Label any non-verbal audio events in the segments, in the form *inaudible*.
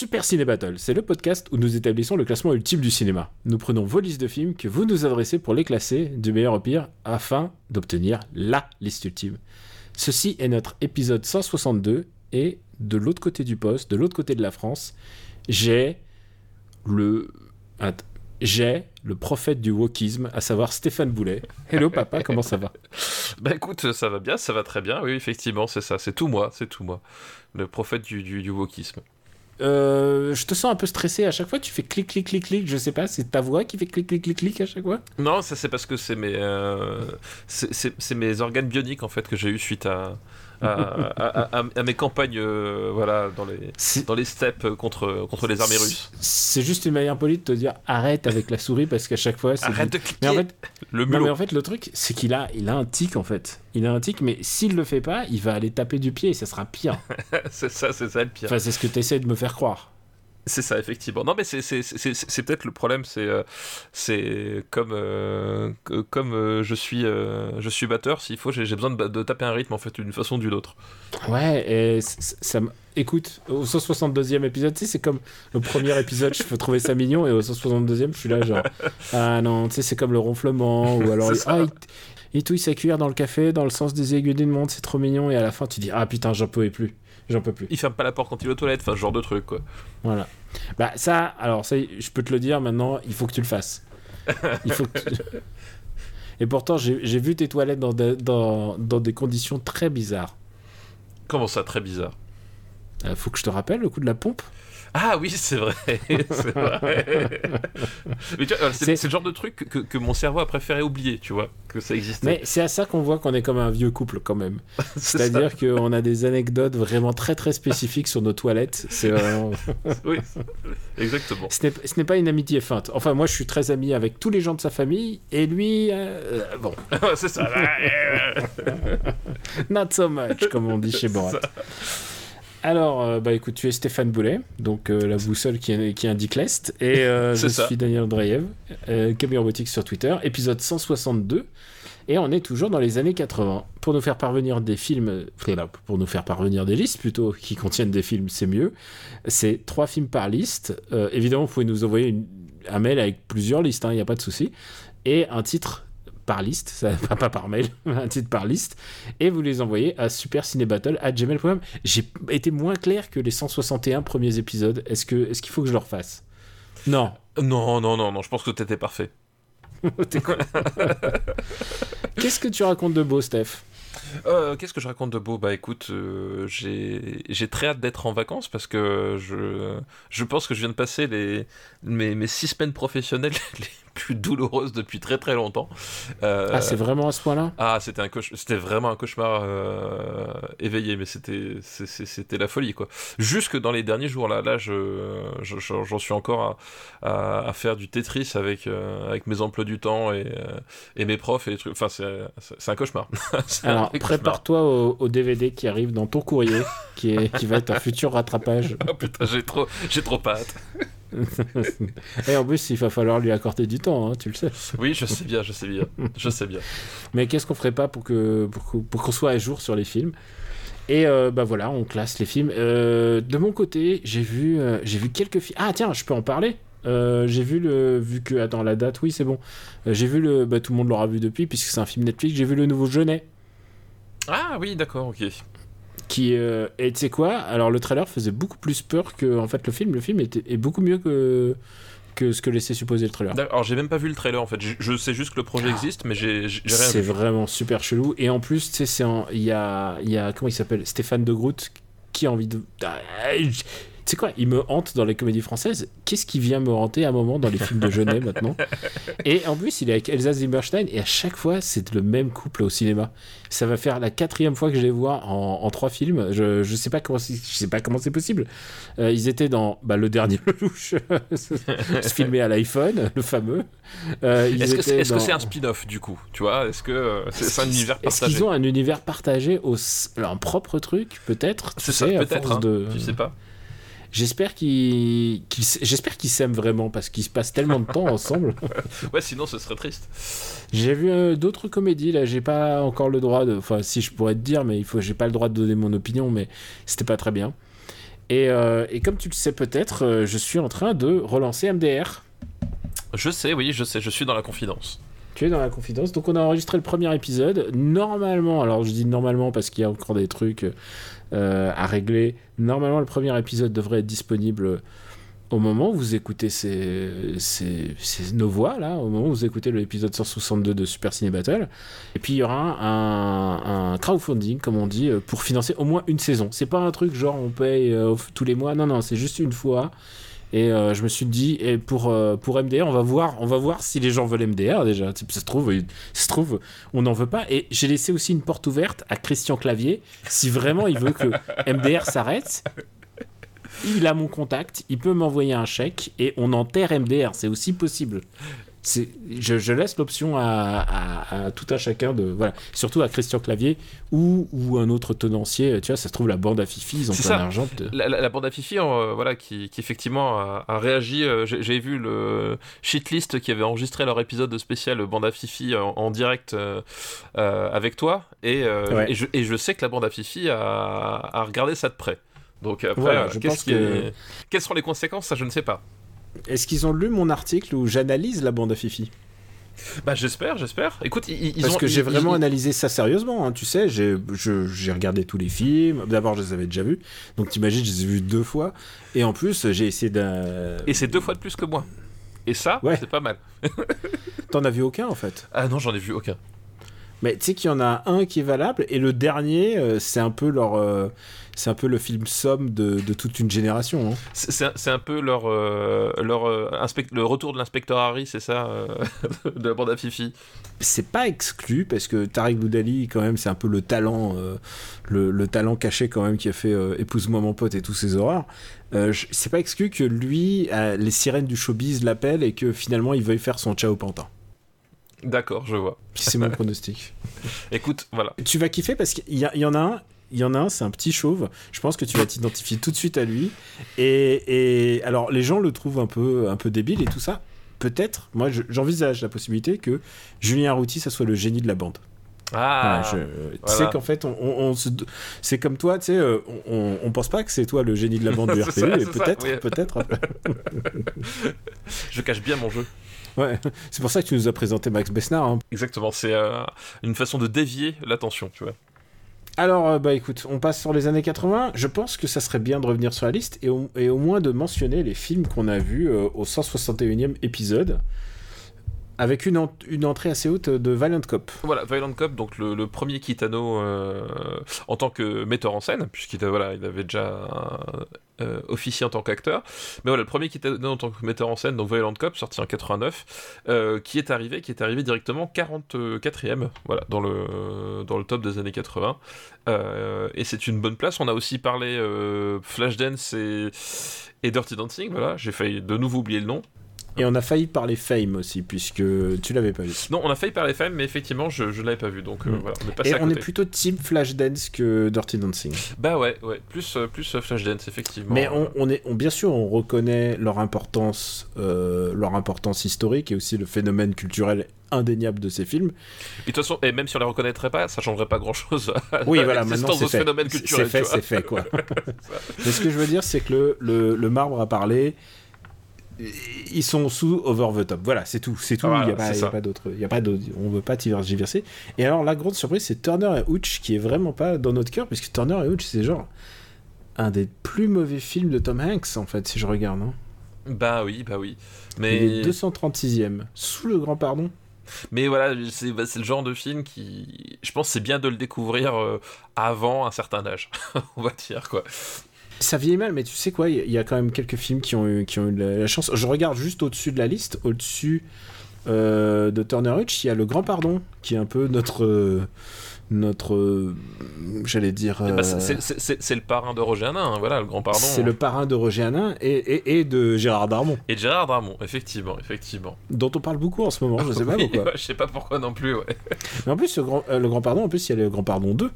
Super Ciné Battle, c'est le podcast où nous établissons le classement ultime du cinéma. Nous prenons vos listes de films que vous nous adressez pour les classer du meilleur au pire afin d'obtenir LA liste ultime. Ceci est notre épisode 162 et de l'autre côté du poste, de l'autre côté de la France, j'ai le j'ai le prophète du wokisme, à savoir Stéphane Boulet. Hello papa, *laughs* comment ça va? Bah écoute, ça va bien, ça va très bien, oui, effectivement, c'est ça, c'est tout moi, c'est tout moi. Le prophète du, du, du wokisme. Euh, je te sens un peu stressé à chaque fois. Tu fais clic, clic, clic, clic. Je sais pas, c'est ta voix qui fait clic, clic, clic, clic à chaque fois? Non, ça c'est parce que c'est mes, euh, c'est- mes organes bioniques en fait que j'ai eu suite à, à, à- à- à mes campagnes, euh, voilà, dans les, dans les steppes contre, contre les armées russes. c'est juste une manière polie de te dire arrête avec la souris parce qu'à chaque fois. Arrête du- de cliquer Mais en fait, Le non, mais en fait, le truc, c'est qu'il a, il a un tic en fait. Il a un tic, mais s'il le fait pas, il va aller taper du pied et ça sera pire. *laughs* c'est ça, c'est ça le pire. Enfin, c'est ce que tu essaies de me faire croire. C'est ça, effectivement. Non, mais c'est peut-être le problème. C'est euh, c'est comme euh, comme euh, je suis euh, je suis batteur. S'il faut, j'ai besoin de, de taper un rythme en fait d'une façon ou d'une autre. Ouais, et ça Écoute, au 162e épisode, tu sais, c'est comme le premier épisode, je peux trouver ça mignon, et au 162e, je suis là, genre, *laughs* ah non, tu sais, c'est comme le ronflement, ou alors, ah, il, il touille sa cuillère dans le café, dans le sens des aiguilles d'une montre, c'est trop mignon, et à la fin, tu dis, ah putain, j'en peux plus, j'en peux plus. Il ferme pas la porte quand il est aux toilettes. Enfin, ce genre de truc quoi. Voilà. Bah, ça, alors, ça, je peux te le dire maintenant, il faut que tu le fasses. *laughs* Il faut que tu- Et pourtant, j'ai vu tes toilettes dans, de- dans, dans des conditions très bizarres. Comment ça, très bizarre? Euh, faut que je te rappelle le coup de la pompe? Ah oui, c'est vrai, *laughs* c'est vrai. C'est- le genre de truc que, mon cerveau a préféré oublier, tu vois, que ça existait. Mais c'est à ça qu'on voit qu'on est comme un vieux couple quand même. *laughs* C'est C'est-à-dire qu'on a des anecdotes vraiment très très spécifiques sur nos toilettes. C'est vraiment-. *laughs* Oui, exactement. Ce n'est- pas une amitié feinte. Enfin, moi je suis très ami avec tous les gens de sa famille et lui, euh, bon, c'est ça. not so much comme on dit chez Borat. Alors, euh, bah écoute, tu es Stéphane Boulet, donc euh, la boussole qui, qui indique l'Est, et *laughs* euh, je ça. suis Daniel Andreev, euh, Camille sur Twitter, épisode 162, et on est toujours dans les années 80. Pour nous faire parvenir des films, pour nous faire parvenir des listes plutôt, qui contiennent des films, c'est mieux. C'est trois films par liste. Euh, évidemment, vous pouvez nous envoyer une- un mail avec plusieurs listes, il n'y a pas de souci, et un titre par liste, ça, pas, pas par mail, *laughs* un titre par liste, et vous les envoyez à supercinébattle@gmail.com. J'ai été moins clair que les 161 premiers épisodes. Est-ce que est-ce qu'il faut que je le refasse? Non. Non, non, non, non, je pense que t'étais parfait. *laughs* *laughs* Qu'est-ce que tu racontes de beau, Steph? Euh, Qu'est-ce que je raconte de beau? Bah écoute, euh, j'ai très hâte d'être en vacances parce que je, je pense que je viens de passer les, mes, mes six semaines professionnelles *laughs* les plus douloureuses depuis très très longtemps. Euh, Ah, c'est vraiment à ce point-là? Ah, c'était vraiment un cauchemar euh, éveillé, mais c'était la folie quoi. Jusque dans les derniers jours là, là je je- je- j'en suis encore à, à, à faire du Tetris avec avec mes emplois du temps et, et mes profs et les trucs. Enfin c'est un cauchemar. *laughs* Alors. Prépare-toi au, au DVD qui arrive dans ton courrier, qui, est, qui va être un futur rattrapage. *laughs* Oh putain, j'ai trop j'ai trop hâte. *laughs* Et en plus, il va falloir lui accorder du temps, hein, tu le sais. Oui, je sais bien, je sais bien, je sais bien. Mais qu'est-ce qu'on ferait pas pour que pour qu'on soit à jour sur les films? Et euh, bah voilà, on classe les films. Euh, de mon côté, j'ai vu euh, j'ai vu quelques films. Ah tiens, je peux en parler. J'ai vu le vu que attends la date, oui c'est bon. J'ai vu le bah tout le monde l'aura vu depuis puisque c'est un film Netflix. J'ai vu le nouveau Jeunet Ah oui, d'accord, ok. qui euh, et tu sais quoi? Alors le trailer faisait beaucoup plus peur que en fait le film. Le film était, est beaucoup mieux que que ce que laissait supposer le trailer. Alors j'ai même pas vu le trailer en fait. Je, je sais juste que le projet existe, mais j'ai rien C'est vraiment super chelou. Et en plus, tu sais, il y a, il y a, comment il s'appelle? Stéphane de Groot qui a envie de. J- sais quoi, il me hante dans les comédies françaises. Qu'est-ce qui vient me hanter à un moment dans les films de Jeunet maintenant? Et en plus, il est avec Elsa Zimmerstein et à chaque fois, c'est le même couple au cinéma. Ça va faire la quatrième fois que je les vois en, en trois films. Je, je sais pas comment c'est- je sais pas comment c'est possible. Euh, ils étaient dans bah, le dernier *laughs* Lelouch, se *laughs* filmé à l'iPhone, le fameux. Euh, Est-ce que c'est est-ce dans- un spin-off du coup Tu vois? Est-ce que euh, c'est un univers Est-ce partagé? qu'ils ont un univers partagé, au... un propre truc, peut-être tu C'est ça, peut-être. hein, de... Tu sais pas. J'espère qu'ils j'espère qu'ils s'aiment vraiment parce qu'ils se passent tellement de temps *laughs* ensemble. Ouais, sinon ce serait triste. J'ai vu euh, d'autres comédies là, j'ai pas encore le droit de enfin si je pourrais te dire mais il faut j'ai pas le droit de donner mon opinion mais c'était pas très bien. Et, euh, et comme tu le sais peut-être, euh, je suis en train de relancer MDR. Je sais, oui, je sais, je suis dans la confidence. Tu es dans la confidence. Donc on a enregistré le premier épisode. Normalement, alors je dis normalement parce qu'il y a encore des trucs à régler. Normalement, le premier épisode devrait être disponible au moment où vous écoutez ces, nos voix, là, au moment où vous écoutez l'épisode 162 de Super Ciné Battle. Et puis il y aura un, un crowdfunding, comme on dit, euh, pour financer au moins une saison. C'est pas un truc genre on paye euh, tous les mois. Non, non, c'est juste une fois. Et euh, je me suis dit, et pour, euh, pour MDR, on va, voir, on va voir si les gens veulent MDR déjà. Ça se trouve, ça se trouve on n'en veut pas. Et j'ai laissé aussi une porte ouverte à Christian Clavier. Si vraiment il veut que *laughs* MDR s'arrête, il a mon contact, il peut m'envoyer un chèque et on enterre MDR. C'est aussi possible. Je, je laisse l'option à, à- à tout un chacun de. Voilà. Surtout à Christian Clavier ou, ou un autre tenancier. Tu vois, ça se trouve, la bande à Fifi, ils ont plein d'argent. de- La, la- la bande à Fifi, euh, voilà, qui, qui effectivement a, a réagi. euh, J'ai vu le shitlist qui avait enregistré leur épisode spécial bande à Fifi en, en direct euh, euh, avec toi, et, euh, Ouais. et, je, et je sais que la bande à Fifi a, a regardé ça de près. Donc après, Voilà, euh, qu'est-ce que- quelles seront les conséquences Ça, je ne sais pas. Est-ce qu'ils ont lu mon article où j'analyse la bande à Fifi? Bah j'espère, j'espère. Écoute, ils, ils Parce ont, que j'ai vraiment ils- analysé ça sérieusement, hein, tu sais, j'ai regardé tous les films, d'abord je les avais déjà vus, donc t'imagines, je les ai vus deux fois, et en plus j'ai essayé d'un... Et c'est deux fois de plus que moi. Et ça, Ouais. c'est pas mal. *laughs* T'en as vu aucun en fait? Ah non, j'en ai vu aucun. Mais tu sais qu'il y en a un qui est valable, et le dernier, euh, c'est un peu leur... euh, c'est un peu le film somme de, de toute une génération. hein. C'est un- peu leur, euh, leur euh, inspect- le retour de l'inspecteur Harry, c'est ça, euh, *laughs* de la bande à Fifi. C'est pas exclu, parce que Tariq Boudali, quand même, c'est un peu le talent, le, le talent caché quand même qui a fait Épouse-moi mon pote et tous ces horreurs. Euh, c'est pas exclu que lui, euh, les sirènes du showbiz l'appellent et que finalement il veuille faire son Ciao Pantin. D'accord, je vois. C'est mon *laughs* pronostic. Écoute, voilà. Tu vas kiffer parce qu'il y en a un. Il y en a un, c'est un petit chauve. Je pense que tu vas t'identifier tout de suite à lui. Et, et alors, les gens le trouvent un peu, un peu débile et tout ça. Peut-être, moi, je- j'envisage la possibilité que Julien Routy, ça soit le génie de la bande. Ah, Voilà, je- tu voilà. sais qu'en fait, on, on- on se- c'est comme toi, tu sais, euh, on, on- pense pas que c'est toi le génie de la bande du *laughs* RPU, et peut-être, oui. peut-être. *laughs* je cache bien mon jeu. ouais. C'est pour ça que tu nous as présenté Max Besnard. hein. Exactement, c'est euh, une façon de dévier l'attention, tu vois. Alors, euh, bah écoute, on passe sur les années 80. Je pense que ça serait bien de revenir sur la liste et au, moins de mentionner les films qu'on a vus euh, au 161e épisode. Avec une, en- une entrée assez haute de Violent Cop. Voilà, Violent Cop, donc le, premier Kitano euh, en tant que metteur en scène, puisqu'il avait déjà euh, officié en tant qu'acteur. Mais voilà, le premier Kitano en tant que metteur en scène, donc Violent Cop, sorti en 89, euh, qui est arrivé, qui est arrivé directement 44e, voilà, dans le dans le top des années 80. Euh, et c'est une bonne place. On a aussi parlé Flashdance et, et Dirty Dancing. Voilà, j'ai failli de nouveau oublier le nom. Et on a failli parler Fame aussi, puisque tu l'avais pas vu. Non, on a failli parler femmes, mais effectivement, je ne l'avais pas vu, donc euh, Mm. voilà, on est passé Et à on est plutôt team Flashdance que Dirty Dancing. Bah ouais, ouais, plus, euh, plus euh, Flashdance, effectivement. Mais on, on est, on- bien sûr, on reconnaît leur importance, euh, leur importance historique et aussi le phénomène culturel indéniable de ces films. Et de toute façon, et même si on les reconnaîtrait pas, ça changerait pas grand chose à *laughs* Oui, voilà, maintenant c'est fait. C'est- fait, c'est fait, quoi. *laughs* Mais ce que je veux dire, c'est que le, le, le marbre a parlé. Ils sont sous over the top. Voilà, c'est tout. C'est tout. Ah, voilà, il n'y a pas, c'est il y a ça. pas d'autre. il y a pas On veut pas tergiverser. Et alors, la grande surprise, c'est Turner et Hooch qui est vraiment pas dans notre cœur, puisque Turner et Hooch, c'est genre un des plus mauvais films de Tom Hanks, en fait, si je regarde. hein. Bah oui, bah oui. Il Mais, est 236e. Sous le grand pardon. mais voilà, c'est bah, c'est le genre de film qui. Je pense c'est bien de le découvrir euh, avant un certain âge, *laughs* on va dire quoi. Ça vieillit mal, mais tu sais quoi, il y, a quand même quelques films qui ont eu, qui ont eu la, la chance. Je regarde juste au-dessus de la liste, au-dessus euh, de Turner Hutch, il y a Le Grand Pardon, qui est un peu notre. euh, notre. euh, J'allais dire. Eh ben, c'est- le parrain de Roger Hanin, hein, voilà, le grand pardon. c'est le parrain de Roger Hanin et, et, et de Gérard Darmon, Et de Gérard Dramont, effectivement, effectivement. dont on parle beaucoup en ce moment, je sais pas *laughs* Oui, pourquoi. ouais, je sais pas pourquoi non plus, ouais. Mais en plus, le grand, le grand Pardon, en plus, il y a le Grand Pardon 2.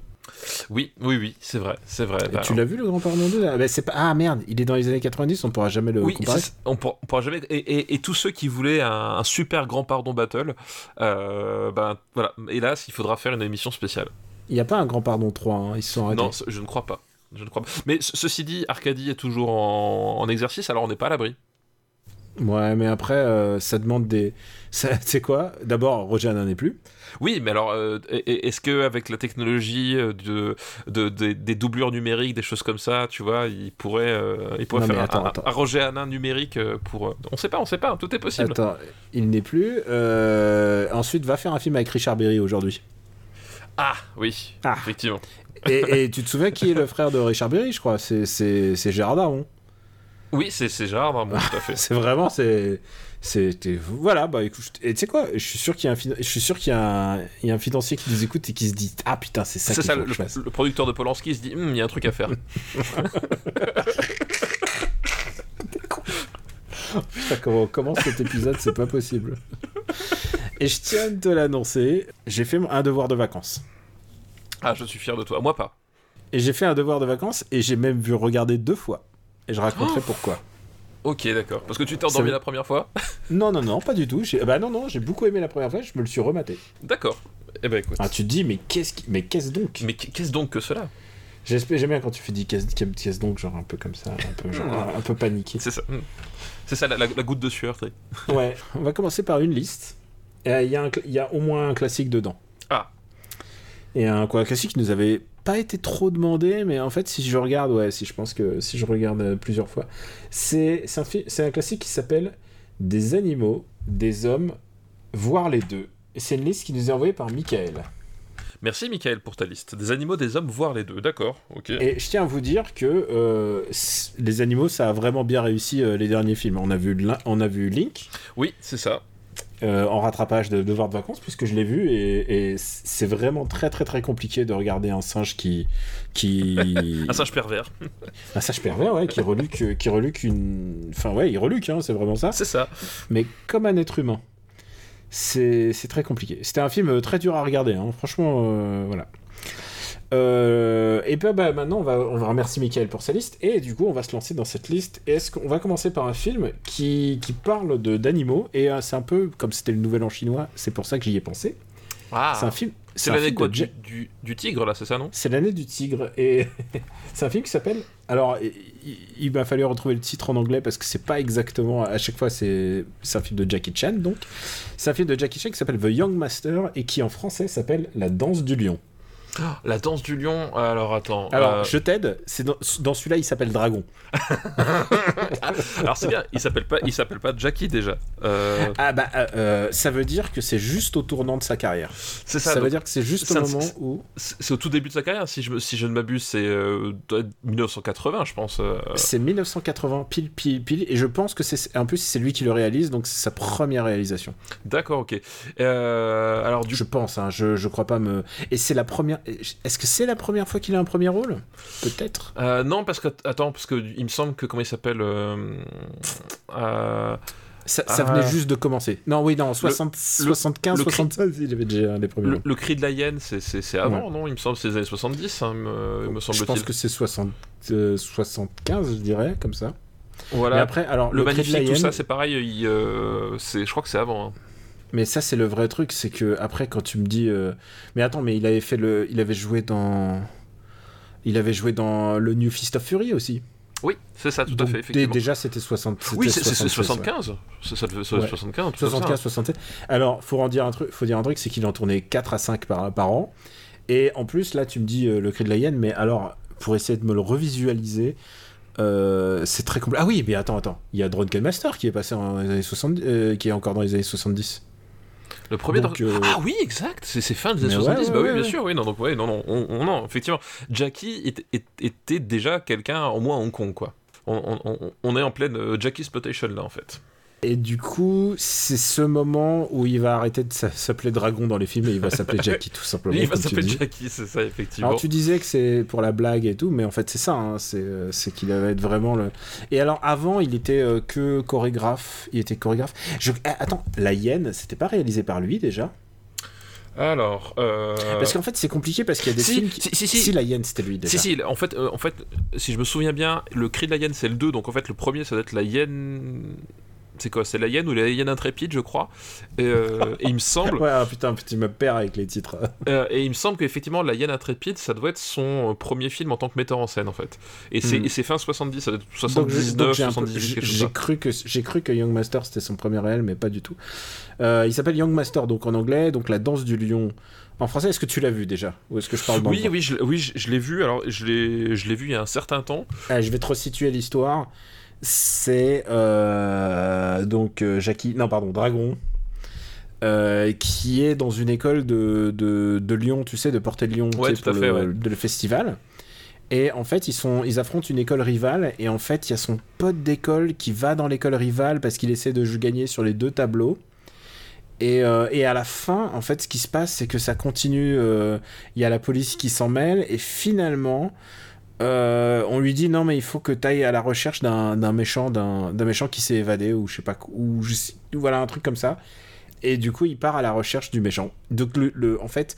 Oui, oui, oui, c'est vrai, c'est vrai. Bah, tu l'as vu, le Grand Pardon 2 ah, ben, c'est pas... ah merde, il est dans les années 90, on pourra jamais le Oui, comparer. on, pour- on pourra jamais. Et, et- et tous ceux qui voulaient un, un super grand pardon battle, euh, ben voilà, hélas, il faudra faire une émission spéciale. Il n'y a pas un Grand Pardon 3, hein, ils se sont arrêtés. Non, je ne crois pas. Je ne crois pas. Mais ce- ceci dit, Arcadie est toujours en, en exercice, alors on n'est pas à l'abri. Ouais, mais après, euh, ça demande des. *laughs* Tu sais quoi? D'abord, Roger Hanin n'est plus. Oui, mais alors, euh, est-ce que avec la technologie euh, de, de- des- doublures numériques, des choses comme ça, tu vois, il pourrait, euh, il pourrait Non, faire attends, un, attends. un Roger Hanin numérique pour. On sait pas, on sait pas, tout est possible. Attends, il n'est plus. Euh, Ensuite, va faire un film avec Richard Berry aujourd'hui. Ah, oui, Ah. effectivement. Et, et tu te souviens qui est le frère de Richard Berry, je crois? C'est- C'est c'est Gérard Darmon. Oui, c'est c'est Gérard Darmon, tout à fait. *laughs* C'est vraiment, c'est, c'était, voilà, bah écoute, et tu sais quoi, je suis sûr qu'il y a un, je suis sûr qu'il y a un, il y a un financier qui nous écoute et qui se dit, ah putain, c'est ça ça, faut le, que je fasse. le producteur de Polanski se dit, Hum, il y a un truc à faire. *laughs* Putain, comment on commence cet épisode, c'est pas possible. Et je tiens à te l'annoncer, j'ai fait un devoir de vacances. ah, je suis fier de toi. Moi, pas. Et j'ai fait un devoir de vacances et j'ai même vu regarder deux fois. Et je raconterai Oh pourquoi. Ok, d'accord. Parce que tu t'es endormi la première fois *laughs* Non, non, non, pas du tout. Bah non, non, j'ai beaucoup aimé la première fois, je me le suis rematé. D'accord. Eh ben écoute. Ah, tu te dis, mais qu'est-ce qui... mais qu'est-ce donc? Mais qu'est-ce donc que cela? J'espère, j'aime bien quand tu fais dis qu'est-ce qu'est-ce donc, genre un peu comme ça, un peu, genre, un peu paniqué. C'est ça. Hum. C'est ça, la, la- la goutte de sueur, tu sais. *laughs* Ouais, on va commencer par une liste. Euh, Il y, a y au moins un classique dedans. Ah. Et un, quoi, un classique qui nous avait pas été trop demandé, mais en fait, si je regarde, ouais, si je pense que si je regarde euh, plusieurs fois, c'est un, classique qui s'appelle Des animaux, des hommes, voire les deux. Et c'est une liste qui nous est envoyée par Michael. Merci, Michael, pour ta liste. Des animaux, des hommes, voire les deux. D'accord, ok. Et je tiens à vous dire que euh, les animaux, ça a vraiment bien réussi euh, les derniers films. On a vu, on a vu Link. Oui, c'est ça. Euh, en rattrapage de devoir de vacances puisque je l'ai vu et, et c'est vraiment très très très compliqué de regarder un singe qui qui *laughs* Un singe pervers. un singe pervers ouais qui reluque qui reluque une enfin ouais il reluque hein, c'est vraiment ça C'est ça. mais comme un être humain c'est c'est très compliqué c'était un film très dur à regarder hein. franchement euh, voilà Euh, et puis bah, maintenant on va, on va remercier Michael pour sa liste. Et du coup on va se lancer dans cette liste. Et est-ce qu'on va commencer par un film qui, qui parle de d'animaux? Et euh, c'est un peu comme c'était le nouvel an chinois. C'est pour ça que j'y ai pensé. Ah, c'est un film c'est l'année de du, du, du tigre, là, c'est ça, non? C'est l'année du tigre. Et *laughs* c'est un film qui s'appelle alors il, il- il m'a fallu retrouver le titre en anglais parce que c'est pas exactement à chaque fois c'est c'est un film de Jackie Chan donc. C'est un film de Jackie Chan qui s'appelle The Young Master et qui en français s'appelle La danse du lion *gasps* La danse du lion. Alors, attends. alors euh, je t'aide c'est dans, dans celui-là il s'appelle Dragon *laughs* Alors, c'est bien, il s'appelle pas, il s'appelle pas Jackie déjà. Euh, ah bah euh, ça veut dire que c'est juste au tournant de sa carrière c'est ça, ça. veut dire que c'est juste au moment où C'est au tout début de sa carrière, si je, me- si je ne m'abuse, c'est euh, doit être 1980, je pense. c'est 1980 pile pile pile et je pense que c'est en plus c'est lui qui le réalise donc c'est sa première réalisation D'accord, ok. Alors, du Je pense, hein, je, je crois pas me. Et c'est la première. Est-ce que c'est la première fois qu'il a un premier rôle? Peut-être. Euh, non, parce que attends, parce que il me semble que comment il s'appelle euh, euh, Ça, ça venait juste de commencer. Non, oui, non, 60, 75, le cri- 76, il avait déjà les premiers le, rôles. le cri de la hyène, c'est- avant, non? Il me semble que c'est les années 70, hein, me, me Je semble-t-il. pense que c'est 60, euh, 75, je dirais, comme ça. Voilà. Mais après, alors, le, le, cri de la magnifique, tout ça, c'est pareil. Il, euh, c'est, je crois que c'est avant. hein. Mais ça, c'est le vrai truc, c'est que après, quand tu me dis. euh, Mais attends, mais il avait fait le. Il avait joué dans. Il avait joué dans le New Fist of Fury aussi. Oui, c'est ça, tout à fait. Effectivement. déjà, c'était 60. oui, c'est, c'est 76, ouais. 75. C'est ça, devait- c'est Ouais. 75. tout comme ça. 75, 67. Alors, faut en dire un truc, faut dire un truc, c'est qu'il en tournait 4 à 5 par, par an. Et en plus, là, tu me dis euh, le cri de la hyène, mais alors, pour essayer de me le revisualiser, euh, c'est très compliqué. Ah oui, mais attends, attends. Il y a Drunken Master qui est passé dans les années 70, euh, qui est encore dans les années 70. Le premier Donc, euh, Ah oui, exact, c'est c'est fin des années Mais 70, ouais, bah ouais, oui, bien sûr, oui, non, donc, ouais, non, non, on, on- non, effectivement, Jackie était, déjà quelqu'un, au moins à Hong Kong, quoi. On, on- on- on est en pleine euh, Jackie exploitation là, en fait. Et du coup, c'est ce moment où il va arrêter de s'a- s'appeler Dragon dans les films et il va s'appeler *laughs* Jackie, tout simplement. il va s'appeler. Jackie, c'est ça, effectivement. Alors tu disais que c'est pour la blague et tout, mais en fait c'est ça, hein, c'est euh, c'est qu'il va être vraiment le. Et alors avant il était euh, que chorégraphe, il était chorégraphe. Je... Ah, attends, La Hyène, c'était pas réalisé par lui déjà? Alors, euh... Parce qu'en fait c'est compliqué parce qu'il y a des si, films qui... si, si, si. La Hyène c'était lui déjà. Si, si, en fait, euh, en fait, si je me souviens bien, le cri de la hyène c'est le 2, donc en fait le premier ça doit être la hyène. C'est quoi C'est la hyène ou la hyène intrépide, je crois. Et, euh, et il me *laughs* semble, Ouais, ah, putain, tu me perds avec les titres. *laughs* euh, et il me semble qu'effectivement la hyène intrépide, ça doit être son euh, premier film en tant que metteur en scène en fait. Et c'est Hmm. fin 70, ça doit être Donc, je- 79, donc, j'ai un peu- 78, quelque chose j'ai cru que j'ai cru que Young Master c'était son premier réel, mais pas du tout. Euh, il s'appelle Young Master donc en anglais, donc la danse du lion. En français, est-ce que tu l'as vu déjà? Ou est-ce que je parle dans Oui, oui, je, oui, je, je l'ai vu. Alors, je l'ai, je l'ai vu il y a un certain temps. Ah, je vais te resituer l'histoire. C'est euh, donc euh, Jackie, non pardon, Dragon, euh, qui est dans une école de, de, de Lyon, tu sais, de Porter Lyon, Ouais, tu sais, tout à pour fait, le, ouais. de le festival. Et en fait, ils, sont, ils affrontent une école rivale, et en fait, il y a son pote d'école qui va dans l'école rivale parce qu'il essaie de gagner sur les deux tableaux. Et, euh, et à la fin, en fait, ce qui se passe, c'est que ça continue. Il y a la police qui s'en mêle, et finalement, euh, on lui dit non, mais il faut que tu ailles à la recherche d'un méchant, d'un méchant qui s'est évadé, ou je sais pas, ou je voilà, un truc comme ça. Et du coup, il part à la recherche du méchant. Donc, le- en fait,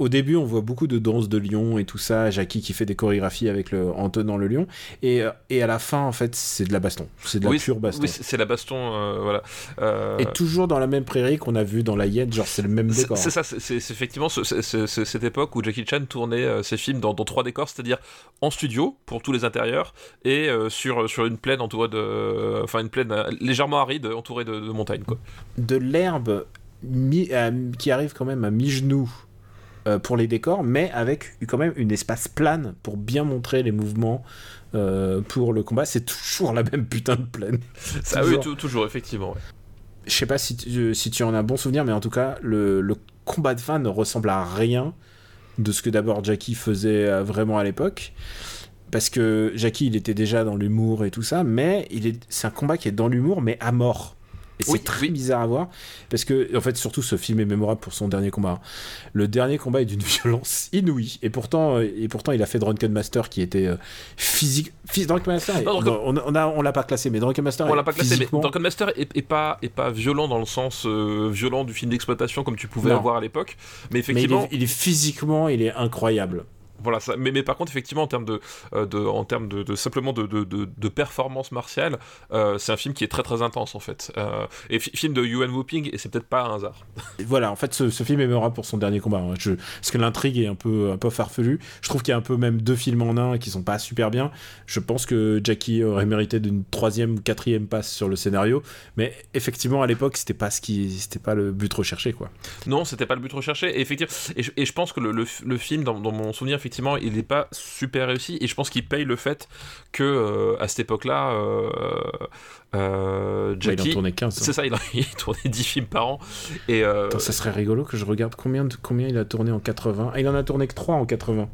au début, on voit beaucoup de danse de lion et tout ça. Jackie qui fait des chorégraphies avec le, en tenant le lion. Et, euh, et à la fin, en fait, c'est de la baston. C'est de la oui, pure baston. Oui, c'est la baston, euh, voilà. Euh, et toujours dans la même prairie qu'on a vu dans La Hyène, genre c'est le même décor. c'est ça, c'est effectivement ce- cette époque où Jackie Chan tournait ses films dans, dans trois décors, c'est-à-dire en studio pour tous les intérieurs et sur, sur une plaine entourée de, enfin une plaine légèrement aride entourée de, de montagnes quoi. de l'herbe qui arrive quand même à mi-genou euh, pour les décors, mais avec quand même une espace plane pour bien montrer les mouvements euh, pour le combat. C'est toujours la même putain de plaine. *laughs* Ça, oui, Toujours. tou- toujours effectivement. ouais. Je sais pas si tu, si tu en as bon souvenir, mais en tout cas, le, le combat de fin ne ressemble à rien de ce que d'abord Jackie faisait euh, vraiment à l'époque. Parce que Jackie, il était déjà dans l'humour et tout ça, mais il est, c'est un combat qui est dans l'humour, mais à mort. Et c'est très oui. bizarre à voir, parce que, en fait, surtout, ce film est mémorable pour son dernier combat. Le dernier combat est d'une *laughs* violence inouïe, et pourtant, euh, et pourtant, il a fait Drunken Master qui était euh, physique. Phys- Drunken Master, est- Non, Drunken- non, on, a, on l'a pas classé, mais Drunken Master, On l'a pas classé, mais physiquement- Drunken Master est, est pas est pas violent dans le sens euh, violent du film d'exploitation comme tu pouvais Non. avoir à l'époque, mais mais il effectivement est, il est physiquement, il est incroyable. Voilà, ça, mais, mais par contre, effectivement, en termes de, euh, de, en termes de, de simplement de, de, performance martiale, euh, c'est un film qui est très très intense en fait. Euh, et fi- film de Yuan Whooping, et c'est peut-être pas un hasard. Et Voilà, en fait, ce, ce film est mémorable pour son dernier combat. hein. Je, parce que l'intrigue est un peu, un peu farfelue. Je trouve qu'il y a un peu même deux films en un qui sont pas super bien. Je pense que Jackie aurait mérité d'une troisième ou quatrième passe sur le scénario. Mais effectivement, à l'époque, c'était pas ce qui, c'était pas le but recherché, quoi. Non, c'était pas le but recherché. Et, effectivement, et, je, et je pense que le, le, le film, dans, dans mon souvenir, effectivement, il n'est pas super réussi. Et je pense qu'il paye le fait que euh, à cette époque-là, euh, euh, Ouais, il en Jackie. tournait 15. hein. c'est ça, il, *laughs* il tournait 10 films par an. Et euh, Attends, ça serait rigolo que je regarde combien, de, combien il a tourné en 80. Ah, il en a tourné que 3 en 80.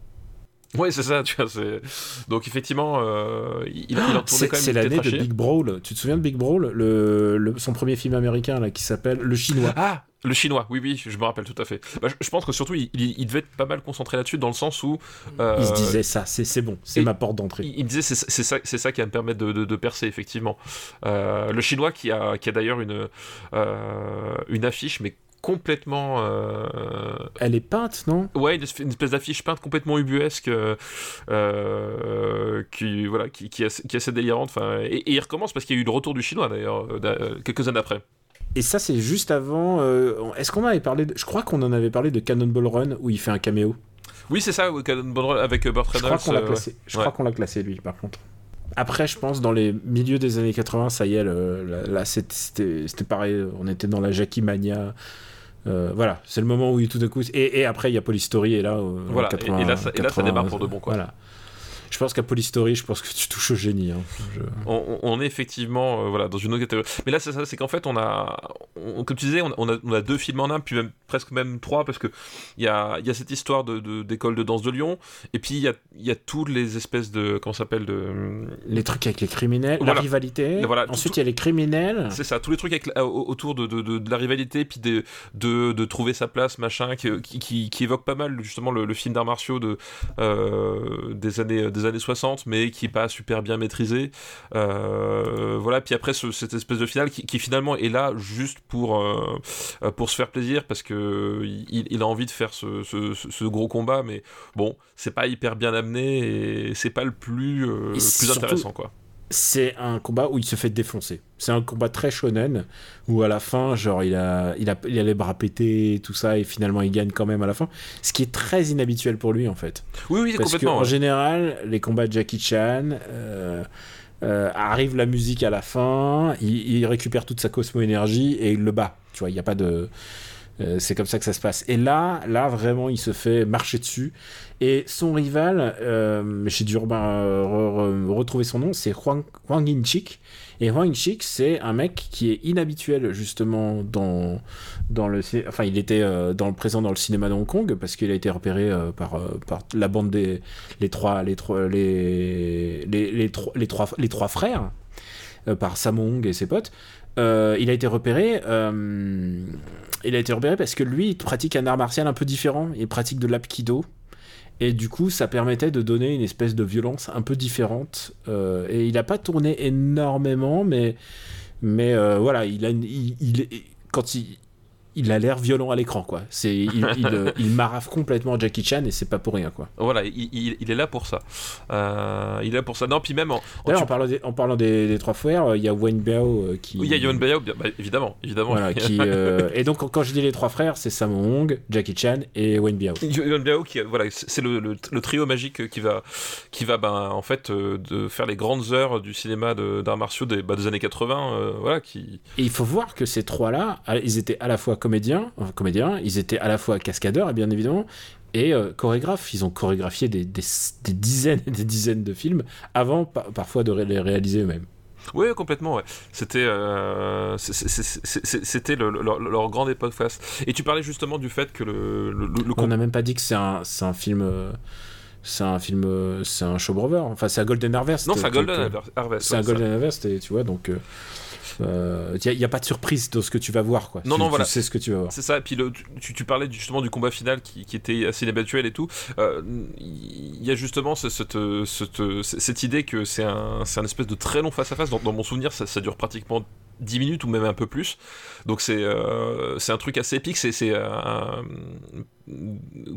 ouais, c'est ça, tu vois. c'est- Donc effectivement, euh, il, il en tournait C'est quand même c'est l'année de. Big Brawl. Tu te souviens de Big Brawl? Le, le- Son premier film américain là, qui s'appelle Le Chinois. Ah, le chinois, oui, oui, je me rappelle tout à fait. Bah, je, je pense que surtout, il, il- il devait être pas mal concentré là-dessus, dans le sens où. euh, Il se disait ça, c'est bon, c'est ma porte d'entrée. il, il me disait c'est ça, ça qui va me permettre de, de- de percer, effectivement. Euh, le chinois qui a, qui a d'ailleurs une, euh, une affiche, mais complètement. euh, Elle est peinte, non? Ouais, une, espèce- d'affiche peinte complètement ubuesque, euh, euh, qui, voilà, qui, qui, est, assez- délirante. Enfin, et, et il recommence parce qu'il y a eu le retour du chinois, d'ailleurs, euh, d'a- quelques années après. Et ça, c'est juste avant. euh, Est-ce qu'on avait parlé de... Je crois qu'on en avait parlé de Cannonball Run où il fait un caméo. Oui, c'est ça, Cannonball Run avec euh, Burt Je crois Reynolds. qu'on l'a euh, classé. Je crois qu'on l'a classé lui, par contre. Après, je pense dans les milieux des années 80, ça y est, le- là, là, c'était- pareil. On était dans la Jackie Mania. Euh, voilà, c'est le moment où il, tout d'un coup. Et, et après, il y a Police Story et là. euh, Voilà, et- et là, ça- et là, ça démarre pour de bon, quoi. Voilà. Je pense qu'à Polystory, je pense que tu touches au génie. Hein. On, est effectivement voilà, dans une autre catégorie. Mais là, c'est ça, c'est qu'en fait, on a, comme tu disais, on, a, on, a, deux films en un, puis même, presque même trois, parce qu'il y a, y a cette histoire d'école de, de, danse de Lyon, et puis il y a, y a toutes les espèces de. Comment s'appelle de... Les trucs avec les criminels, la rivalité. Voilà, Ensuite, il y a les criminels. C'est ça, tous les trucs avec, autour de, de, la rivalité, puis de, de, trouver sa place, machin, qui, qui, qui, évoque pas mal justement le, film d'arts martiaux de, euh, des, années, des années 60, mais qui est pas super bien maîtrisé. Euh, voilà, puis après, cette espèce de finale qui, finalement est là juste pour, euh, pour se faire plaisir, parce que il, a envie de faire ce, ce, ce gros combat, mais bon, c'est pas hyper bien amené et c'est pas le plus, plus intéressant, quoi c'est un combat où il se fait défoncer. C'est un combat très shonen où à la fin, genre, il a, il a, il a les bras pétés, tout ça, et finalement il gagne quand même à la fin. Ce qui est très inhabituel pour lui en fait. Oui, oui, Parce complètement. En général, les combats de Jackie Chan. Euh, euh, arrive la musique à la fin, il, il récupère toute sa cosmo-énergie et il le bat. Tu vois, il n'y a pas de. Euh, c'est comme ça que ça se passe. Et là, là vraiment, il se fait marcher dessus. Et son rival, euh, j'ai dû euh, retrouver son nom, c'est Huang, Huang Inchik. Et Huang Inchik, c'est un mec qui est inhabituel justement dans, dans le, enfin, il était dans le présent dans le cinéma de Hong Kong parce qu'il a été repéré par, par la bande des les trois les trois les les, les trois les trois frères par Samong et ses potes. Euh, il a été repéré. Euh, il a été repéré parce que lui, il pratique un art martial un peu différent. Il pratique de l'apkido. Et du coup, ça permettait de donner une espèce de violence un peu différente. Euh, et il n'a pas tourné énormément, mais, mais voilà, il a, il, quand il, il a l'air violent à l'écran, quoi. C'est, il, il, *laughs* euh, marave complètement Jackie Chan et c'est pas pour rien, quoi. Voilà, il, est là pour ça. Euh, il est là pour ça. Non, puis même en, en, parlant, des, en parlant des, trois frères, il y a Wayne Biao euh, qui. Oui, il y a Wayne Biao, bah, évidemment, évidemment. Voilà, qui, *laughs* et donc quand je dis les trois frères, c'est Sammo Hong, Jackie Chan et Wayne Biao. Wayne Biao, qui, voilà, c'est le, le, trio magique qui va, qui va, ben, en fait, de faire les grandes heures du cinéma d'arts martiaux des, bah, des années 80, voilà, qui. Et il faut voir que ces trois-là, ils étaient à la fois comédiens, comédiens, ils étaient à la fois cascadeurs, bien évidemment, et euh, chorégraphes. Ils ont chorégraphié des, dizaines et des dizaines de films avant parfois de les réaliser eux-mêmes. Oui, complètement. C'était euh, c'était leur, grande époque face. Et tu parlais justement du fait que le. On n'a même pas dit que c'est un, un film. Euh, c'est un film, c'est un showbrover. Enfin, c'est un Golden Harvest. Non, c'est un Golden Harvest. C'est un Golden Harvest, tu vois, donc il euh, n'y a, pas de surprise dans ce que tu vas voir, quoi. Non, tu, non, voilà. sais ce que tu vas voir. C'est ça. Et puis le, tu, parlais justement du combat final qui, était assez inhabituel et tout. Il euh, y a justement cette, cette, idée que c'est un, un espèce de très long face à face. Dans, mon souvenir, ça, ça dure pratiquement 10 minutes ou même un peu plus. Donc c'est euh, c'est un truc assez épique, c'est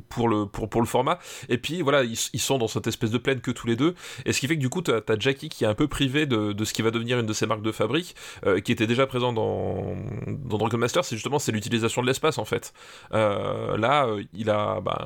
pour le, pour, pour le format. Et puis voilà, ils, sont dans cette espèce de plaine que tous les deux. Et ce qui fait que du coup, tu as, Jackie qui est un peu privé de, de, ce qui va devenir une de ses marques de fabrique, euh, qui était déjà présent dans, dans Dragon Master, c'est justement c'est l'utilisation de l'espace en fait. Euh, là, il a, ben,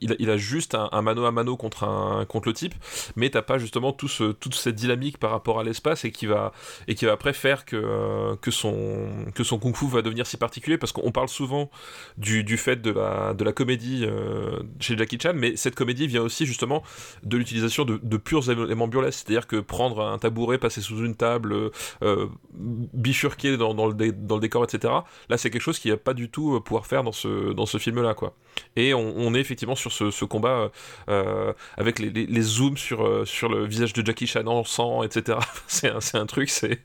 il, a, il a juste un, mano à mano contre, un, contre le type, mais t'as pas justement tout ce, toute cette dynamique par rapport à l'espace et qui va, et qui va après faire que, que, son, que son kung fu va devenir si particulier parce qu'on parle souvent du, du fait de la, de la comédie comédie euh, chez Jackie Chan, mais cette comédie vient aussi justement de l'utilisation de, de, purs éléments burlesques, c'est-à-dire que prendre un tabouret, passer sous une table, euh, bifurquer dans, dans, le dans, le décor, etc. Là, c'est quelque chose qu'il n'y a pas du tout euh, pouvoir faire dans ce, dans ce film-là, quoi. Et on, est effectivement sur ce, ce combat euh, avec les, les, zooms sur, sur le visage de Jackie Chan en sang, etc. *laughs* c'est un, un, truc, c'est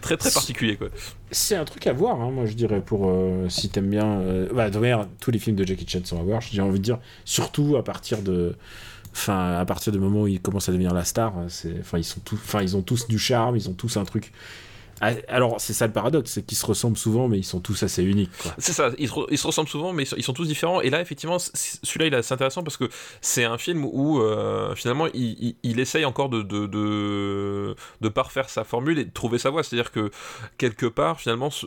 très très particulier, quoi. C'est un truc à voir, hein, moi je dirais, pour si t'aimes bien. bah, de tous les films de Jackie Chan sont à voir. J'ai envie de dire, surtout à partir de. Enfin, à partir du moment où il commence à devenir la star, c'est, enfin, ils ils ont tous du charme, ils ont tous un truc alors, c'est ça le paradoxe, c'est qu'ils se ressemblent souvent, mais ils sont tous assez uniques. C'est ça, ils se, ressemblent souvent, mais ils sont, tous différents. Et là, effectivement, celui-là, il est assez intéressant parce que c'est un film où, euh, finalement, il, essaye encore de, de, parfaire sa formule et de trouver sa voie. C'est-à-dire que, quelque part, finalement, ce,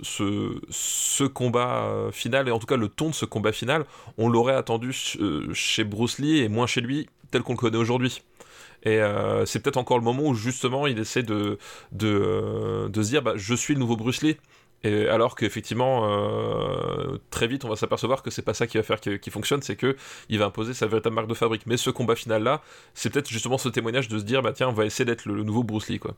ce, combat euh, final, et en tout cas le ton de ce combat final, on l'aurait attendu euh, chez Bruce Lee et moins chez lui, tel qu'on le connaît aujourd'hui. Et euh, c'est peut-être encore le moment où justement il essaie de, de, euh, de se dire bah, je suis le nouveau Bruce Lee. Et alors qu'effectivement, euh, très vite, on va s'apercevoir que c'est pas ça qui va faire qu'il fonctionne, c'est que il va imposer sa véritable marque de fabrique. Mais ce combat final là, c'est peut-être justement ce témoignage de se dire, bah tiens, on va essayer d'être le, nouveau Bruce Lee, quoi.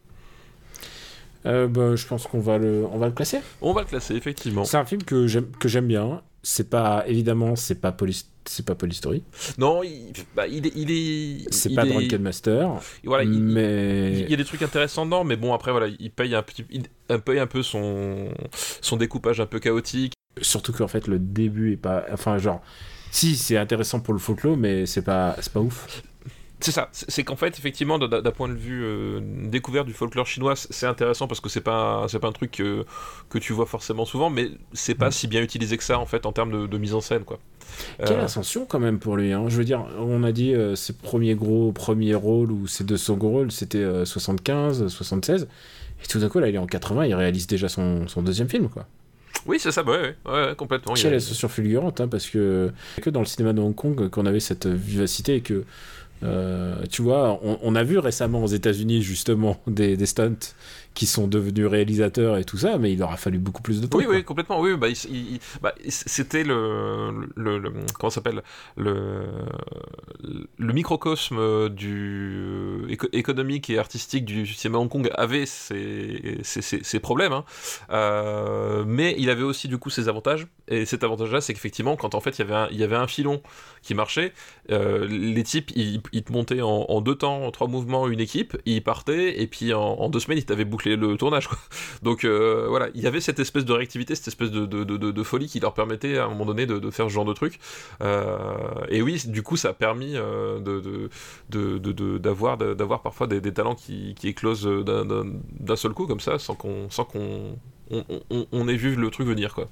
Euh, bah, je pense qu'on va le, on va le classer. On va le classer, effectivement. C'est un film que j'aime, que j'aime bien. C'est pas, évidemment, c'est pas police c'est pas Polystory. Non, il, bah, il est. Il est c'est pas Drunken Master. Voilà, mais... il, y a des trucs intéressants dedans, mais bon, après, voilà, il paye un, petit, il paye un peu son, son découpage un peu chaotique. Surtout qu'en fait, le début est pas. Enfin, genre. Si, c'est intéressant pour le folklore, mais c'est pas, pas ouf. C'est ça, c'est qu'en fait, effectivement, d'un point de vue euh, découvert du folklore chinois, c'est intéressant parce que c'est pas, pas un truc que, que, tu vois forcément souvent, mais c'est pas mm. si bien utilisé que ça, en fait, en termes de, mise en scène, quoi. Quelle euh, ascension, quand même, pour lui. Hein. Je veux dire, on a dit euh, ses premiers gros premiers rôles ou ses deux seconds rôles, c'était 75, 76. Et tout d'un coup, là, il est en 80, il réalise déjà son, son deuxième film, quoi. Oui, c'est ça, ouais, ouais, complètement. Quelle ascension fulgurante, hein, parce que que dans le cinéma de Hong Kong qu'on avait cette vivacité et que euh, tu vois, on, a vu récemment aux États-Unis justement des, stunts qui sont devenus réalisateurs et tout ça, mais il leur a fallu beaucoup plus de temps. Oui, oui, complètement. Oui, bah, bah c'était le, le, le, comment s'appelle le, le microcosme du économique et artistique du cinéma Hong Kong avait ses, ses, ses, problèmes, hein. euh, mais il avait aussi du coup ses avantages. Et cet avantage-là, c'est qu'effectivement, quand en fait il y avait un, il y avait un filon qui marchait, euh, les types ils, ils te montaient en, deux temps, en trois mouvements une équipe, ils partaient et puis en, deux semaines ils t'avaient bouclé le tournage. Quoi. Donc euh, voilà, il y avait cette espèce de réactivité, cette espèce de, de, de, folie qui leur permettait à un moment donné de, faire ce genre de truc. Euh, et oui, du coup, ça a permis euh, d'avoir d'avoir parfois des, talents qui, qui éclosent d'un seul coup comme ça, sans qu'on sans qu'on on, ait vu le truc venir quoi.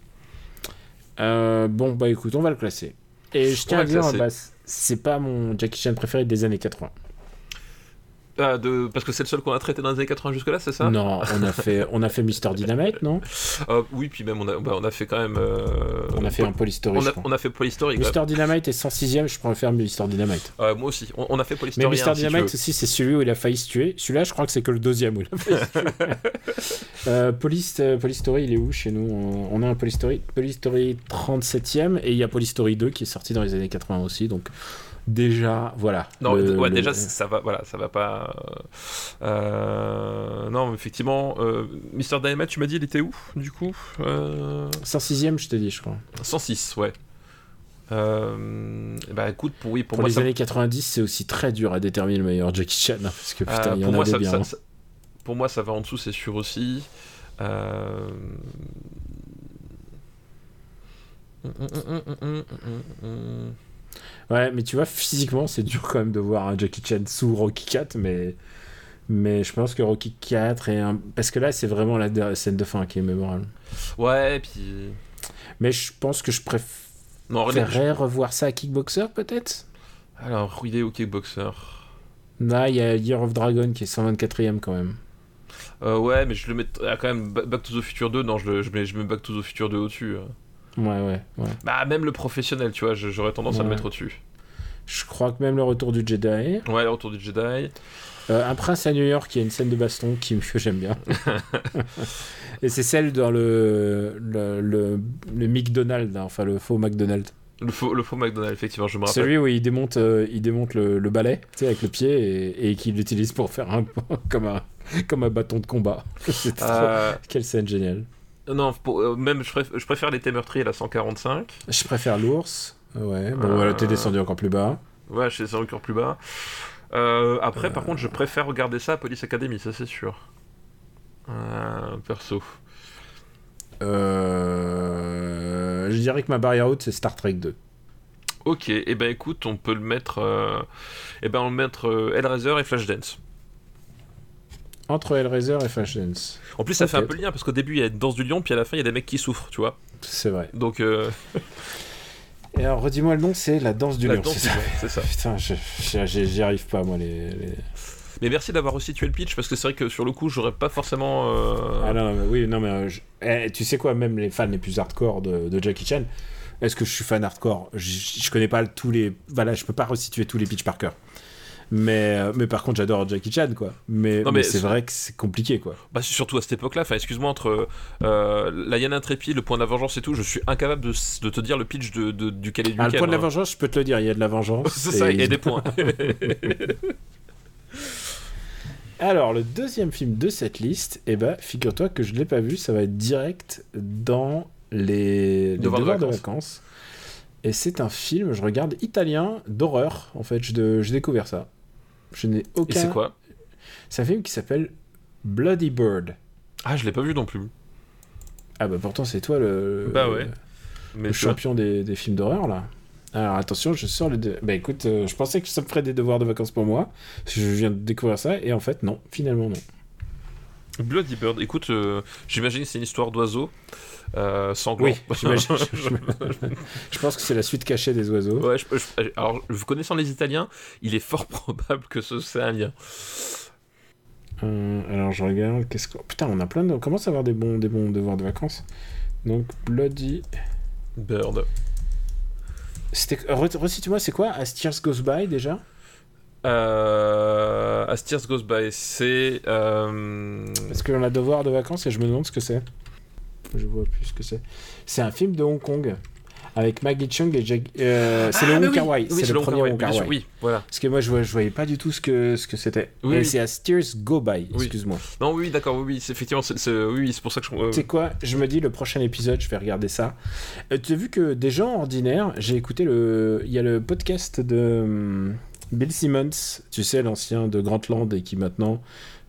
bon bah écoute, on va le classer. Et je tiens à dire, bah, c'est pas mon Jackie Chan préféré des années 80. Ah, de... Parce que c'est le seul qu'on a traité dans les années 80 jusque-là, c'est ça? Non, on a fait, on a fait Mister Dynamite, non? Euh, *laughs* Oui, puis même on a, bah, on a fait quand même. Euh, on a fait un Polystory. On a, on a fait Polystory. Mister Dynamite est 106ème, je préfère Mister Dynamite. Euh, moi aussi, on, a fait Polystory. Mais Mister Dynamite aussi, c'est celui où il a failli se tuer. Celui-là, je crois que c'est que le deuxième où il a failli se tuer. *laughs* Police, Polystory, il est où chez nous? On a un Polystory, Polystory 37ème et il y a Polystory 2 qui est sorti dans les années 80 aussi, donc déjà voilà non ouais, déjà ça va voilà ça va pas euh, non effectivement euh, Mister Dynamite tu m'as dit il était où du coup euh... 106ème je t'ai dit je crois 106 ouais euh, bah écoute pour oui pour, les années 90 c'est aussi très dur à déterminer le meilleur Jackie Chan hein, parce que putain il y en a des bien ça, pour moi ça va en dessous c'est sûr aussi euh... Ouais, mais tu vois, physiquement, c'est dur quand même de voir un Jackie Chan sous Rocky 4, mais, mais je pense que Rocky 4 est un. Parce que là, c'est vraiment la scène de fin qui est mémorable. Ouais, et puis. Mais je pense que je préférerais revoir ça à Kickboxer, peut-être? Alors, au Kickboxer. Là, il y a Year of Dragon qui est 124ème quand même. Euh, ouais, mais je le mets ah, quand même Back to the Future 2. Non, je, le, je, mets, je mets Back to the Future 2 au-dessus. Hein. Ouais, ouais, ouais. Bah, même le professionnel, tu vois, j'aurais tendance à le mettre au-dessus. Je crois que même le retour du Jedi. Ouais, le retour du Jedi. Euh, un prince à New York, il y a une scène de baston qui, *laughs* que j'aime bien. *laughs* Et c'est celle dans le, le, le, le McDonald's, hein, enfin le faux McDonald's. Le faux, le faux McDonald's, effectivement, je me rappelle. Celui où il démonte, euh, il démonte le, le balai, tu sais, avec le pied, et, et qu'il l'utilise pour faire un, *laughs* comme, un, comme un bâton de combat. Euh... Quelle scène géniale. Non, euh, même je, je, préfère l'été meurtrier, la 145. Je préfère l'ours. Ouais, bon, voilà, t'es descendu encore plus bas. Ouais, je suis descendu encore plus bas. Euh, après, par contre, je préfère regarder ça à Police Academy, ça c'est sûr. Euh, perso. Euh, je dirais que ma barrière haute, c'est Star Trek 2. Ok, et eh ben écoute, on peut le mettre. Et eh ben on le mettre Hellraiser et Flashdance. Entre Hellraiser et Flashdance. En plus, ça fait un peu lien parce qu'au début il y a une danse du lion, puis à la fin il y a des mecs qui souffrent, tu vois. C'est vrai. Donc. Euh... et alors, redis-moi le nom, c'est La danse du lion. C'est ça. *laughs* Putain, j'y arrive pas, moi, les... Mais merci d'avoir resitué le pitch parce que c'est vrai que sur le coup, j'aurais pas forcément. Euh, ah non, mais oui, non, mais euh, eh, tu sais quoi, même les fans les plus hardcore de, de Jackie Chan, est-ce que je suis fan hardcore? Je, je, connais pas tous les. Voilà, je peux pas resituer tous les pitchs par cœur. Mais, euh, mais par contre, j'adore Jackie Chan, quoi. Mais, mais mais c'est vrai que c'est compliqué, quoi. Bah, surtout à cette époque-là, enfin, excuse-moi, entre euh, la Yann Intrépide, le point de la vengeance et tout, je suis incapable de, de te dire le pitch de, de- du Calais du Ah, le point de la hein. vengeance, je peux te le dire, il y a de la vengeance. *laughs* C'est ça, et et des points. *laughs* Alors, le deuxième film de cette liste, eh ben, figure-toi que je ne l'ai pas vu, ça va être direct dans les, Devoirs de de, vacances. Et c'est un film, je regarde, italien, d'horreur, en fait, j'ai découvert ça. Je n'ai et aucun... c'est quoi C'est un film qui s'appelle Bloody Bird. Ah, je l'ai pas vu non plus. Ah bah pourtant c'est toi le, Bah ouais. le Mais vois, champion des, des films d'horreur là. Alors attention, je sors les deux. Bah écoute, euh, je pensais que ça me ferait des devoirs de vacances pour moi. parce que Je viens de découvrir ça et en fait non, finalement non. Bloody Bird, écoute, euh, j'imagine que c'est une histoire d'oiseau euh, sanglant. Oui, je, *laughs* je pense que c'est la suite cachée des oiseaux. Ouais, je- je- alors, vous connaissant les Italiens, il est fort *laughs* probable que ce soit un lien. Euh, alors je regarde, qu'est-ce que... Putain, on a plein de... On commence à avoir des bons, des bons devoirs de vacances. Donc Bloody... Bird. C'était... re- Recite-moi, c'est quoi? As Tears Goes By déjà? Euh, As Tears Goes By, c'est. euh, Parce qu'on a devoir de vacances et je me demande ce que c'est. Je vois plus ce que c'est. C'est un film de Hong Kong avec Maggie Chung et Jack. euh, c'est Ah, le Wong oui, Kar Wai. oui, c'est le premier bien Kar Wai. Oui, voilà. Parce que moi je, vois- je voyais pas du tout ce que ce que c'était. Oui, oui. c'est As Tears Go By. Oui. Excuse-moi. Non, oui, d'accord, oui, oui, c'est effectivement, c'est, c'est- oui, oui, c'est pour ça que je. euh, Tu sais quoi? Je me dis le prochain épisode, je vais regarder ça. Euh, tu as vu que des gens ordinaires, j'ai écouté le. Il y a le podcast de hum, Bill Simmons, tu sais, l'ancien de Grantland et qui maintenant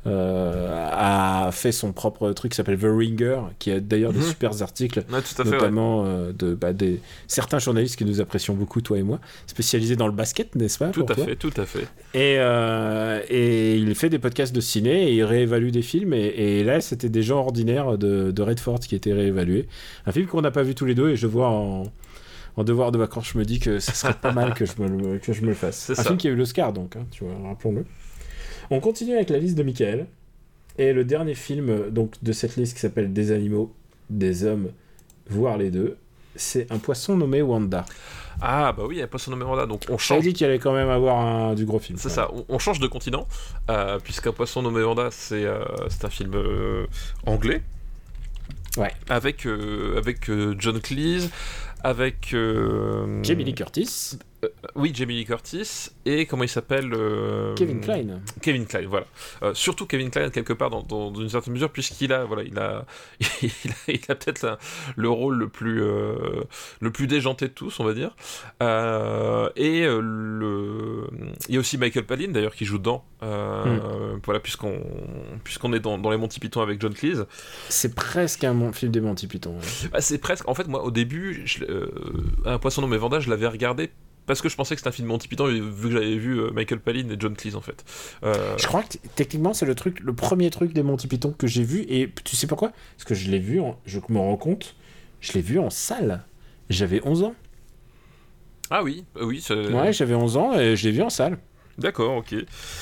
euh, a fait son propre truc qui s'appelle The Ringer, qui a d'ailleurs des Mhm. super articles. ouais, tout à fait. ouais. notamment euh, de bah, des certains journalistes que nous apprécions beaucoup toi et moi spécialisés dans le basket n'est-ce pas Tout à toi fait, tout à fait. et, euh, et il fait des podcasts de ciné et il réévalue des films et, et là c'était des gens ordinaires de, de Redford qui étaient réévalués un film qu'on n'a pas vu tous les deux et je vois en, en devoir de vacances je me dis que ce serait pas mal que je me le, que je me le fasse C'est un ça. film qui a eu l'Oscar donc hein, tu vois rappelons-le on continue avec la liste de Michael et le dernier film donc de cette liste qui s'appelle Des animaux des hommes voire les deux c'est un poisson nommé Wanda Ah, bah oui, il n'y a pas son numéro là, donc on change. dit qu'il allait quand même avoir un, du gros film C'est ça, on, on change de continent, euh, puisqu'un poisson nommé Vanda, c'est euh, un film euh, anglais. Ouais. Avec, avec John Cleese, avec. euh. Jamie Lee Curtis Oui, Jamie Lee Curtis, et comment il s'appelle euh, Kevin Klein Kevin Klein, voilà. Euh, surtout Kevin Klein quelque part dans, dans- dans une certaine mesure puisqu'il a voilà il a *laughs* il a, peut-être le rôle le plus euh, le plus déjanté de tous on va dire Euh, et euh, le il y a aussi Michael Palin d'ailleurs qui joue dedans Euh, voilà puisqu'on puisqu'on est dans, dans les Monty Python avec John Cleese C'est presque un mon- film des Monty Python. ouais. Bah, c'est presque en fait moi au début je- euh, un poisson nommé Vanda je l'avais regardé parce que je pensais que c'était un film Monty Python vu que j'avais vu euh, Michael Palin et John Cleese en fait Euh, Je crois que techniquement c'est le truc, le premier truc des Monty Python que j'ai vu et tu sais pourquoi? Parce que je l'ai vu, en- je me rends compte, je l'ai vu en salle. J'avais 11 ans. ah oui oui c'est- Ouais, j'avais 11 ans et je l'ai vu en salle. d'accord ok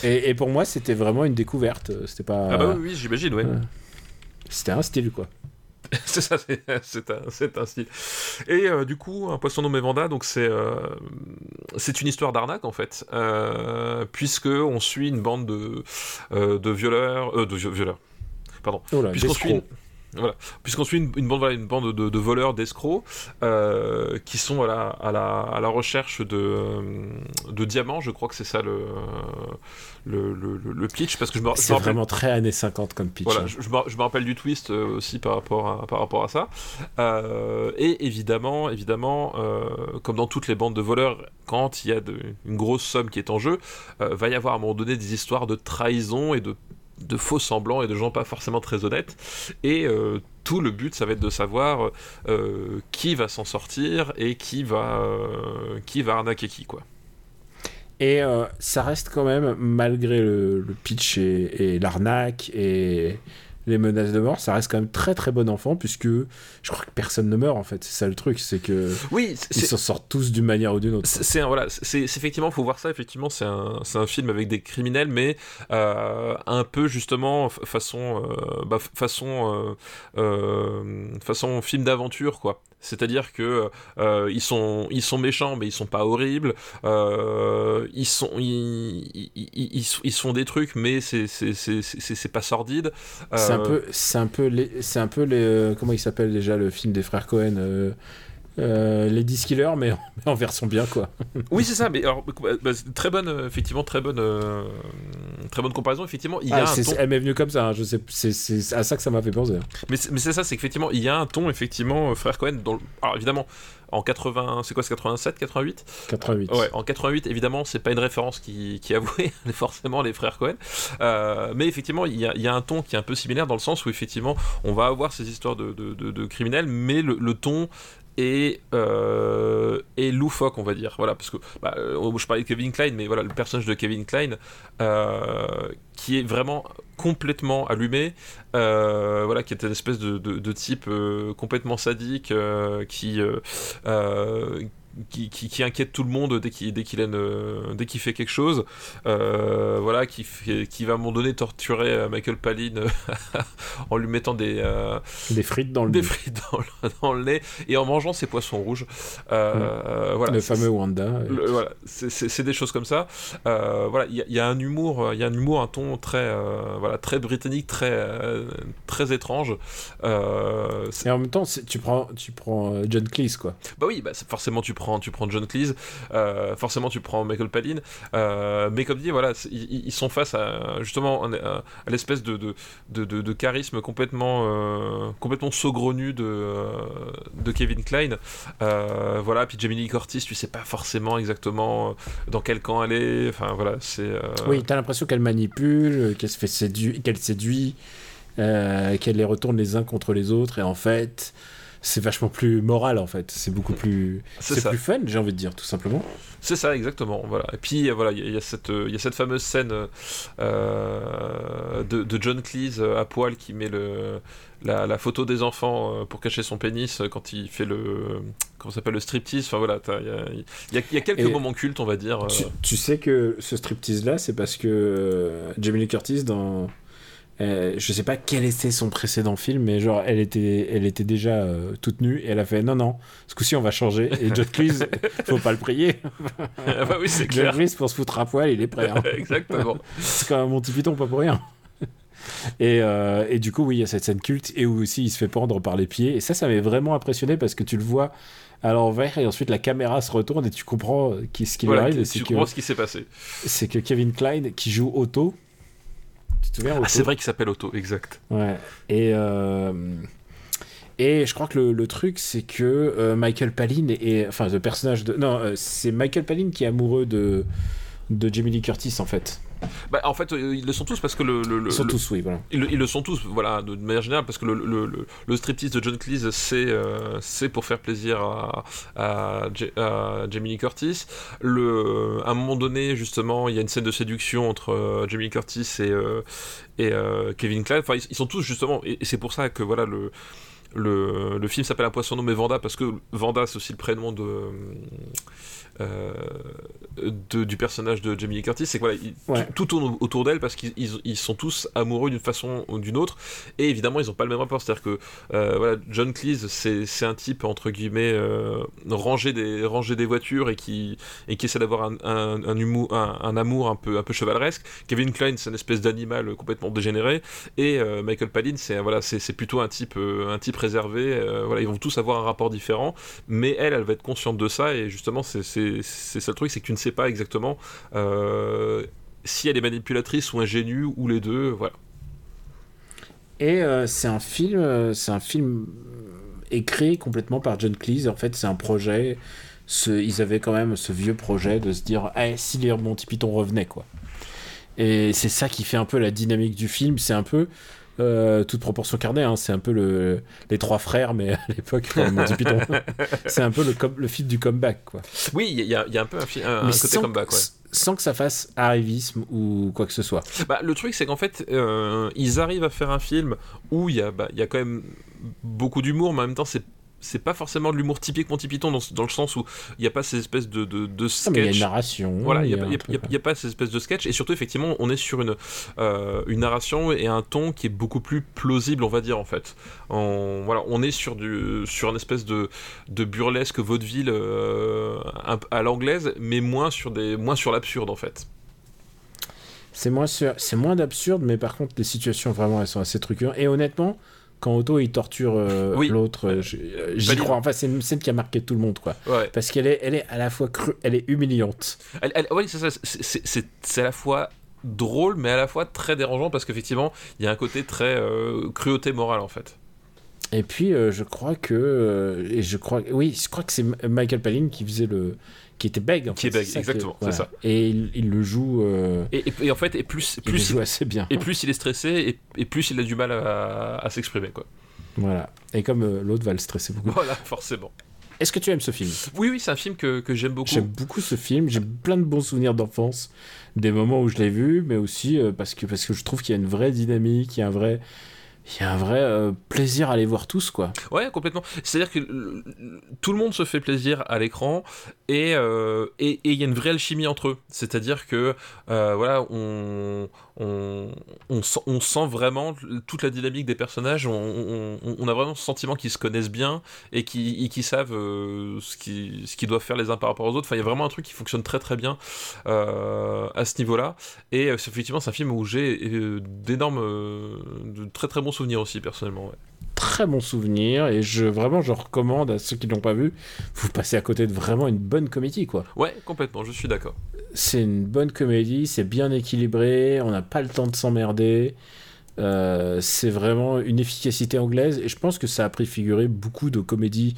Et, et pour moi c'était vraiment une découverte. C'était pas. Ah bah oui, oui, j'imagine, ouais. ouais. C'était un style quoi. *laughs* c'est ça, c'est un, c'est un style. Et euh, du coup, un poisson nommé Vanda, donc c'est euh, c'est une histoire d'arnaque en fait, euh, puisque on suit une bande de euh, de violeurs, de vi- violeurs, pardon, Oh là, puisqu'on suit une, voilà, puisqu'on suit une, une bande voilà, une bande de, de voleurs, d'escrocs, euh, qui sont à la, à la, à la recherche de euh, de diamants, je crois que c'est ça le le, le, le- le pitch, parce que je me, C'est rappelle vraiment très années 50 comme pitch. voilà, hein. je, je me, je me rappelle du twist euh, aussi par rapport à, par rapport à ça. Euh, et évidemment, évidemment, euh, comme dans toutes les bandes de voleurs, quand il y a de- une grosse somme qui est en jeu, euh, va y avoir à un moment donné des histoires de trahison et de, de faux semblants et de gens pas forcément très honnêtes. Et euh, tout le but, ça va être de savoir euh, qui va s'en sortir et qui va, euh, qui va arnaquer qui, quoi. Et ça reste quand même, malgré le, le pitch et l'arnaque et les menaces de mort, ça reste quand même très très bon enfant puisque je crois que personne ne meurt en fait. C'est ça le truc, c'est que Oui, ils s'en sortent tous d'une manière ou d'une autre. c'est voilà, c'est effectivement, faut voir ça. Effectivement, c'est un, film avec des criminels, mais euh, un peu justement fa- façon, euh, bah, façon, euh, façon film d'aventure, quoi. C'est-à-dire que euh, ils sont, ils sont méchants, mais ils sont pas horribles. Euh, ils sont, ils, ils, ils, ils- font des trucs, mais c'est, c'est, pas sordide. C'est un peu, c'est un peu les, c'est un peu les, euh, comment il s'appelle déjà le film des frères Cohen, euh, Lady Skiller, mais en, mais en version bien quoi. Oui, c'est ça. Mais alors, bah, très bonne, euh, effectivement, très bonne, euh, très bonne comparaison. Effectivement, il y a Ah, un ton. Elle m'est venue comme ça. hein, je sais, c'est, à ça que ça m'a fait penser. Mais c'est ça, c'est qu'effectivement, il y a un ton, effectivement, frère Cohen. Dans le- Alors évidemment, en 80, c'est quoi, c'est 87, 88 88. Ouais, en 88, évidemment, c'est pas une référence qui, qui avouait *laughs* forcément les frères Cohen. Mais effectivement, il y, a, il y a un ton qui est un peu similaire dans le sens où, effectivement, on va avoir ces histoires de, de, de- de criminels, mais le, le ton euh, est loufoque, on va dire. Voilà, parce que bah, euh, je parlais de Kevin Klein, mais voilà, le personnage de Kevin Klein, euh, qui est vraiment complètement allumé, voilà, qui est une espèce de, type complètement sadique, qui, qui, qui, qui inquiète tout le monde dès qu'il dès qu'il fait quelque chose, euh, voilà, qui, fait- qui va à un moment donné torturer euh, Michael Palin *laughs* en lui mettant des, euh, Des frites dans le, des frites dans le, *laughs* dans le nez et en mangeant ses poissons rouges. Euh, voilà, le fameux Wanda. euh, le- voilà, c'est- des choses comme ça. Euh, voilà, il y, a- il y a un humour, il y a un humour, un ton très, euh, voilà, très britannique, très, euh, très étrange. Euh, Et en même temps, tu prends, tu prends euh, John Cleese quoi. bah oui, bah forcément tu prends, tu prends John Cleese, euh, forcément tu prends Michael Palin, euh, mais comme dit, voilà, ils, sont face à justement à, l'espèce de, de, de, de- charisme complètement, euh, complètement saugrenu de, de Kevin Klein. Voilà, puis Jamie Lee Curtis, tu sais pas forcément exactement dans quel camp elle est. Enfin voilà, c'est. Oui, t'as l'impression qu'elle manipule, qu'elle se fait séduire, qu'elle séduit, qu'elle les retourne les uns contre les autres, et en fait, c'est vachement plus moral en fait. C'est beaucoup plus, C'est plus fun, j'ai envie de dire tout simplement. C'est ça, exactement. Voilà. Et puis voilà, il y, a- il y a cette, euh, il cette fameuse scène euh, de, de John Cleese euh, à poil qui met le, la, la photo des enfants pour cacher son pénis quand il fait le comment s'appelle le striptease. Enfin voilà, il y a, y y quelques Et moments cultes, on va dire. Tu, tu sais que ce striptease là, c'est parce que Jamie Lee Curtis dans euh, je sais pas quel était son précédent film, mais genre elle était, elle était déjà euh, toute nue et elle a fait non non, ce coup-ci on va changer. Et John Cleese, *laughs* faut pas le prier. Ah bah oui, c'est John clair. Cleese pour se foutre à poil, il est prêt. hein. *laughs* Exactement. C'est quand même mon petit python, pas pour rien. *laughs* Et, euh, et du coup, oui, il y a cette scène culte et où aussi il se fait pendre par les pieds. Et ça, ça m'avait vraiment impressionné parce que tu le vois à l'envers et ensuite la caméra se retourne et tu comprends qui- ce qui lui arrive. tu C'est que, comprends ce qui s'est passé. c'est que Kevin Klein qui joue Otto. Tu te souviens Ah, c'est vrai qu'il s'appelle Otto, exact. Ouais. Et, euh, et je crois que le, le truc, c'est que euh, Michael Palin est. Enfin, le personnage de. Non, euh, c'est Michael Palin qui est amoureux de, de Jamie Lee Curtis en fait. Bah, en fait, euh, ils le sont tous parce que le, le- le- Ils sont le- tous, oui, voilà. Ils, le- ils le sont tous, voilà, de, de manière générale, parce que le, le, le, le striptease de John Cleese, c'est euh, c'est pour faire plaisir à, à, Ja- à Jamie Lee Curtis. Le, à un moment donné, justement, il y a une scène de séduction entre euh, Jamie Lee Curtis et, euh, et Kevin Klein. Enfin, ils, ils sont tous, justement, et, et c'est pour ça que, voilà, le. Le, le film s'appelle Un poisson nommé Vanda parce que Vanda c'est aussi le prénom de, de- du personnage de Jamie Lee Curtis. C'est que voilà, il- Ouais. tout, tourne autour d'elle parce qu'ils ils- ils sont tous amoureux d'une façon ou d'une autre. Et évidemment, ils n'ont pas le même rapport. C'est-à-dire que euh, voilà, John Cleese, c'est un type entre guillemets euh, rangé des rangé des voitures et qui et qui essaie d'avoir un, un, un humour, un, un amour un peu un peu chevaleresque. Kevin Klein, c'est une espèce d'animal complètement dégénéré. Et euh, Michael Palin, c'est voilà, c'est plutôt un type euh, un type réservé. euh, voilà, ils vont tous avoir un rapport différent. Mais elle, elle va être consciente de ça. Et justement, c'est c'est ça le truc, c'est que tu ne sais pas exactement. euh, si elle est manipulatrice ou ingénue ou les deux, voilà. Et euh, c'est un film, euh, c'est un film écrit complètement par John Cleese. En fait, c'est un projet. Ce, ils avaient quand même ce vieux projet de se dire, eh, si les Monty Python revenaient, quoi. Et c'est ça qui fait un peu la dynamique du film. C'est un peu euh, toute proportion gardée. Hein, c'est un peu le, les trois frères, mais à l'époque, *laughs* c'est un peu le, le film du comeback, quoi. Oui, il y, a- il y a un peu un, un, un côté sans, comeback, ouais. sans que ça fasse arrivisme ou quoi que ce soit. Bah, le truc, c'est qu'en fait, euh, ils arrivent à faire un film où il y, a, bah, il y a quand même beaucoup d'humour, mais en même temps, c'est c'est pas forcément de l'humour typique Monty Python dans, dans le sens où il n'y a pas ces espèces de, de, de mais il y a une sketch. narration. Voilà, il n'y a, pas- a- a- a ces espèces de sketch, et surtout, effectivement, on est sur une, euh, une narration et un ton qui est beaucoup plus plausible, on va dire, en fait. On, voilà, on est sur, du, sur une espèce de, de burlesque vaudeville euh, à l'anglaise, mais moins sur, des, moins sur l'absurde, en fait. C'est moins, sûr- c'est moins d'absurde, mais par contre, les situations vraiment, elles sont assez truquantes. Et honnêtement, quand Otto il torture euh, Oui. l'autre, euh, euh, j'y Bah, crois. Enfin, c'est une scène qui a marqué tout le monde, quoi. Ouais. Parce qu'elle est, elle est à la fois crue, elle est humiliante. Oui, c'est à la fois drôle, mais à la fois très dérangeant parce qu'effectivement, il y a un côté très euh, cruauté morale en fait. Et puis, je crois que, et je crois, oui, je crois que c'est Michael Palin qui faisait le, qui était bègue. En Qui est bègue, exactement, c'est ça. Et il, il le joue, euh, Et, et- et en fait, et plus, il plus, joue assez bien. et plus il est stressé, et, et plus il a du mal à, à s'exprimer, quoi. Voilà. Et comme euh, l'autre va le stresser beaucoup. Voilà, forcément. Est-ce que tu aimes ce film? Oui, oui, c'est un film que, que j'aime beaucoup. J'aime beaucoup ce film. J'ai plein de bons souvenirs d'enfance, des moments où je l'ai vu, mais aussi euh, parce que parce que je trouve qu'il y a une vraie dynamique, il y a un vrai, il y a un vrai euh, plaisir à les voir tous, quoi. Ouais, complètement. C'est-à-dire que tout le monde se fait plaisir à l'écran et euh, et et il y a une vraie alchimie entre eux. C'est-à-dire que euh, voilà, on on, on, sent, vraiment toute la dynamique des personnages. On, a vraiment ce sentiment qu'ils se connaissent bien et qui et qui savent euh, ce qu'ils qu'ils doivent faire les uns par rapport aux autres. Enfin, il y a vraiment un truc qui fonctionne très très bien euh, à ce niveau-là. Et euh, effectivement, c'est un film où j'ai d'énormes, de très très bons souvenirs aussi personnellement. Très bon souvenir et je vraiment je recommande à ceux qui l'ont pas vu, vous passez à côté de vraiment une bonne comédie, quoi. Ouais, complètement, je suis d'accord. C'est une bonne comédie, c'est bien équilibré, on n'a pas le temps de s'emmerder. Euh, c'est vraiment une efficacité anglaise et je pense que ça a préfiguré beaucoup de comédies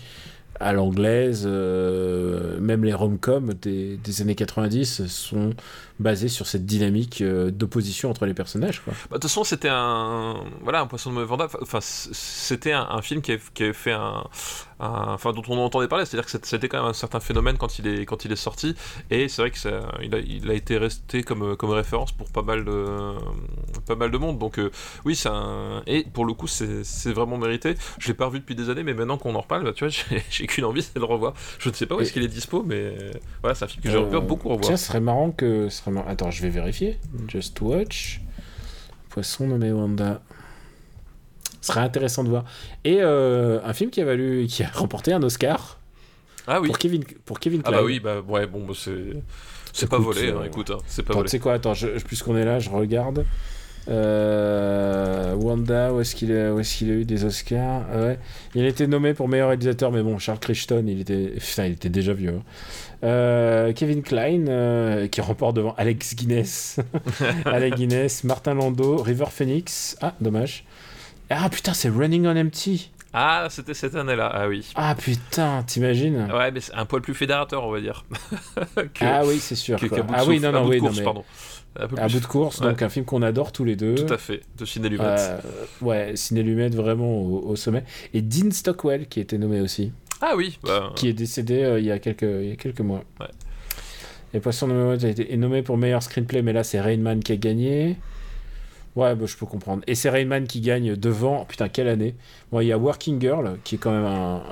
à l'anglaise, euh, même les rom-coms des, des années 90 sont basées sur cette dynamique euh, d'opposition entre les personnages. Bah, De toute façon, c'était un voilà un poisson de mauvais vendeur. Enfin, c'était un, un film qui avait fait un, un- enfin dont on entendait parler. C'est-à-dire que c'était- quand même un certain phénomène quand il est quand il est sorti. Et c'est vrai que ça, il a, il a été resté comme comme référence pour pas mal de pas mal de monde. Donc euh, oui, c'est un et pour le coup, c'est vraiment mérité. Je l'ai pas revu depuis des années, mais maintenant qu'on en reparle, bah, tu vois, *laughs* j'ai j'ai qu'une envie, c'est de le revoir. Je ne sais pas où est-ce qu'il est dispo, mais voilà, c'est un film que j'aimerais Euh, beaucoup revoir. Tiens, ce serait marrant que. ce Attends, je vais vérifier. Just watch. Poisson nommé Wanda. Ce serait intéressant de voir. Et euh, un film qui a valu, qui a remporté un Oscar ah oui. pour Kevin, pour Kevin Ah bah oui, bah ouais, bon, bah, c'est c'est pas volé, hein, euh, écoute, hein, c'est pas Attends, volé. tu sais quoi Attends, je, je- puisqu'on est là, je regarde. Euh, Wanda, où est-ce qu'il a, où est-ce qu'il a eu des Oscars? Ouais. Il a été nommé pour meilleur réalisateur, mais bon, Charles Crichton, il était, putain, il était déjà vieux. hein. Euh, Kevin Klein, euh, qui remporte devant Alex Guinness, *laughs* Alex Guinness, Martin Landau, River Phoenix. Ah, dommage. Ah putain, c'est Running on Empty. Ah, c'était cette année-là, ah oui. Ah putain, t'imagines Ouais, mais c'est un poil plus fédérateur, on va dire. *laughs* que, Ah oui, c'est sûr. que- quoi. de Ah oui, non, non, oui, non, course, mais pardon. Un peu à bout de course, Ouais. donc un film qu'on adore tous les deux. Tout à fait, de Ciné Lumet. Euh, ouais, Ciné Lumet vraiment au, au sommet. Et Dean Stockwell qui a été nommé aussi, Ah oui, bah, qui est décédé euh, il, y a quelques, il y a quelques mois. Ouais. Et Poisson nommé a été est nommé pour meilleur screenplay, mais là c'est Rain Man qui a gagné. Ouais, bah, je peux comprendre. Et c'est Rain Man qui gagne devant. Putain, quelle année Bon, il y a Working Girl, qui est quand même un,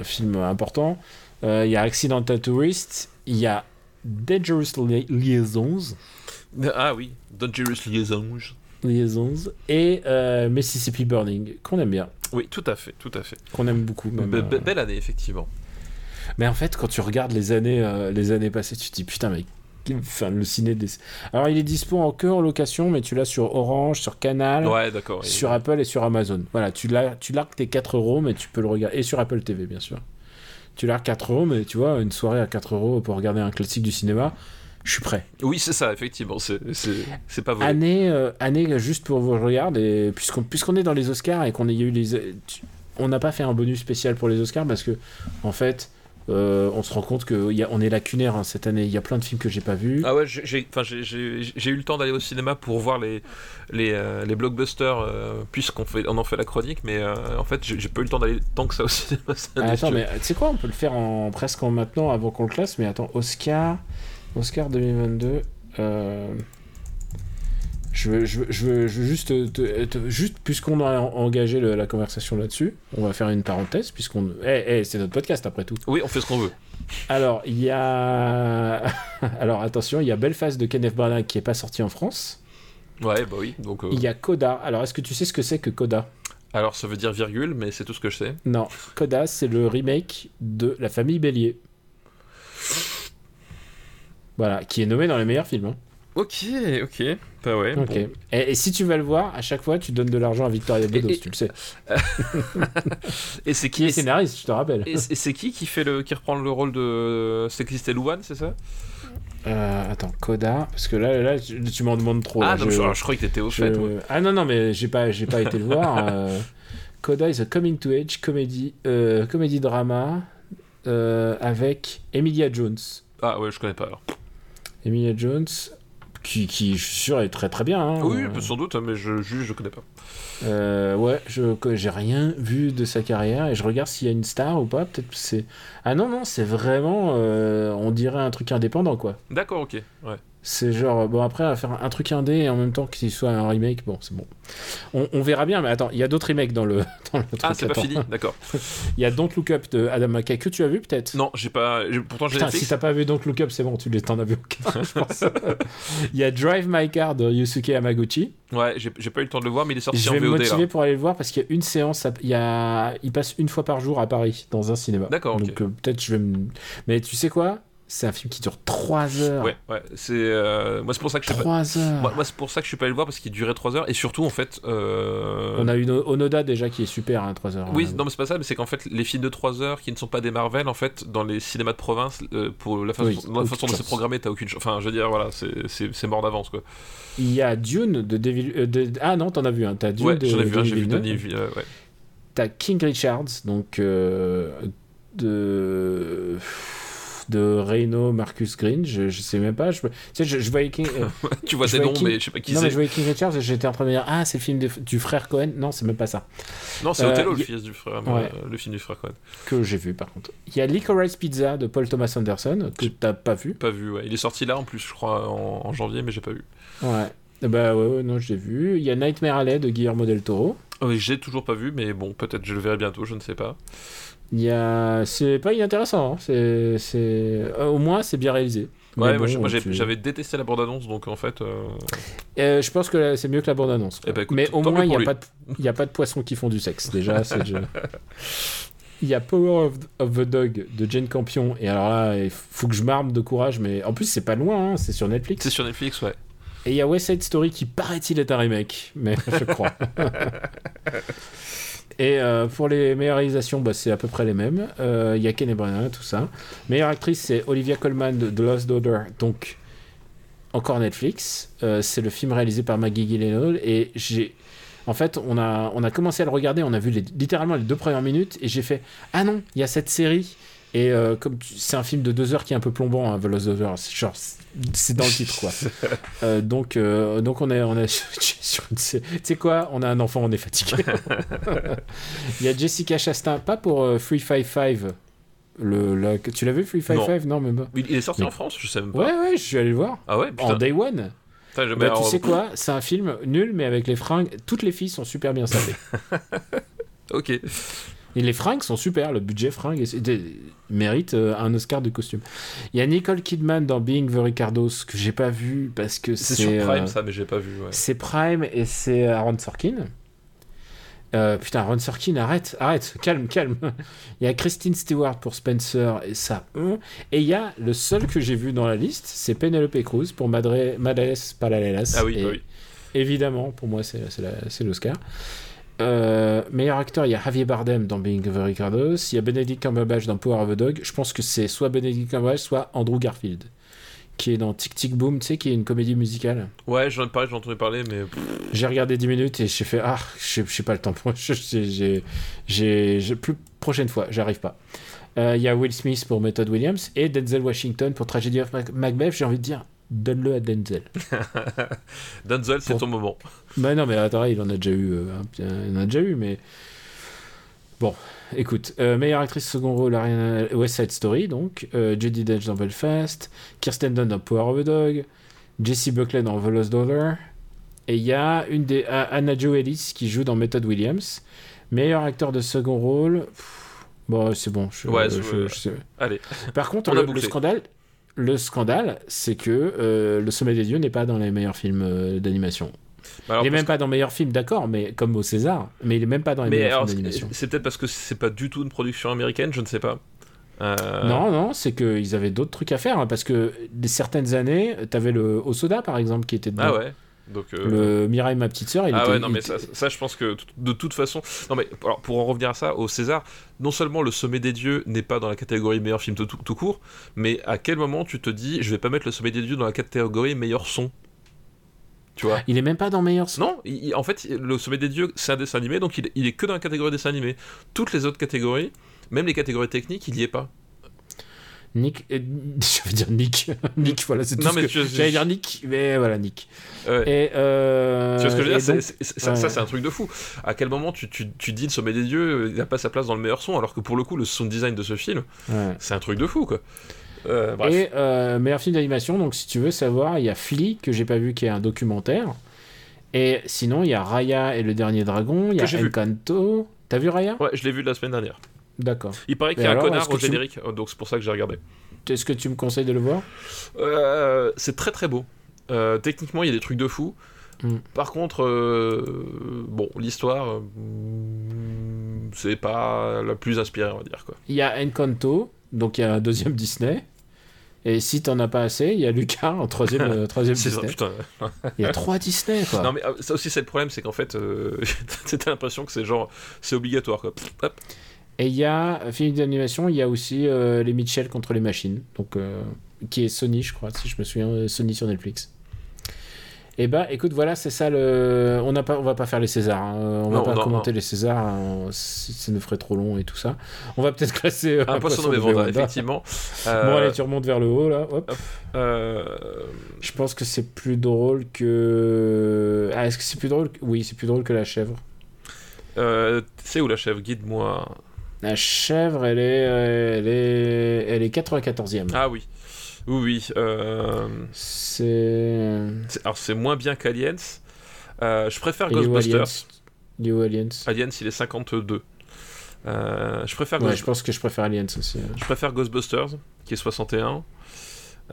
un film important. Euh, il y a Accidental Tourist. Il y a Dangerous Lia- Liaisons. ah oui, Dangerous Liaisons. Liaisons. Et euh, Mississippi Burning, qu'on aime bien. Oui, tout à fait, tout à fait. Qu'on aime beaucoup. Même, Be- be- euh. belle année, effectivement. Mais en fait, quand tu regardes les années, euh, les années passées, tu te dis putain, mais. Enfin, le ciné des. Alors, il est dispo en que en location, mais tu l'as sur Orange, sur Canal, Ouais, sur Apple et sur Amazon. Voilà, tu l'as, tu largues tes 4 euros, mais tu peux le regarder. Et sur Apple TV, bien sûr. Tu largues 4 euros, mais tu vois, une soirée à 4 euros pour regarder un classique du cinéma, je suis prêt. Oui, c'est ça, effectivement, c'est pas volé. Année, euh, année juste pour vous regarder, puisqu'on, puisqu'on est dans les Oscars et qu'on a eu les. On n'a pas fait un bonus spécial pour les Oscars parce que, en fait, euh, on se rend compte qu'on est lacunaire hein, cette année. Il y a plein de films que j'ai pas vus. Ah ouais, j'ai- eu le temps d'aller au cinéma pour voir les, les, euh, les blockbusters, euh, puisqu'on on en fait la chronique, mais en fait, j'ai pas eu le temps d'aller tant que ça au cinéma. Ah, attends, mais tu sais quoi, on peut le faire en presque en maintenant avant qu'on le classe, mais attends, Oscar, Oscar 2022. euh, Je veux, je veux, je veux, je veux juste, te- te- juste puisqu'on a en- engagé le- la conversation là-dessus, on va faire une parenthèse, puisqu'on. Eh, eh, c'est notre podcast après tout. Oui, on fait ce qu'on veut. Alors, il y a. *laughs* Alors, attention, il y a Belfast de Kenneth Branagh qui est pas sorti en France. Ouais, bah oui. Donc, euh, Il y a Coda. Alors, est-ce que tu sais ce que c'est que Coda? Alors, ça veut dire virgule, mais c'est tout ce que je sais. Non, Coda, c'est le remake de La famille Bélier. Voilà, qui est nommé dans les meilleurs films. hein. Ok, ok. Bah ouais. Ok. bon. Et, et si tu vas le voir, à chaque fois, tu donnes de l'argent à Victoria Bedos, Et- et- tu le sais. *laughs* Et c'est Qui est scénariste, je te rappelle. Et c'est qui qui fait le qui reprend le rôle de c'est Christelle Louane, c'est ça? Euh, attends, Coda, parce que là, là tu, tu m'en demandes trop. Ah là, non, je- alors, je croyais que t'étais au je- fait. ouais. Ah non, non, mais j'ai pas, j'ai pas été le voir. euh, *laughs* Coda is a coming to age comédie, euh, comédie drama euh, avec Emilia Jones. Ah ouais, je connais pas alors. Emilia Jones, qui, qui, je suis sûr, est très très bien. hein. Oui, sans doute, mais je juge, je connais pas. Euh, ouais, je j'ai rien vu de sa carrière et je regarde s'il y a une star ou pas. Peut-être c'est. Ah non, non, c'est vraiment. euh, on dirait un truc indépendant, quoi. D'accord, ok. Ouais. C'est genre. Bon, après, à faire un truc indé et en même temps qu'il soit un remake, bon, c'est bon. On, on verra bien, mais attends, il y a d'autres remakes dans le, *laughs* dans le truc. Ah, c'est pas fini, d'accord. *laughs* Il y a Don't Look Up de Adam McKay que tu as vu, peut-être? Non, j'ai pas. Pourtant, j'ai si t'as pas vu Don't Look Up, c'est bon, tu t'en as vu aucun, je *laughs* pense. Il y a Drive My Car de Yusuke Hamaguchi. Ouais, j'ai pas eu le temps de le voir, mais il est sorti Je en vais me VOD motiver là. pour aller le voir parce qu'il y a une séance, il, y a... il passe une fois par jour à Paris dans un cinéma. D'accord. Donc euh, peut-être je vais me. Mais tu sais quoi? C'est un film qui dure 3 heures. Ouais, ouais. C'est euh, moi, c'est pour ça que je suis pas. 3 heures. Moi, moi, c'est pour ça que je suis pas allé le voir parce qu'il durait 3 heures et surtout en fait. euh, On a une Onoda déjà qui est super, hein, 3 heures. Oui, hein. non, mais c'est pas ça, mais c'est qu'en fait, les films de 3 heures qui ne sont pas des Marvel, en fait, dans les cinémas de province, euh, pour la façon, Oui, dans la façon dont c'est programmé, t'as aucune chance. Enfin, je veux dire, voilà, c'est- mort d'avance, quoi. Il y a Dune de David. euh, de- Ah non, t'en as vu un. T'as Dune ouais, de j'en ai vu un, j'ai vu. Denis ouais. T'as King Richards, donc euh, de de Reino Marcus Green. Je, je sais même pas. Je, tu sais, je, je voyais King. euh, *laughs* tu vois vois noms, mais je sais pas qui non, mais c'est. je voyais King Richards et j'étais en train de me dire Ah, c'est le film de- du frère Cohen. Non, c'est même pas ça. Non, c'est Euh, Othello, y- le fils du frère, Ouais. euh, le film du frère Cohen. Que j'ai vu par contre. Il y a Licorice Pizza de Paul Thomas Anderson que t'as pas vu. Pas vu, ouais. Il est sorti là, en plus, je crois, en, en janvier, mais j'ai pas vu. Ouais. Bah ouais, ouais, non, j'ai vu. Il y a Nightmare Alley de Guillermo del Toro. Oh, oui, j'ai toujours pas vu, mais bon, peut-être je le verrai bientôt, je ne sais pas. Il y a. C'est pas inintéressant. hein. C'est. c'est- Au moins, c'est bien réalisé. Ouais, moi, bon, j'ai- moi, j'ai- tu- j'avais détesté la bande-annonce, donc en fait. euh, Euh, je pense que c'est mieux que la bande-annonce. Eh ben, écoute, Mais au moins, il n'y a, de- a pas de poissons qui font du sexe. Déjà, c'est déjà- *laughs* Il y a Power of, of the Dog de Jane Campion. Et alors là, il faut que je m'arme de courage. Mais en plus, c'est pas loin. hein, C'est sur Netflix. C'est sur Netflix, ouais. Et il y a West Side Story qui paraît-il est un remake. Mais je crois. *laughs* Et euh, pour les meilleures réalisations, bah, c'est à peu près les mêmes. Euh, Il y a Ken Branagh, tout ça. Meilleure actrice, c'est Olivia Colman de The Lost Daughter, donc encore Netflix. Euh, c'est le film réalisé par Maggie Gyllenhaal et j'ai, en fait, on a on a commencé à le regarder, on a vu littéralement les deux premières minutes et j'ai fait ah non, il y a cette série. Et euh, comme tu- c'est un film de deux heures qui est un peu plombant, hein, genre c'est dans le titre quoi. *laughs* Euh, donc euh, donc on est on est sur *laughs* tu sais quoi, on a un enfant, on est fatigué. *laughs* Il y a Jessica Chastain, pas pour euh, 355. Le, la- tu l'as vu 355 non. même pas. Il est sorti Mais- en France, je sais même pas. Ouais ouais, je suis allé le voir Ah ouais, en putain. day one. Putain, Bah, tu sais quoi, c'est un film nul mais avec les fringues, toutes les filles sont super bien sapées. Ok. Et les fringues sont super, le budget fringues mérite euh, un Oscar de costume. Il y a Nicole Kidman dans Being the Ricardos que j'ai pas vu parce que C'est sur Prime euh, ça, mais j'ai pas vu. Ouais. c'est Prime et c'est Aaron Sorkin. Euh, putain, Aaron Sorkin, arrête, arrête, calme, calme. *laughs* Il y a Christine Stewart pour Spencer et ça. Et il y a le seul que j'ai vu dans la liste, c'est Penelope Cruz pour Madre, Madres Paralelas. Ah oui, Et bah oui. Évidemment, pour moi, c'est l'Oscar. Euh, meilleur acteur, il y a Javier Bardem dans Being the Ricardos. Il y a Benedict Cumberbatch dans Power of the Dog. Je pense que c'est soit Benedict Cumberbatch, soit Andrew Garfield, qui est dans Tic Tic Boom, tu sais, qui est une comédie musicale. Ouais, j'en ai parlé, j'en ai entendu parler, mais J'ai regardé 10 minutes et j'ai fait Ah, j'ai j'ai pas le temps pour. *laughs* je- J'ai. Plus prochaine fois, j'arrive pas. Euh, Il y a Will Smith pour Method Williams et Denzel Washington pour Tragedy of Mac- Macbeth. J'ai envie de dire Donne-le à Denzel. *laughs* Denzel, c'est Pour- ton moment. Bah non, mais attends, il en a déjà eu. euh, il en a déjà eu, mais. Bon, écoute, euh, meilleure actrice second rôle, Ariana West Side Story, donc, euh, Judi Dench dans Belfast, Kirsten Dunst dans Power of a Dog, Jessie Buckley dans The Lost Daughter, et il y a une des A- Anna Joe Ellis qui joue dans Method Williams. Meilleur acteur de second rôle, pff, bon, c'est bon. Je, Ouais, je- je. Allez. Par contre, On a le, le scandale, le scandale, c'est que euh, Le Sommet des Dieux n'est pas dans les meilleurs films euh, d'animation. Alors, il est même pas dans meilleurs films, d'accord, mais comme au César, mais il est même pas dans les Mais meilleurs alors, films d'animation. c'est peut-être parce que c'est pas du tout une production américaine, je ne sais pas. Euh, Non, non, c'est qu'ils avaient d'autres trucs à faire, hein, parce que des certaines années, t'avais le Osoda, par exemple, qui était dedans. Ah ouais. Donc. euh, Le Mirai, ma petite sœur, il ah était... ouais, non, mais était- ça, ça, je pense que de toute façon. Non, mais alors, pour en revenir à ça, au César, non seulement le Sommet des Dieux n'est pas dans la catégorie meilleur film tout, tout court, mais à quel moment tu te dis, je vais pas mettre le Sommet des Dieux dans la catégorie meilleur son? Tu vois? Il est même pas dans meilleur son. Non, il- en fait, le Sommet des Dieux, c'est un dessin animé, donc il, il est que dans la catégorie dessin animé. Toutes les autres catégories, même les catégories techniques, il y est pas. Nick, euh, *laughs* je vais dire Nick, *laughs* Nick, voilà, c'est tout Non, ce mais que j'allais dire Nick, mais voilà Nick. Ouais. Et euh, Tu vois ce que je veux dire? Ça, ouais. ça, c'est un truc de fou. À quel moment tu, tu, tu dis le sommet des dieux, il n'a pas sa place dans le meilleur son, alors que pour le coup, le sound design de ce film, ouais. c'est un truc de fou, quoi. Euh, bref. Et euh, meilleur film d'animation, donc si tu veux savoir, il y a Flea, que j'ai pas vu, qui est un documentaire. Et sinon, il y a Raya et le dernier dragon, il y a. Encanto. T'as vu Raya? Ouais, je l'ai vu la semaine dernière. D'accord. Il paraît qu'il y a alors, un connard au générique, euh, donc c'est pour ça que j'ai regardé. Est-ce que tu me conseilles de le voir? Euh, c'est très très beau. Euh, techniquement, il y a des trucs de fou. Mm. Par contre, euh, bon, l'histoire, euh, c'est pas la plus inspirée, on va dire, quoi. Il y a Encanto, donc il y a un deuxième Disney. Et si t'en as pas assez, il y a Lucas en troisième, euh, troisième *laughs* Disney. Il y a trois Disney, quoi. Non mais ça aussi c'est le problème, c'est qu'en fait, euh, *laughs* t'as l'impression que c'est genre, c'est obligatoire quoi. Pff, hop. Et il y a un film d'animation, il y a aussi euh, les Mitchell contre les machines, donc euh, qui est Sony, je crois, si je me souviens, euh, Sony sur Netflix. Et bah, écoute, voilà, c'est ça le. On n'a pas, on va pas faire les Césars, hein, euh, on va Non, pas non, commenter non. les Césars, hein, ça nous ferait trop long et tout ça. On va peut-être classer euh, Un poisson de Vanda, Vanda. effectivement. *laughs* Bon, Euh, allez, tu remontes vers le haut là. Hop. euh, Je pense que c'est plus drôle que. Ah, est-ce que c'est plus drôle que- Oui, c'est plus drôle que la chèvre. euh, c'est où la chèvre? Guide-moi. La chèvre, elle est, euh, elle est, elle est 94e. Ah oui, oui, oui. euh, C'est. alors c'est moins bien qu'Aliens. Euh, je préfère Et Ghostbusters. New Aliens. Aliens, il est 52. Euh, je préfère Ouais, Ghost- je pense que je préfère Aliens aussi. hein. Je préfère Ghostbusters, qui est 61.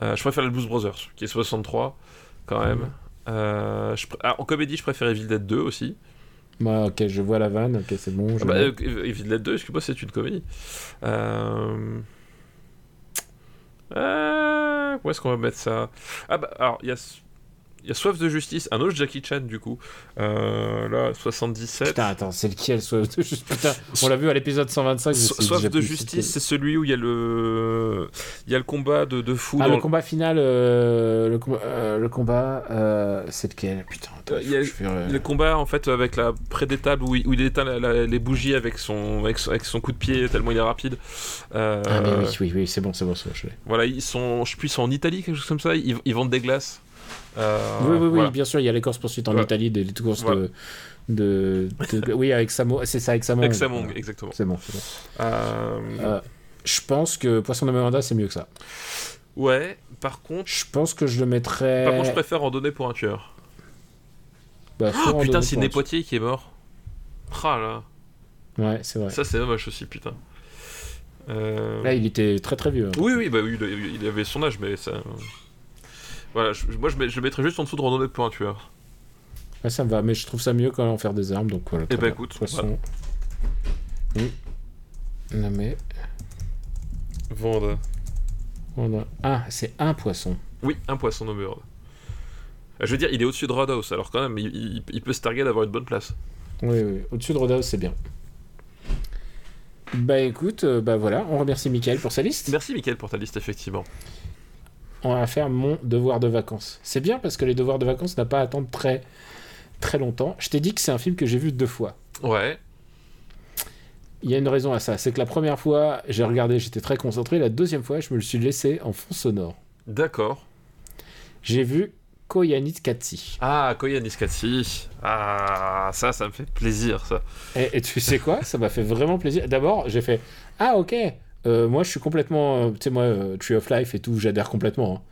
Euh, je préfère les Blues Brothers, qui est 63, quand même. Je pr- ah, en comédie, je préfère Evil Dead 2 aussi. Moi, ok, je vois la vanne, ok, c'est bon. je Ah bah, note. euh, Evil Dead 2, excuse-moi, c'est une comédie. Euh... euh, Où est-ce qu'on va mettre ça? Ah bah, alors, il y a... Il y a Soif de justice, un autre Jackie Chan du coup. Euh, là, 77. Putain, attends, c'est lequel Soif de Justice? Putain, on l'a vu à l'épisode 125. je So- sais Soif de justice, c'est celui où il y a le, il y a le combat de, de fou Ah, dans le combat final, euh, le, com- euh, le combat, euh, c'est lequel? Putain, attends, Euh, il y a- Le combat en fait avec la près des tables où il, où il éteint la- la- les bougies avec son, avec son avec son coup de pied tellement il est rapide. Ah, mais oui, oui, oui, c'est bon, c'est bon, c'est bon, je. Voilà, ils sont, je sont en Italie quelque chose comme ça. Ils, ils vendent des glaces. Euh, oui, oui, oui, bien sûr, il y a les courses poursuites en. Italie, des, les courses Voilà. de, de, de- Oui, avec Samo, c'est ça, avec Samong. Avec Samong, Voilà. exactement. C'est bon, c'est bon. Euh, Euh, je pense que Poisson de Miranda, c'est mieux que ça. Ouais. Par contre, Je pense que je le mettrais. par contre, je préfère en donner pour un tueur. Bah, en putain, c'est Poitiers qui est mort. Ah là, Ouais, c'est vrai. ça c'est dommage aussi, putain. Euh, Là, il était très très vieux. hein. Oui, oui, bah oui, il avait son âge, mais ça. Voilà, je- moi je, mets- je mettrais juste en dessous de randonnée pour un tueur. Ouais, ça me va, mais je trouve ça mieux quand on faire des armes, donc voilà. Eh très ben, bien. écoute, Poisson. Oui. Non, mais. Vendre. a- Ah, c'est un poisson. Oui, un poisson nommé Horde. Euh, Je veux dire, il est au-dessus de Roadhouse, alors quand même, il, il- il peut se targuer d'avoir une bonne place. Oui, oui. Au-dessus de Roadhouse, c'est bien. Bah écoute, euh, bah voilà, on remercie Michael pour sa liste. Merci, Mickaël, pour ta liste, effectivement. On va faire mon devoir de vacances. C'est bien parce que les devoirs de vacances n'a pas à attendre très très longtemps. Je t'ai dit que c'est un film que j'ai vu deux fois. Ouais. Il y a une raison à ça, c'est que la première fois, j'ai regardé, j'étais très concentré. La deuxième fois, je me le suis laissé en fond sonore. D'accord. J'ai vu Koyanis Katsi. Ah, Koyanis Katsi. Ah, ça, ça me fait plaisir, ça. Et, tu sais quoi? Ça m'a fait vraiment plaisir. D'abord, j'ai fait Ah, ok. Euh, moi, je suis complètement. Euh, tu sais, moi, euh, Tree of Life et tout, j'adhère complètement.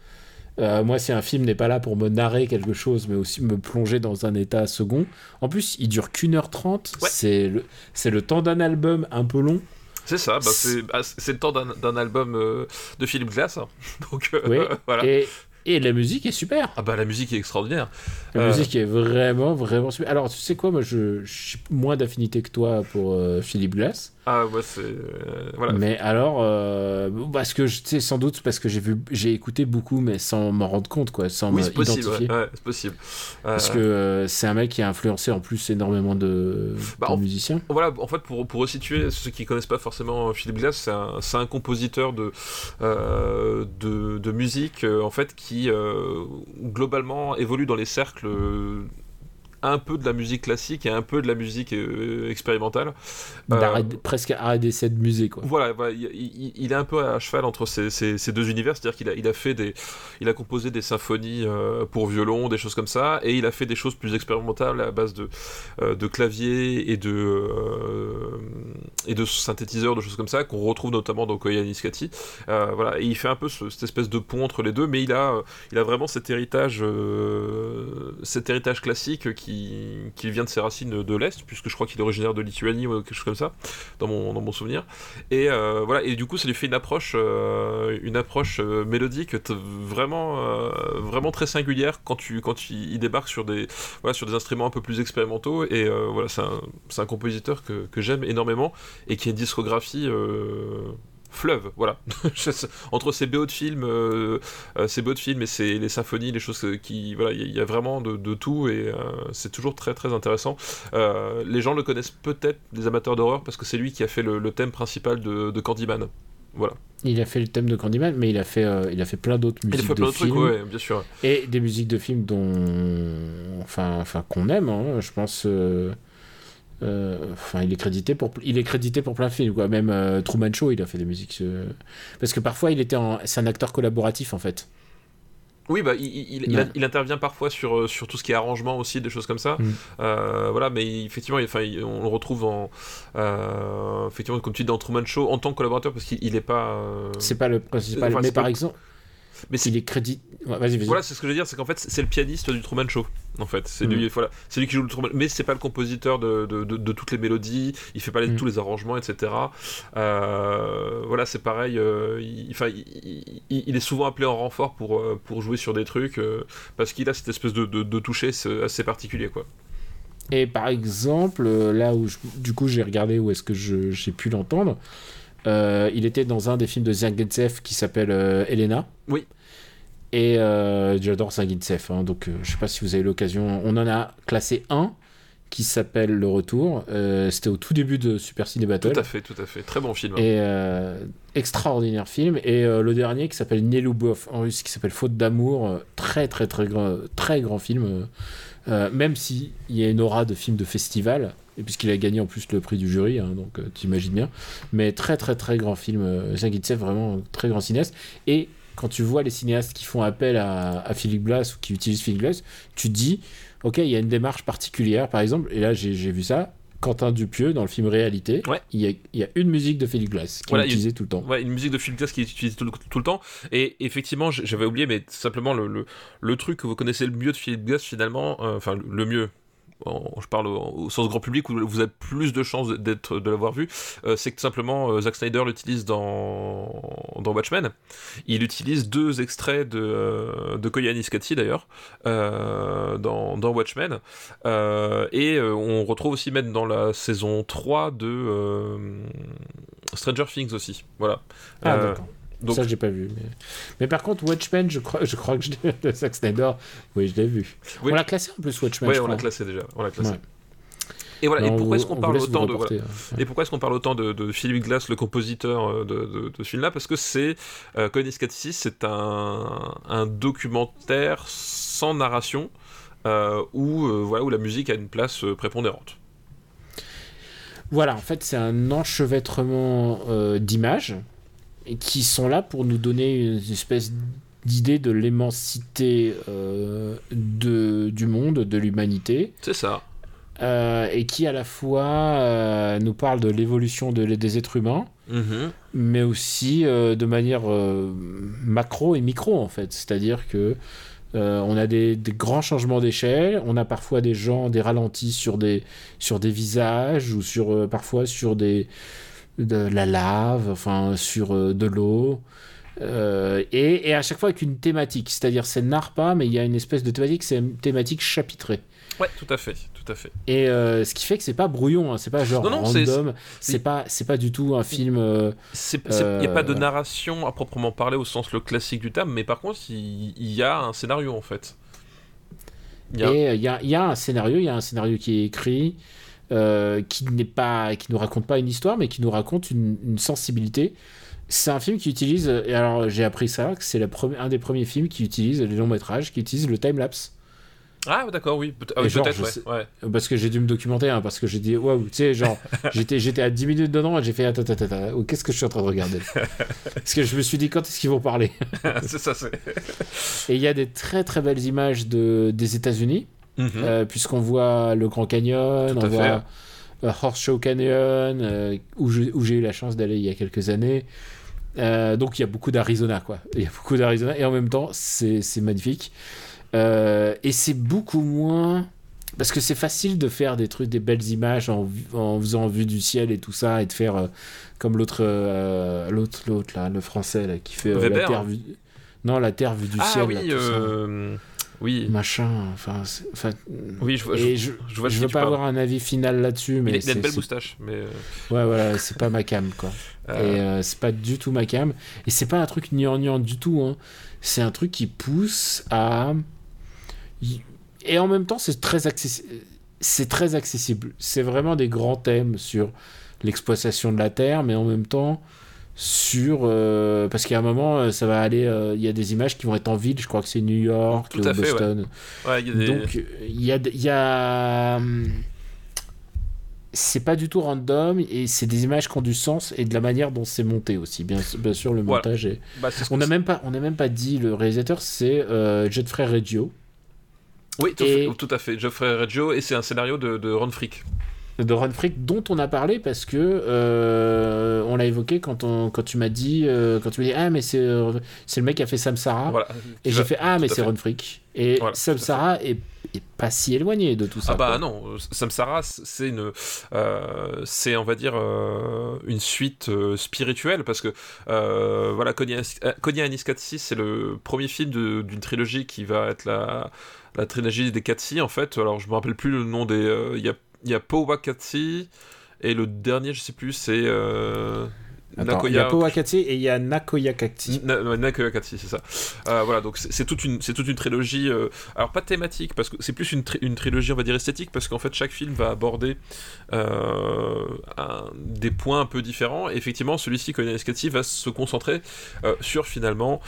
Hein. moi, si un film n'est pas là pour me narrer quelque chose, mais aussi me plonger dans un état second. En plus, il dure qu'une heure trente. C'est le, le temps d'un album un peu long. C'est ça, bah, bah c'est le temps d'un album de Philippe Glass. Hein. *laughs* Donc, oui. *laughs* voilà. Et, et la musique est super. Ah bah la musique est extraordinaire. La musique est vraiment, vraiment super. Alors tu sais quoi, moi je, suis moins d'affinité que toi pour Philippe Glass. Ah c'est euh, voilà. Mais alors, euh, parce que je sais sans doute parce que j'ai vu, j'ai écouté beaucoup, mais sans m'en rendre compte quoi, sans oui, c'est possible. Ouais, c'est possible. Parce que c'est un mec qui a influencé en plus énormément de, bah, musiciens. Voilà, en fait pour pour resituer ceux qui connaissent pas forcément Philippe Glass, c'est un, un, compositeur de, de, de musique en fait qui euh, globalement évolue dans les cercles un peu de la musique classique et un peu de la musique euh, expérimentale. Euh, presque arrêt d'essai de musée, quoi. Voilà, il, est un peu à cheval entre ces, ces, deux univers, c'est-à-dire qu'il a, il a fait des, il a composé des symphonies euh, pour violon, des choses comme ça, et il a fait des choses plus expérimentales à base de, de clavier et de, et de synthétiseurs, de choses comme ça, qu'on retrouve notamment dans Koya Niskati. voilà, et il fait un peu cette espèce de pont entre les deux, mais il a, il a vraiment cet héritage, cet héritage classique qui qui, vient de ses racines de l'Est, puisque je crois qu'il est originaire de Lituanie ou quelque chose comme ça, dans mon, dans mon souvenir. Et euh, voilà, et du coup, ça lui fait une approche, euh, une approche euh, mélodique vraiment, vraiment très singulière quand, tu, quand il, débarque sur des, voilà, sur des instruments un peu plus expérimentaux. Et voilà, c'est un, un, compositeur que, que j'aime énormément et qui a une discographie fleuve, voilà. *laughs* Entre ces BO de films, euh, euh, ces BO de films et ces, les symphonies, les choses qui, voilà, il y, a vraiment de, tout et euh, c'est toujours très très intéressant. les gens le connaissent peut-être, les amateurs d'horreur, parce que c'est lui qui a fait le, thème principal de, de, Candyman. Voilà. Il a fait le thème de Candyman, mais il a fait, il a fait plein d'autres musiques. Il a fait plein d'autres trucs, ouais, bien sûr. Et des musiques de films dont, enfin, enfin qu'on aime, hein, je pense. Euh, enfin, il est crédité pour, il est crédité pour plein de films, quoi. Même euh, Truman Show, il a fait des musiques. Euh, parce que parfois, il était, c'est un acteur collaboratif en fait. Oui, bah, il, il, intervient parfois sur, sur tout ce qui est arrangement aussi, des choses comme ça. Mm. voilà, mais effectivement, enfin, on le retrouve en. effectivement, comme tu dis, dans Truman Show, en tant que collaborateur, parce qu'il n'est pas. C'est pas le principal. mais par exemple. Mais il est crédit. Voilà, c'est ce que je veux dire, c'est qu'en fait, c'est le pianiste du Truman Show. En fait, c'est lui, mm. voilà, c'est lui qui joue le Truman, mais c'est pas le compositeur de, de, de, toutes les mélodies. Il fait pas les, mm. tous les arrangements, etc. Euh, voilà, c'est pareil. Euh, il, il, est souvent appelé en renfort pour euh, pour jouer sur des trucs parce qu'il a cette espèce de, de, toucher assez particulier, quoi. Et par exemple, là où du coup j'ai regardé où est-ce que j'ai pu l'entendre, il était dans un des films de Zangetsev qui s'appelle Elena. Oui. Et euh, j'adore Zangief, hein, donc euh, je sais pas si vous avez l'occasion. On en a classé un qui s'appelle Le Retour. Euh, c'était au tout début de Super Ciné Battle. Tout à fait, tout à fait. Très bon film. Hein. Et extraordinaire film. Et le dernier qui s'appelle Nelubov en russe, qui s'appelle Faute d'amour. très, très, très grand, très grand film. même s'il y a une aura de film de festival. Et puisqu'il a gagné en plus le prix du jury, hein, donc tu imagines bien. Mais très très très grand film. Euh, vraiment très grand cinéaste. Et quand tu vois les cinéastes qui font appel à, Philippe Glass ou qui utilisent Philippe Glass, tu te dis, ok, il y a une démarche particulière, par exemple, et là j'ai vu ça. Quentin Dupieux dans le film Réalité, il, y a, une musique de Philippe Glass qui est utilisée tout le temps. Ouais, une musique de Philippe Glass qui est utilisée tout, le temps. Et effectivement, j'avais oublié, mais simplement le, le, truc que vous connaissez le mieux de Philippe Glass, finalement, euh, enfin le mieux, je parle au, sens grand public où vous avez plus de chances d'être de l'avoir vu, euh, c'est que tout simplement euh, Zack Snyder l'utilise dans dans Watchmen. Il utilise deux extraits de euh, de Koyaanis d'ailleurs dans, dans Watchmen et on retrouve aussi même dans la saison 3 de Stranger Things aussi. Voilà. Ah, d'accord. Donc... Ça, j'ai pas vu. Mais... par contre, Watchmen, je crois, je crois que je *laughs* de Zack Snyder, oui, je l'ai vu. On l'a classé en plus, Watchmen. Oui, on l'a classé déjà. On l'a classé. Et voilà. et pourquoi est-ce qu'on parle autant de. Et pourquoi est-ce qu'on parle autant de, Philip Glass, le compositeur euh, de, de, de ce film-là? Parce que c'est euh, c'est un, un, documentaire sans narration euh, où euh, voilà où la musique a une place prépondérante. Voilà, en fait, c'est un enchevêtrement d'images qui sont là pour nous donner une espèce d'idée de l'immensité euh, de, du monde, de l'humanité. C'est ça. Euh, et qui à la fois euh, nous parle de l'évolution de, des êtres humains, Mhm. mais aussi euh, de manière macro et micro en fait. C'est-à-dire que euh, on a des, des grands changements d'échelle, on a parfois des gens, des ralentis sur des, sur des visages ou sur, euh, parfois sur des, de la lave, enfin sur euh, de l'eau. Euh, et, et à chaque fois avec une thématique, c'est-à-dire ça narre pas, mais il y a une espèce de thématique, c'est une thématique chapitrée. Ouais, tout à fait, tout à fait. Et euh, ce qui fait que c'est pas brouillon, hein, c'est pas genre Non, non, c'est- random, c'est pas, c'est pas du tout un film. euh, C'est, il n'y a pas de narration à proprement parler au sens le classique du terme, mais par contre, il y, a un scénario en fait. Il y a- Et il y a, il y a un scénario, il y a un scénario qui est écrit, euh, qui n'est pas, qui nous raconte pas une histoire, mais qui nous raconte une, une sensibilité. C'est un film qui utilise, et alors j'ai appris ça, que c'est un des premiers films qui utilise les longs métrages, qui utilise le time lapse. Ah, d'accord, oui, ah oui, genre, peut-être, je ouais, sais- ouais. Parce que j'ai dû me documenter, hein, parce que j'ai dit, waouh, tu sais, genre, *laughs* j'étais, j'étais à 10 minutes dedans et j'ai fait, attends, attends, attends, oh, qu'est-ce que je suis en train de regarder? *laughs* Parce que je me suis dit, quand est-ce qu'ils vont parler? *laughs* C'est ça, c'est. Et il y a des très très belles images de, des États-Unis. Mhm. Euh, puisqu'on voit le Grand Canyon, Tout on voit euh, Horseshoe Canyon, euh, où j'ai eu la chance d'aller il y a quelques années. Euh, donc il y a beaucoup d'Arizona, quoi. Il y a beaucoup d'Arizona, et en même temps, c'est magnifique. Et c'est beaucoup moins... Parce que c'est facile de faire des trucs, des belles images en, faisant vue du ciel et tout ça, et de faire euh, comme l'autre, euh, l'autre, l'autre là, le français là, qui fait euh, la terre vue. Non, la terre vue du ah ciel. oui, là, oui, machin. Enfin, enfin, oui, je je- je, je vois veux pas avoir un avis final là-dessus, mais il, a, une belle moustache, mais. euh, ouais, voilà, c'est pas ma cam, quoi. euh, Et euh, c'est pas du tout ma cam. Et c'est pas un truc gnangnan du tout. Hein. C'est un truc qui pousse à. Et en même temps, c'est très accessible. C'est très accessible. C'est vraiment des grands thèmes sur l'exploitation de la terre, mais en même temps sur euh, parce qu'à un moment euh, ça va aller euh, il y a des images qui vont être en ville je crois que c'est New York ou à fait, ouais. Boston ouais, y a des. donc il y a, il y a hum, c'est pas du tout random et c'est des images qui ont du sens et de la manière dont c'est monté aussi. Bien, bien sûr, le Voilà. montage est. bah, On n'a même pas, on n'a même pas dit le réalisateur, c'est euh, Godfrey Reggio Oui, tout, Et- tout à fait. Geoffrey Reggio, et c'est un scénario de, de Ron Frick. De Ron Frick dont on a parlé parce que euh, on l'a évoqué quand on, quand tu m'as dit, euh, quand tu m'as dit ah mais c'est, euh, c'est le mec qui a fait Samsara Voilà. et j'ai fait ah mais c'est. Ron Frick et Voilà, Samsara est, est pas si éloigné de tout ça. Ah bah quoi. non, Samsara, c'est une, euh, c'est on va dire une suite spirituelle parce que voilà, Konya, euh, Konya and his Katsi, c'est le premier film d'une trilogie qui va être la, la trilogie des Katsi en fait. Alors je me rappelle plus le nom des, il y a il y a Powa Katsi et le dernier je sais plus c'est euh, Attends, il y a Powakatsi et il y a Nakoya Kakti. Na- Nakoya c'est ça. Euh, voilà, donc c'est toute une, c'est toute une trilogie. euh, alors pas thématique parce que c'est plus une, tri- une trilogie, on va dire esthétique, parce qu'en fait chaque film va aborder euh, un- des points un peu différents. Et effectivement, celui-ci, Katsi, va se concentrer sur finalement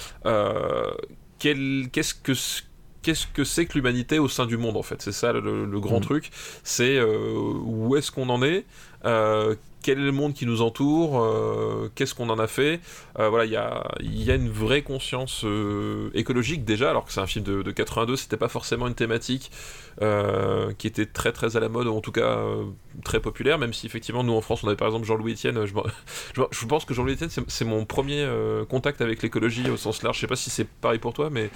qu'est-ce que Qu'est-ce que c'est que l'humanité au sein du monde en fait? C'est ça le, le grand Mhm. truc. C'est euh, où est-ce qu'on en est? Euh, quel est le monde qui nous entoure, euh, qu'est-ce qu'on en a fait. Euh, voilà, il y a, il y a une vraie conscience euh, écologique déjà, alors que c'est un film de, de 82, c'était pas forcément une thématique qui était très très à la mode, ou en tout cas très populaire, même si effectivement nous en France on avait par exemple Jean-Louis Etienne, je, pense que Jean-Louis Etienne c'est- mon premier contact avec l'écologie au sens large, je sais pas si c'est pareil pour toi, mais...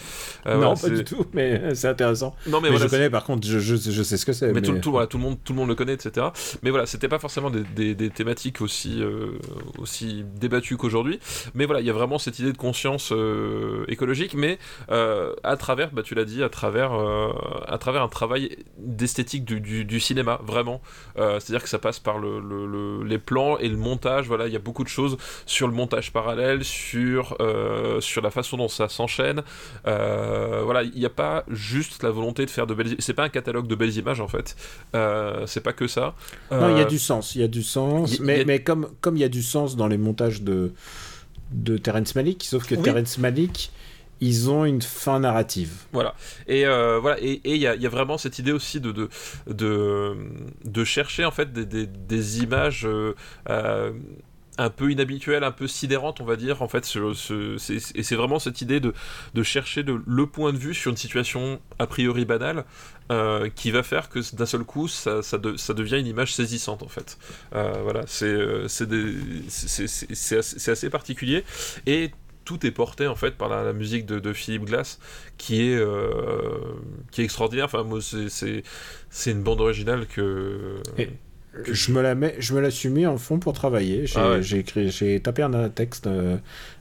non, voilà, pas du tout, mais c'est intéressant. Non mais, Mais, voilà, je connais, par contre, je, je, je sais ce que c'est. mais, Mais, tout, tout- voilà, tout, le monde, tout le monde le connaît, etc. Mais voilà, c'était pas forcément des, des- des thématiques aussi, euh, aussi débattues qu'aujourd'hui. Mais voilà, il y a vraiment cette idée de conscience euh, écologique, mais euh, à travers, bah, tu l'as dit, à travers, euh, à travers un travail d'esthétique du, du- du cinéma, vraiment. C'est-à-dire que ça passe par le, le- le- les plans et le montage. Voilà, il y a beaucoup de choses sur le montage parallèle, sur, sur la façon dont ça s'enchaîne. Voilà, il n'y a pas juste la volonté de faire de belles. C'est pas un catalogue de belles images en fait. C'est pas que ça. Non, il y a du sens, il y a du sens. Mais a- comme comme il y a du sens dans les montages de de Terrence Malick, sauf que Oui. Terrence Malick, ils ont une fin narrative. Voilà. Et euh, voilà. Et il y, a- il y a vraiment cette idée aussi de de de, de chercher en fait des, des, des images. euh, euh, un peu inhabituelle, un peu sidérante, on va dire. En fait, et c'est vraiment cette idée de, chercher le point de vue sur une situation a priori banale euh, qui va faire que d'un seul coup, ça, ça, de- ça devient une image saisissante, en fait. Voilà, c'est assez, particulier. Et tout est porté en fait par la, musique de, Philippe Glass qui est euh, extraordinaire enfin c'est une bande originale que Je me la mets, je me la suis mis en fond pour travailler. J'ai Ah ouais. j'ai tapé un texte euh,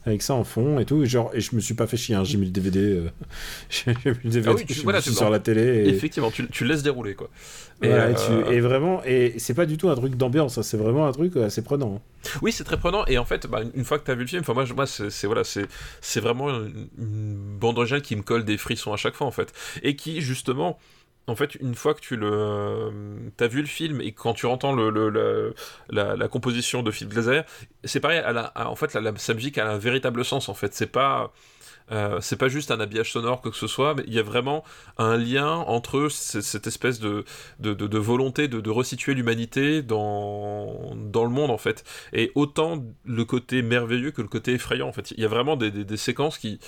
avec ça en fond et tout. Et genre, et je me suis pas fait chier. hein, J'ai mis le DVD. euh, *laughs* j'ai mis le DVD Ah oui, tu- je voilà, me suis tu- sur la télé. Et... effectivement tu, tu laisses dérouler quoi Et, Voilà, et, euh, tu- et vraiment, et c'est pas du tout un truc d'ambiance, hein, c'est vraiment un truc assez prenant. Oui, c'est très prenant. Et en fait, bah, une fois que tu as vu le film, moi, moi c'est c'est- voilà, c'est c'est vraiment une, une bande originale qui me colle des frissons à chaque fois, en fait. Et qui, justement, en fait, une fois que tu le, as vu le film et quand tu entends la, composition de Philippe Glaser, c'est pareil. En fait, la, sa musique a un véritable sens. En fait, c'est pas euh, pas juste un habillage sonore quoi que ce soit, mais il y a vraiment un lien entre cette espèce de, de, volonté de, resituer l'humanité dans, dans le monde en fait. Et autant le côté merveilleux que le côté effrayant en fait. Il y a vraiment des, séquences qui,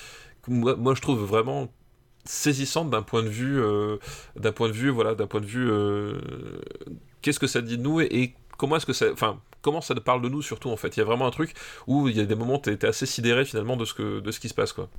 que moi, je trouve vraiment saisissantes d'un point de vue, euh, d'un point de vue, voilà, d'un point de vue, euh, qu'est-ce que ça dit de nous et, et comment est-ce que ça, enfin, comment ça parle de nous surtout en fait. Il y a vraiment un truc où il y a des moments où t'es t'es assez sidéré finalement de ce que, de ce qui se passe quoi.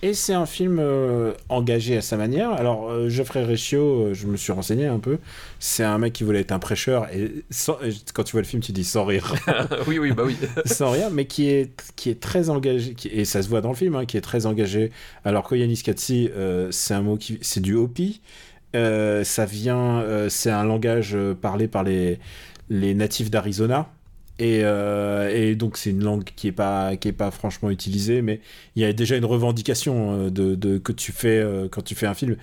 Et c'est un film euh, engagé à sa manière. Alors, euh, Geoffrey Reccio, euh, je me suis renseigné un peu. C'est un mec qui voulait être un prêcheur. Et sans- et quand tu vois le film, tu dis sans rire. *laughs* oui, oui, bah oui. *laughs* sans rien, mais qui est, qui est très engagé. qui- et ça se voit dans le film, hein, qui est très engagé. Alors, Koyanis Katsi, euh, c'est un mot qui. C'est du Hopi. Ça vient. c'est un langage parlé par les, les natifs d'Arizona. Et, euh, et donc c'est une langue qui est pas qui est pas franchement utilisée, mais il y a déjà une revendication euh, de, que tu fais euh, quand tu fais un film,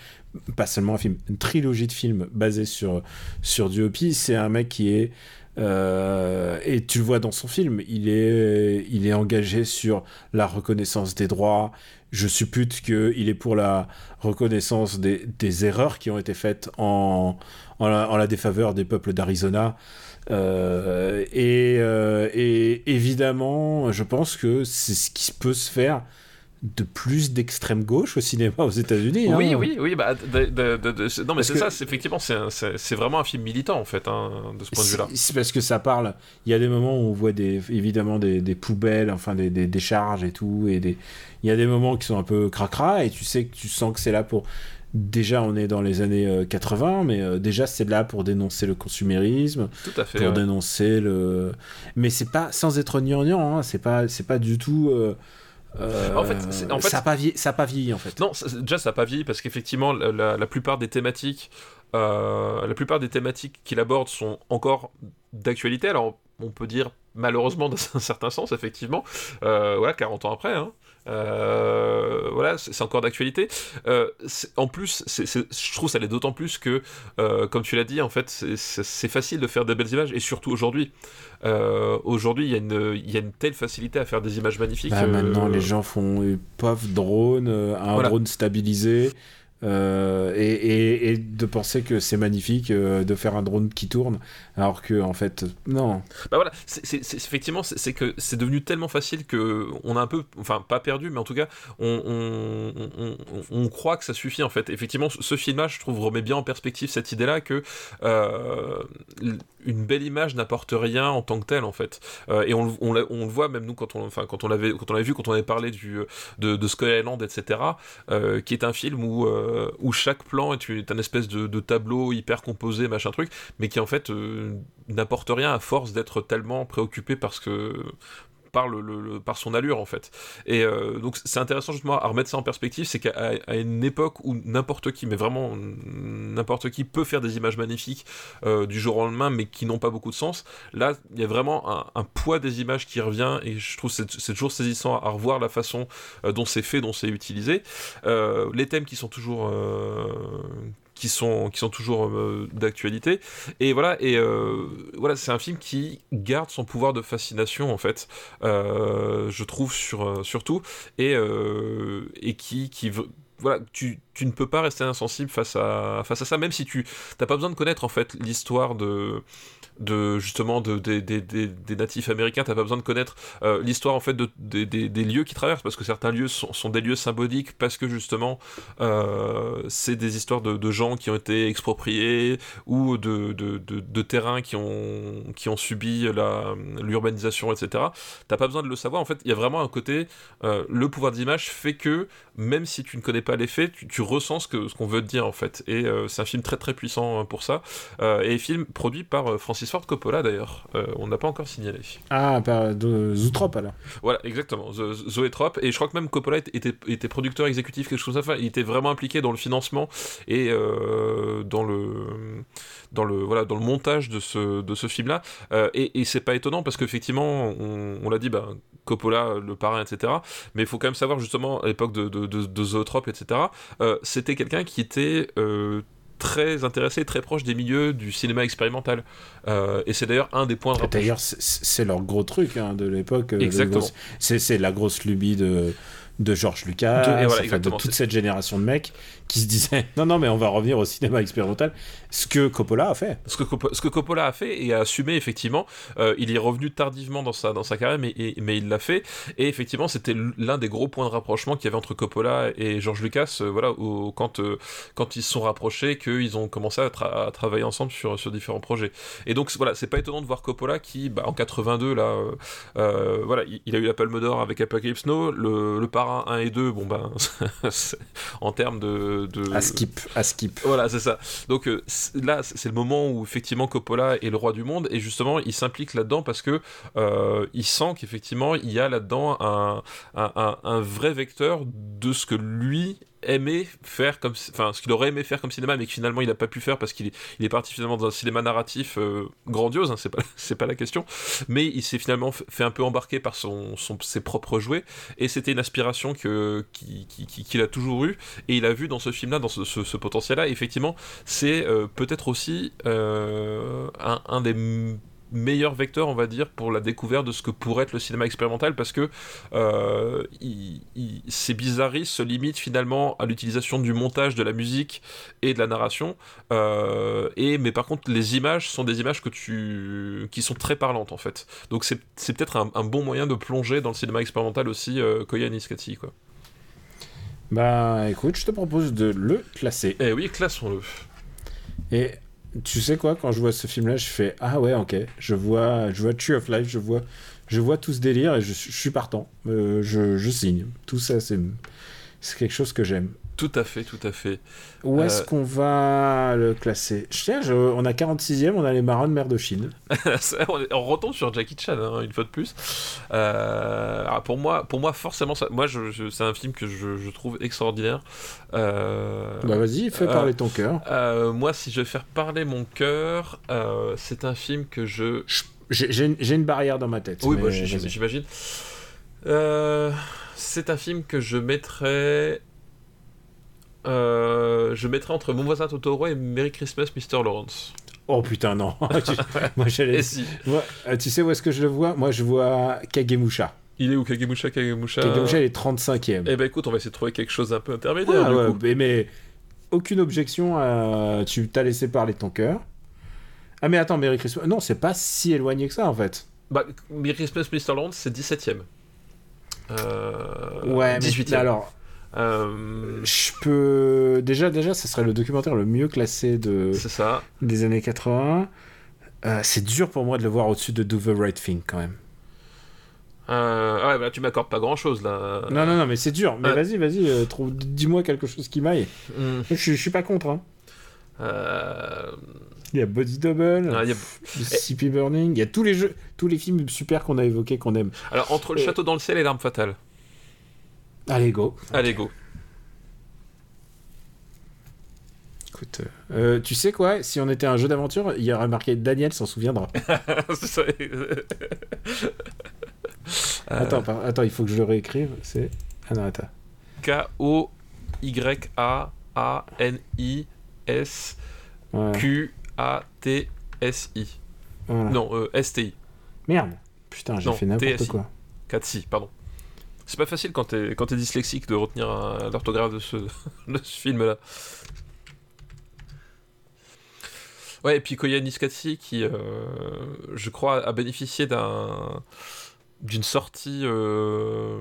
pas seulement un film, une trilogie de films basée sur sur du. C'est un mec qui est et tu le vois dans son film, il est il est engagé sur la reconnaissance des droits. Je suppute que il est pour la reconnaissance des, erreurs qui ont été faites en en la défaveur des peuples d'Arizona. Euh, et, euh, et évidemment, je pense que c'est ce qui peut se faire de plus d'extrême gauche au cinéma aux États-Unis. Oui, hein. oui, oui, bah, de- de- de- de- c'est- non, mais c'est que- ça, effectivement, c'est vraiment un film militant en fait, hein, de ce point de vue-là. C'est parce que ça parle. Il y a des moments où on voit des, évidemment des, des poubelles, enfin des, des décharges et tout. Et des... il y a des moments qui sont un peu cracra et tu sais que tu sens que c'est là pour. Déjà, on est dans les années euh, 80, mais euh, déjà, c'est là pour dénoncer le consumérisme, Tout à fait. pour ouais. dénoncer le. Mais c'est pas sans être gnangnan, hein, c'est pas, c'est pas du tout. euh, euh, En fait, c'est- en fait- ça a pas vieilli, pas en fait. Non, déjà ça n'a pas vieilli parce qu'effectivement la, la- la plupart des thématiques, euh, la plupart des thématiques qu'il aborde sont encore d'actualité. Alors on peut dire malheureusement dans un certain sens effectivement, euh, voilà 40 ans après. Hein. Euh, voilà, c'est encore d'actualité. Euh, en plus, je trouve ça l'est d'autant plus que, euh, comme tu l'as dit, en fait, c'est- facile de faire des belles images, et surtout aujourd'hui. Aujourd'hui, il y, a une- y a une telle facilité à faire des images magnifiques. Bah, Maintenant, les gens font drone, un Voilà. drone stabilisé. Euh, et, de penser que c'est magnifique euh, de faire un drone qui tourne, alors que en fait, non. Bah voilà, effectivement, c'est, que c'est devenu tellement facile que on a un peu, enfin pas perdu, mais en tout cas, on, croit que ça suffit en fait. Effectivement, ce- ce film-là, je trouve, remet bien en perspective cette idée-là que euh, une belle image n'apporte rien en tant que telle en fait. Euh, et on, le- voit même nous quand on, enfin quand on l'avait, quand on l'avait vu, quand on avait parlé de, de etc., euh, qui est un film où euh, chaque plan est, une- un espèce de, de tableau hyper composé, machin truc, mais qui en fait n'apporte rien à force d'être tellement préoccupé parce que par le, par son allure en fait. Et euh, donc c'est intéressant justement à remettre ça en perspective c'est qu'à à une époque où n'importe qui mais vraiment n'importe qui peut faire des images magnifiques euh, du jour au lendemain mais qui n'ont pas beaucoup de sens là il y a vraiment un, poids des images qui revient et je trouve c'est toujours saisissant à revoir la façon euh, dont c'est fait dont c'est utilisé. Les thèmes qui sont toujours qui sont qui sont toujours euh, d'actualité. Et voilà et euh, voilà c'est un film qui garde son pouvoir de fascination en fait euh, je trouve sur surtout et et qui qui voilà tu tu ne peux pas rester insensible face à, face à ça, même si tu n'as pas besoin de connaître en fait l'histoire de, justement de, des- natifs américains, t'as pas besoin de connaître euh, l'histoire en fait de, des- lieux qui traversent, parce que certains lieux sont, des lieux symboliques, parce que justement euh, c'est des histoires de, gens qui ont été expropriés ou de, terrains qui ont, subi l'urbanisation, etc. T'as pas besoin de le savoir, en fait, il y a vraiment un côté, euh, le pouvoir d'image fait que même si tu ne connais pas les faits, tu, ressens ce qu'on veut te dire en fait. Et c'est un film très très puissant euh, pour ça. Et film produit par euh, Francis Ford Coppola d'ailleurs. Euh, on n'a pas encore signalé. Ah, par de Zootrop alors. Voilà, exactement. Zo- Zoétrope. Et je crois que même Coppola était, producteur exécutif, quelque chose comme ça. Enfin, il était vraiment impliqué dans le financement et euh, dans le dans le voilà dans le montage de ce de ce film-là. Euh, et et c'est pas étonnant parce qu'effectivement, on, on l'a dit, bah, Coppola, le parrain, etc. Mais il faut quand même savoir justement à l'époque de de, de, de Zoétrope, etc. C'était quelqu'un qui était très intéressé, très proche des milieux du cinéma expérimental. Euh, et c'est d'ailleurs un des points de. D'ailleurs, c'est- leur gros truc hein, de l'époque. euh, Exactement. gros- C'est la grosse lubie de, de George Lucas, De- et voilà, enfin, de toute cette génération de mecs qui se disaient *laughs* non, non, mais on va revenir au cinéma expérimental. Ce que Coppola a fait. ce que, ce que Coppola a fait et a assumé effectivement, euh, il est revenu tardivement dans sa, dans sa carrière, mais, mais il l'a fait. Et effectivement, c'était l'un des gros points de rapprochement qu'il y avait entre Coppola et George Lucas, euh, voilà, au- quand, euh, quand ils se sont rapprochés, qu'ils ont commencé à, tra- à travailler ensemble sur, sur différents projets. Et donc voilà, c'est pas étonnant de voir Coppola qui, bah, en 82, là, euh, voilà, il, il a eu la Palme d'Or avec Apocalypse Now, le, le Parrain 1 et 2, bon ben, *laughs* en termes de, de À skip, à skip. voilà, c'est ça. Donc euh, là, c'est le moment où effectivement Coppola est le roi du monde et justement il s'implique là-dedans parce que euh, il sent qu'effectivement il y a là-dedans un, un, un- un vrai vecteur de ce que lui aimait faire comme enfin ce qu'il aurait aimé faire comme cinéma mais que finalement il n'a pas pu faire parce qu'il est, est parti finalement dans un cinéma narratif euh, grandiose hein, c'est pas *laughs* c'est pas la question. Mais il s'est finalement fait un peu embarquer par son, son ses propres jouets. Et c'était une aspiration que qui- qui- qui- qu'il a toujours eu et il a vu dans ce film là dans ce, ce- ce potentiel là effectivement c'est euh, peut-être aussi euh, un, un des m- meilleurs vecteurs, on va dire, pour la découverte de ce que pourrait être le cinéma expérimental, parce que euh, il- il- ces bizarreries se limitent finalement à l'utilisation du montage, de la musique et de la narration. euh, et mais par contre, les images sont des images que tu qui sont très parlantes en fait. Donc c'est c'est peut-être un, un bon moyen de plonger dans le cinéma expérimental aussi, euh, Koya Niskati, quoi. Bah écoute, je te propose de le classer. Eh oui, classons-le. Et tu sais quoi, quand je vois ce film-là, je fais ah ouais, ok, je vois, je vois Tree of Life, je vois, je vois tout ce délire et je, suis partant. Euh, je, signe. Tout ça, c'est quelque chose que j'aime. Tout à fait, tout à fait. Où est-ce Euh, qu'on va le classer? Je- on a 46e, on a les marins de mer de Chine. *laughs* On, retombe sur Jackie Chan hein, une fois de plus. Euh, alors pour moi, pour moi forcément, ça, moi je, je- c'est un film que je, trouve extraordinaire. Euh, Bah vas-y, fais parler ton cœur. moi, si je vais faire parler mon cœur, c'est un film que je. J'ai une, barrière dans ma tête. Oui, bah, j'imagine. C'est un film que je mettrais. Euh, je mettrais entre Mon voisin Totoro et Merry Christmas, Mr. Lawrence. Oh putain, non. *laughs* Tu- Moi, j'allais. Si euh, tu sais où est-ce que je le vois? Moi, je vois Kagemusha. Il est où Kagemusha Kagemusha? Kagemusha, il est 35e. Eh ben écoute, on va essayer de trouver quelque chose d'un peu intermédiaire Ah, du ouais, coup. mais, mais aucune objection. à- Tu t'as laissé parler ton cœur. Ah, mais attends, Merry Christmas. Non, c'est pas si éloigné que ça, en fait. Bah, Merry Christmas Mr. Lawrence, c'est 17ème. Euh, ouais, mais 18ème. alors, Euh, je peux. Déjà, déjà, ça serait le documentaire le mieux classé de... ça. des années 80. Euh, c'est dur pour moi de le voir au-dessus de Do the Right Thing, quand même. Euh, ah ouais, bah là, tu m'accordes pas grand chose là. Non, non, non, mais c'est dur. Mais vas-y, vas-y, euh, trouve- dis-moi quelque chose qui m'aille. Hmm. Je, je suis pas contre. Hein. Il y a Body Double, ah, il y a- CP Burning, il y a tous les jeux, tous les films super qu'on a évoqués qu'on aime. Alors, entre le château dans le ciel et l'arme fatale. Allez, go. Allez, go. Écoute, euh, tu sais quoi Si on était un jeu d'aventure, il y aurait marqué Daniel s'en souviendra. *laughs* Euh, *laughs* Attends, par- attends, il faut que je le réécrive. C'est. Ah non, attends. Voilà. Non, euh, S-T-I. Merde. Putain, j'ai fait n'importe quoi. 4 si, pardon. C'est pas facile quand t'es quand t'es dyslexique de retenir l'orthographe de ce, *laughs* de ce film-là. Ouais, et puis Koyanis Katsi qui, euh, je crois, a bénéficié d'un d'une sortie euh,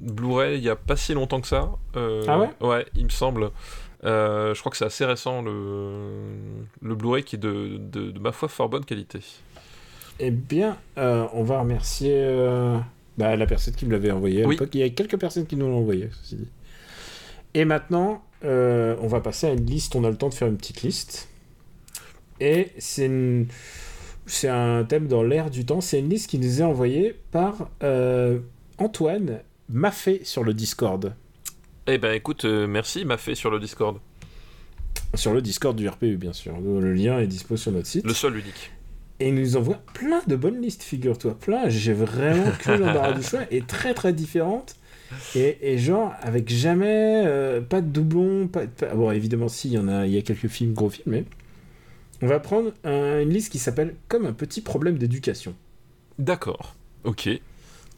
Blu-ray il y a pas si longtemps que ça. Euh, Ah ouais? Ouais, il me semble. Je crois que c'est assez récent le, le Blu-ray qui est de, de, de ma foi fort bonne qualité. Eh bien, on va remercier bah, la personne qui me l'avait envoyé à Oui. l'époque. Il y a quelques personnes qui nous l'ont envoyé, ceci dit. Et maintenant, euh, on va passer à une liste. On a le temps de faire une petite liste. Et c'est une- c'est un thème dans l'air du temps. C'est une liste qui nous est envoyée par euh, Antoine Maffé sur le Discord. Eh ben écoute, euh, merci, il m'a fait sur le Discord. Sur le Discord du RPU, bien sûr. Le lien est dispo sur notre site. Le seul unique. Et il nous envoie plein de bonnes listes, figure-toi. Plein, j'ai vraiment que l'embarras du choix. Et très très différentes. Et, et genre, avec jamais, euh, pas de doublons. Pas, pas- Bon, évidemment, si, il y en a, il y a quelques films, gros films, mais. On va prendre un- une liste qui s'appelle Comme un petit problème d'éducation. D'accord. Ok.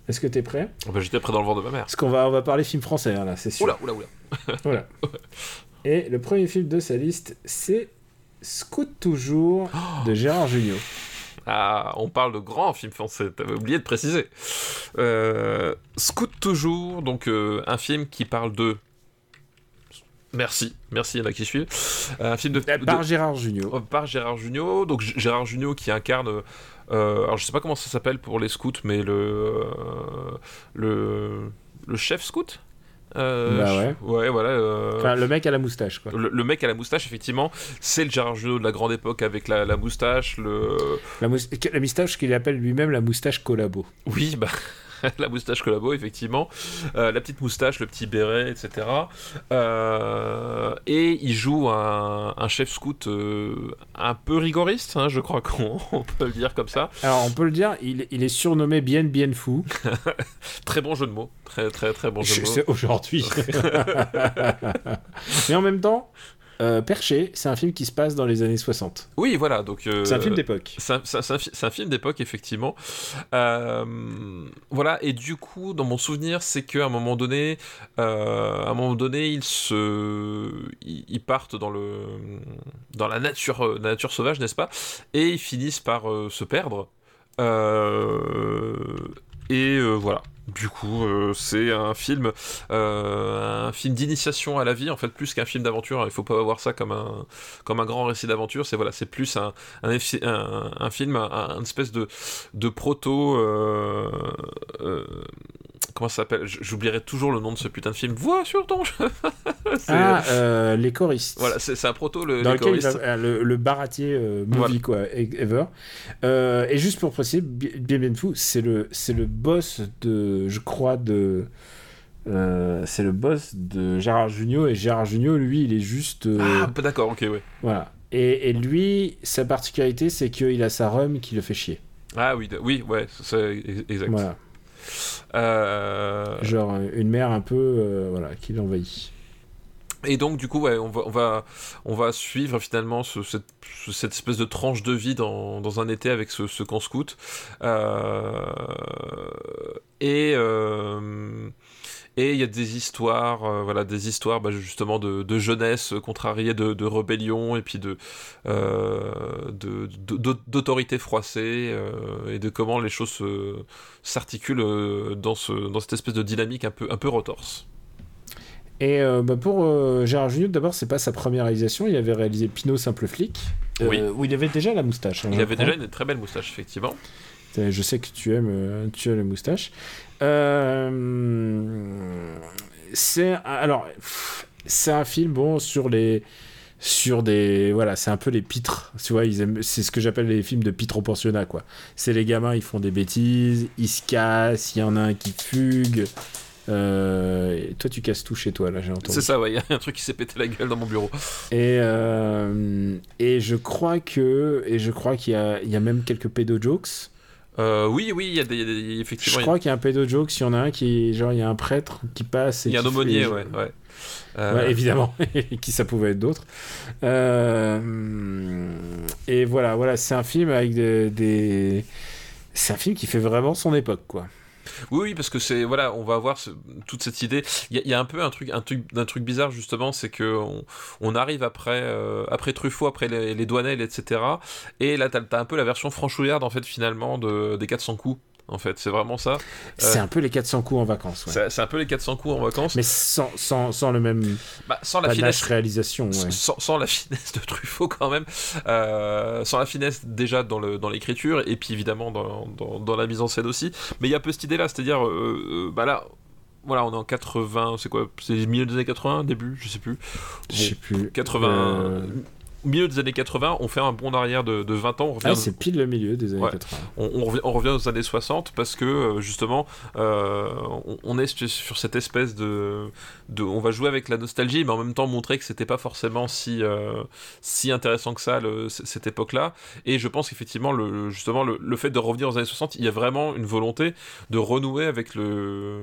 Est-ce que t'es prêt? Bah, J'étais près dans le ventre de ma mère. Parce qu'on va, on va parler film français, hein, là, c'est sûr. Oula, oula, oula. *laughs* Voilà. Et le premier film de sa liste, c'est Scout toujours de Gérard Jugnot. Ah, on parle de grands films français, t'avais oublié de préciser. Euh, Scout toujours, donc euh, un film qui parle de... Merci, merci, il y en a qui suivent. Un film de... de- Par Gérard Jugnot. euh, par Gérard Jugnot, donc Gérard Jugnot qui incarne... euh, alors je sais pas comment ça s'appelle pour les scouts, mais le... euh, le, le chef scout? Euh, Bah je- ouais, voilà. euh, Enfin, le mec à la moustache, quoi. le, le mec à la moustache, effectivement, c'est le Gérard Jugnot de la grande époque avec la, la moustache, le... La, mous- la moustache qu'il appelle lui-même la moustache collabo. Oui, bah, *laughs* *laughs* la moustache collabo, effectivement. Euh, la petite moustache, le petit béret, etc. Euh, et il joue un, un chef scout euh, un peu rigoriste, hein, je crois *laughs* qu'on on peut le dire comme ça. Alors, on peut le dire, il, il est surnommé Bien Bien Fou. *laughs* Très bon jeu de mots. Très, très, très bon jeu de mots. Aujourd'hui. Mais en même temps, euh, Perché, c'est un film qui se passe dans les années 60. Oui, voilà, donc... euh, C'est un film d'époque. C'est un, film d'époque, effectivement. Euh, voilà, et du coup, dans mon souvenir, c'est qu'à un moment donné, euh, à un moment donné, ils se, ils, ils partent dans le, dans la nature, la nature sauvage, n'est-ce pas? Et ils finissent par euh, se perdre. Euh, et euh, voilà. Du coup, euh, c'est un film, euh, un film d'initiation à la vie, en fait, plus qu'un film d'aventure. Il faut pas voir ça comme un, comme un grand récit d'aventure. C'est voilà, c'est plus un, un, film, un, espèce de, de proto. Euh, euh, comment ça s'appelle? J'oublierai toujours le nom de ce putain de film. Vois sur ton. *laughs* C'est- Ah, euh, les choristes. Voilà, c'est un proto le, dans les lequel il choristes. va- euh, le, le baratier euh, movie quoi e- ever Euh, et juste pour préciser Bi- bien bien fou c'est le le boss de je crois de euh, c'est le boss de Gérard Jugnot et Gérard Jugnot lui il est juste euh, Ah, bah, d'accord, ok, ouais. voilà et, et lui sa particularité c'est qu'il a sa rhum qui le fait chier Ah oui, oui, ouais, c'est ex- exact. voilà Euh, genre euh, une mère un peu euh, voilà qui l'envahit Et donc du coup, ouais, on va, on va, on va suivre finalement ce- cette, ce- cette espèce de tranche de vie dans, dans un été avec ce, ce camp scout. Euh, et euh, et il y a des histoires, euh, voilà, des histoires bah, justement de, de jeunesse contrariée, de, de rébellion et puis de euh, d'autorité froissée euh, et de comment les choses se- s'articulent dans ce dans cette espèce de dynamique un peu un peu retorse. et euh, bah, pour euh, Gérard Jugnot d'abord c'est pas sa première réalisation il avait réalisé Pinot simple flic euh, Oui. où il avait déjà la moustache hein, Il avait crois. déjà une très belle moustache effectivement. Je sais que tu aimes, tu aimes les moustaches. Euh, c'est alors, c'est un film bon sur les, sur des, voilà, c'est un peu les pitres. Tu vois, ils aiment, c'est ce que j'appelle les films de pitres au pensionnat, quoi. C'est les gamins, ils font des bêtises, ils se cassent, il y en a un qui fugue. Euh, et toi, tu casses tout chez toi, là, j'ai entendu. C'est ça, ouais, il y a un truc qui s'est pété la gueule dans mon bureau. Et, euh, et je crois que, et je crois qu'il y a, il y a même quelques pédo jokes. Euh, oui, oui, il y a des, il y a des- Je effectivement. a- crois qu'il y a un pédo joke, y en a un qui, genre, il y a un prêtre qui passe. il y a un aumônier, fait- ouais, ouais. Euh, Ouais, évidemment, *laughs* qui ça pouvait être d'autres. Euh, et voilà, voilà, c'est un film avec des, des- c'est un film qui fait vraiment son époque, quoi. Oui, oui, parce que c'est voilà, on va avoir toute cette idée. Il y, a- un peu un truc, un truc, bizarre justement, c'est que on, arrive après, euh, après Truffaut, après les, les Douanel, etc. Et là, t'as as un peu la version franchouillarde en fait finalement de, des 400 coups. En fait, c'est vraiment ça. C'est un peu les 400 coups en vacances. ouais. C'est un peu les 400 coups en vacances, Mais sans, sans, sans le même Bah, sans la finesse réalisation. ouais. sans, sans la *laughs* finesse de Truffaut quand même, euh, sans la finesse déjà dans le dans l'écriture et puis évidemment dans, dans, dans la mise en scène aussi. Mais il y a un peu cette idée là, c'est-à-dire euh, euh, bah là. Voilà, on est en 80, c'est quoi C'est milieu des années 80, début, je sais plus. Je sais plus. 80, Euh, milieu des années 80, on fait un bond arrière de, de 20 ans, Ah, c'est pile le milieu des années Ouais. 80. on, on revient, on revient aux années 60 parce que euh, justement euh, on, on est sur, cette espèce de, de on va jouer avec la nostalgie mais en même temps montrer que c'était pas forcément si euh, si intéressant que ça le- cette époque là et je pense qu'effectivement le, justement le, le fait de revenir aux années 60 il y a vraiment une volonté de renouer avec le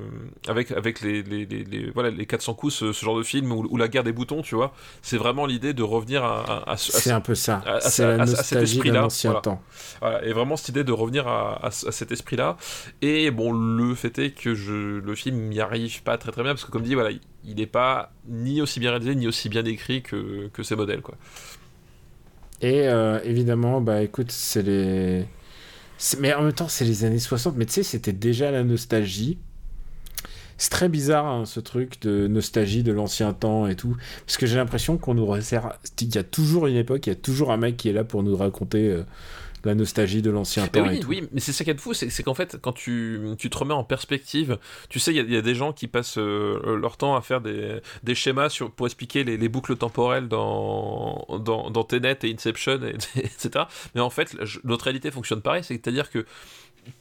avec avec les, les, les- les- voilà les 400 coups ce, ce genre de film ou, ou la guerre des boutons tu vois c'est vraiment l'idée de revenir à, à- à ce- à C'est un peu ça. à- C'est la nostalgie esprit-là, d'un ancien voilà. temps. voilà, et vraiment cette idée de revenir à, à ce- à cet esprit-là. Et bon, le fait est que je, le film n'y arrive pas très très bien, parce que comme dit, voilà, il n'est pas ni aussi bien réalisé, ni aussi bien écrit que, que ses modèles, quoi. Et euh, évidemment, bah écoute, c'est les. Mais en même temps, c'est les années 60. Mais tu sais, c'était déjà la nostalgie. C'est très bizarre, hein, ce truc de nostalgie de l'ancien temps et tout. Parce que j'ai l'impression qu'on nous resserre. Il y a toujours une époque, il y a toujours un mec qui est là pour nous raconter euh, la nostalgie de l'ancien temps. et oui, tout. oui, mais c'est ça qui est de fou, c'est qu'en fait, quand tu, tu te remets en perspective, tu sais, il y, a- il y a des gens qui passent euh, leur temps à faire des, des schémas sur, pour expliquer les, les boucles temporelles dans, dans, dans Tenet et Inception, et, *laughs* etc. Mais en fait, notre réalité fonctionne pareil, c'est-à-dire que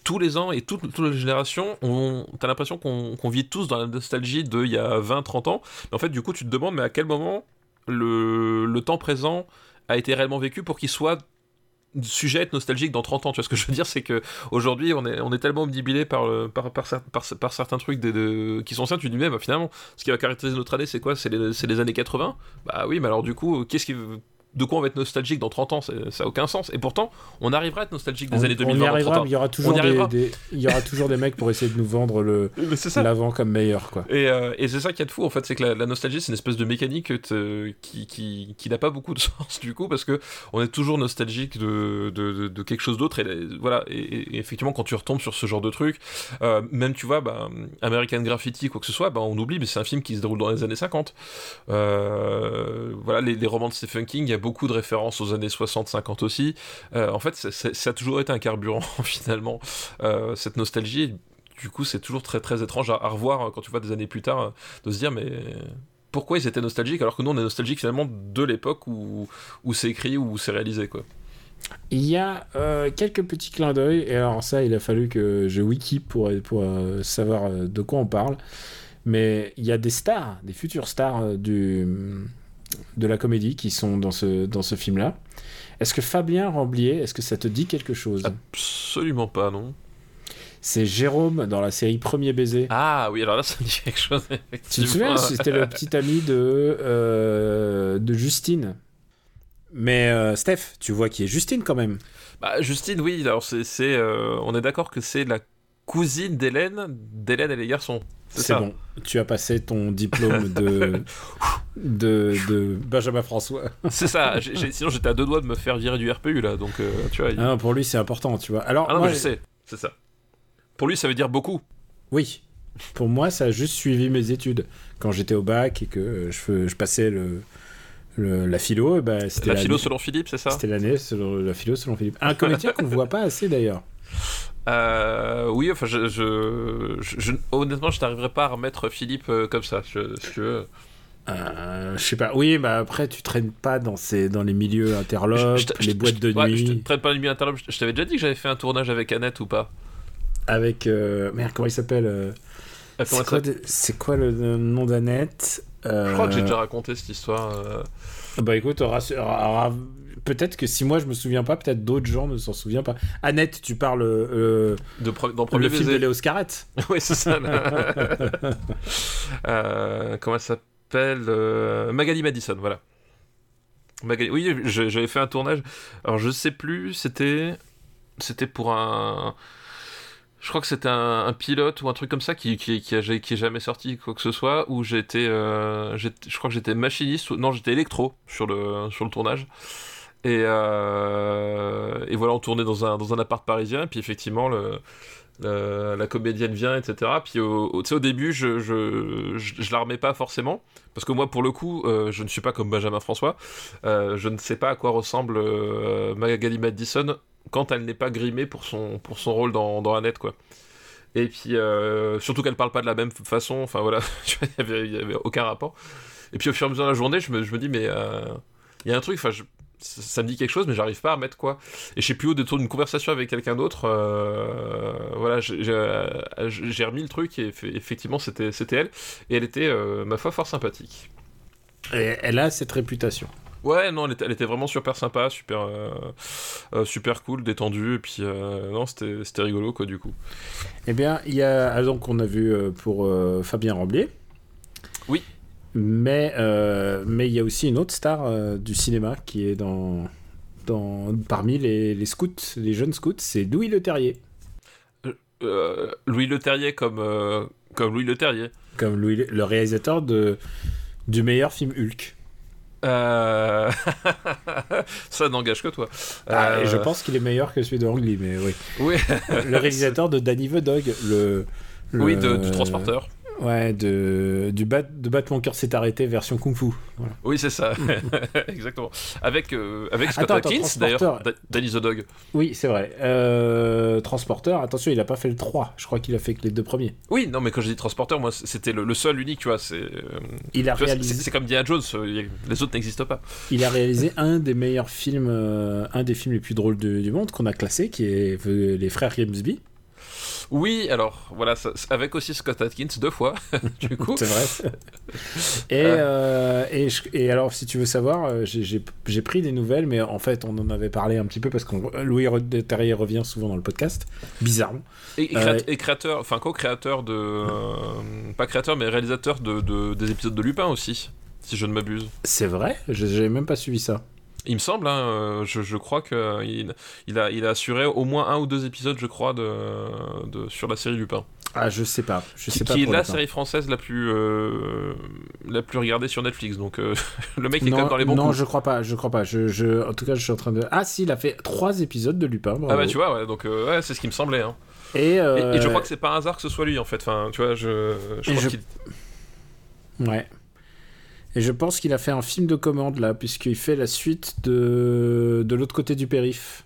tous les ans et toutes, les générations, on, t'as l'impression qu'on vit tous dans la nostalgie de il y a 20-30 ans. Mais en fait, du coup, tu te demandes, mais à quel moment le, temps présent a été réellement vécu pour qu'il soit sujet à être nostalgique dans 30 ans. Tu vois ce que je veux dire? C'est que aujourd'hui, on est, tellement omnibilé par, certains trucs qui sont anciens, tu dis, mais bah, finalement, ce qui va caractériser notre année, c'est quoi? C'est les, c'est les années 80 Bah oui, mais alors du coup, qu'est-ce qui. De quoi on va être nostalgique dans 30 ans Ça n'a aucun sens. Et pourtant, on arrivera à être nostalgique des On, années on 2020 y dans arrivera, 30 ans. mais il y aura toujours, On y des, arrivera. des- il y aura toujours des mecs pour essayer de nous vendre le *laughs* l'avant comme meilleur, quoi. Et, euh, et c'est ça qui est de fou en fait, c'est que la, la nostalgie c'est une espèce de mécanique te- qui, qui, qui n'a pas beaucoup de *laughs* sens du coup parce que on est toujours nostalgique de, de, de- de quelque chose d'autre et voilà et effectivement quand tu retombes sur ce genre de truc, euh, même tu vois bah, American Graffiti quoi que ce soit, bah, on oublie mais c'est un film qui se déroule dans les années 50. Euh, voilà les, les romans de Stephen King, il y a beaucoup de références aux années 60-50 aussi. Euh, en fait ça a toujours été un carburant *laughs* finalement euh, cette nostalgie du coup, c'est toujours très très étrange à, revoir euh, quand tu vois des années plus tard, de se dire mais pourquoi ils étaient nostalgiques alors que nous on est nostalgique finalement de l'époque où, où c'est écrit où c'est réalisé quoi. Il y a quelques petits clins d'œil, et alors ça, il a fallu que je wiki pour, savoir de quoi on parle. Mais il y a des stars, des futures stars du, de la comédie qui sont dans ce, dans ce film-là. Est-ce que Fabien Ramblier, est-ce que ça te dit quelque chose? Absolument pas non. C'est Jérôme dans la série Premier baiser. Ah oui alors là ça me dit quelque chose. *laughs* tu te souviens C'était le petit ami de, euh, de Justine? Mais euh, Steph, tu vois qui est Justine quand même. Bah Justine oui alors c'est c'est, euh, on est d'accord que c'est la cousine d'Hélène d'Hélène et les garçons. C'est bon, tu as passé ton diplôme de, *laughs* de, de Benjamin François. C'est ça. J'ai- j'ai- sinon j'étais à deux doigts de me faire virer du RPU là donc euh, tu vois. il- Ah non, pour lui, c'est important, tu vois. Alors, Ah non moi, mais je sais c'est ça. Pour lui ça veut dire beaucoup. oui, pour moi, ça a juste suivi mes études. Quand j'étais au bac et que euh, je, je passais le, le- la philo, ben, c'était La philo selon Philippe c'est ça? C'était l'année selon la philo selon Philippe. Un comédien qu'on voit pas assez d'ailleurs. Euh, oui, enfin, je, je, je- je- honnêtement, je n'arriverai pas à remettre Philippe euh, comme ça. Je, si tu veux. Euh, je sais pas. Oui, bah après, tu traînes pas dans, ces, dans les milieux interlopes, Je- je- les je- boîtes de ouais, nuit. Je te traite pas les milieux interlopes. Je, t'avais déjà dit que j'avais fait un tournage avec Annette ou pas Avec. euh, merde, comment il s'appelle euh, Ah, C'est quoi, le nom d'Annette Je crois que j'ai déjà raconté cette histoire. Bah écoute, rassure- ra- peut-être que si moi je me souviens pas, peut-être d'autres gens ne s'en souviennent pas. Annette, tu parles euh, De dans le film de. Léo Scarret *laughs* oui, c'est ça. *laughs* Euh, comment elle s'appelle euh, Magali Madison, voilà. Magali- Oui, j'avais fait un tournage. Alors, je sais plus, c'était. C'était pour un. Je crois que c'était un, un pilote ou un truc comme ça qui, qui, qui, a- qui est jamais sorti, quoi que ce soit, où j'étais. euh, je crois que j'étais machiniste, ou- non, j'étais électro sur le, sur le tournage. Et, euh, et voilà, on tournait dans un, dans un appart parisien, et puis effectivement, le, la comédienne vient, etc. Puis au, au- au début, je, je, je, la remets pas forcément, parce que moi, pour le coup, euh, je ne suis pas comme Benjamin François. Euh, je ne sais pas à quoi ressemble Magali Madison quand elle n'est pas grimée pour son, pour son rôle dans, dans Annette, quoi. Et puis, surtout qu'elle parle pas de la même façon, enfin voilà, *laughs* il y avait, aucun rapport. Et puis au fur et à mesure de la journée, je me, je me dis, mais il y a un truc, enfin, ça, ça me dit quelque chose, mais j'arrive pas à mettre quoi. Et je sais plus où, détour d'une conversation avec quelqu'un d'autre, euh, voilà, j'ai- euh, j'ai remis le truc et eff- effectivement, c'était c'était elle. Et elle était, euh, ma foi, fort sympathique. Et elle a cette réputation. Ouais, non, elle était, elle était vraiment super sympa, super, euh, super cool, détendue, et puis non, c'était rigolo quoi du coup. Eh bien, il y a ah, donc on a vu pour Fabien Ramblier. Mais euh, mais il y a aussi une autre star euh, du cinéma qui est dans dans parmi les, les scouts, les jeunes scouts, c'est Louis Le Terrier. Euh, Louis Le Terrier comme, euh, comme Louis Le Terrier. comme Louis, Le- le réalisateur de du meilleur film Hulk. Euh, *laughs* Ça n'engage que toi. Ah, Euh, et je pense qu'il est meilleur que celui de Ang Lee, mais oui. Oui, Le réalisateur de Danny the Dog, le, le- oui de- du transporteur. Ouais, de du bat, de battre mon cœur s'est arrêté version kung fu. Voilà. Oui, c'est ça. *laughs* Exactement. Avec, euh, avec Scott Attends, attends, Atkins, d'ailleurs, Danny the Dog. Oui, c'est vrai. Euh, Transporteur, attention, il a pas fait le 3. Je crois qu'il a fait que les deux premiers. Oui, non, mais quand je dis transporteur, moi, c'était le, le seul, unique, tu vois. C'est euh, Il a tu vois, c'est- réalisé, c'est comme Diana Jones, euh, les autres n'existent pas. il a réalisé *laughs* un des meilleurs films, un des films les plus drôles de- du monde qu'on a classé, qui est Les Frères Grimsby. Oui, alors, voilà, ça- avec aussi Scott Atkins deux fois, *laughs* du coup. C'est vrai. *laughs* et, euh, et, je- et alors, si tu veux savoir, euh, j'ai- j'ai j'ai pris des nouvelles, mais en fait, on en avait parlé un petit peu parce que Louis Terrier revient souvent dans le podcast, bizarrement. Et, et créa- Euh, et créateur, enfin co-créateur de. euh, pas créateur, mais réalisateur de, de- des épisodes de Lupin aussi, si je ne m'abuse. C'est vrai? Je J'avais même pas suivi ça. Il me semble, hein, euh, je, je crois qu'il il a, il a assuré au moins un ou deux épisodes, je crois, de, de, sur la série Lupin. Ah, je sais pas. Je sais qui pas qui est la série française la plus, euh, la plus regardée sur Netflix. Donc euh, *laughs* le mec est quand même dans les bons non coups. je crois pas. Je crois pas. Je, je, en tout cas, je suis en train de. Ah, si, il a fait trois épisodes de Lupin. Ah bravo. bah tu vois, ouais, donc euh, ouais, c'est ce qui me semblait. Hein. Et, Et, euh, et je crois que c'est pas un hasard que ce soit lui en fait. Enfin, tu vois, je, je crois je- qu'il- Ouais. Et je pense qu'il a fait un film de commande là, puisqu'il fait la suite de, de l'autre côté du périph.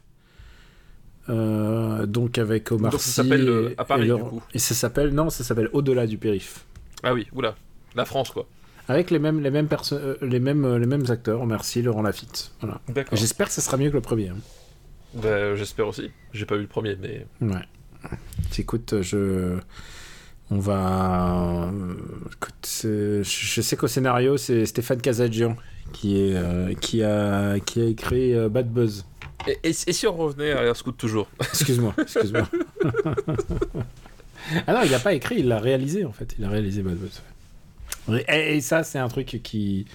Euh, donc avec Omar Donc ça s'appelle, euh, et- à Paris, et, le- du coup. et ça s'appelle non ça s'appelle Au-delà du périph Ah oui, oula, la France quoi. avec les mêmes les mêmes perso- euh, les mêmes euh, les mêmes acteurs Omar Sy Laurent Lafitte voilà D'accord. j'espère que ça sera mieux que le premier hein. Bah, J'espère aussi. J'ai pas vu le premier, mais Ouais. Écoute, je. On va. Écoute, je sais qu'au scénario, c'est Stéphane qui, est, euh, qui, a, qui a écrit euh, Bad Buzz. et, et- et si on revenait à Air Scout toujours? Excuse-moi, excuse-moi. *laughs* ah non, il l'a pas écrit, il l'a réalisé en fait. Il a réalisé Bad Buzz. Et, et ça, c'est un truc qui,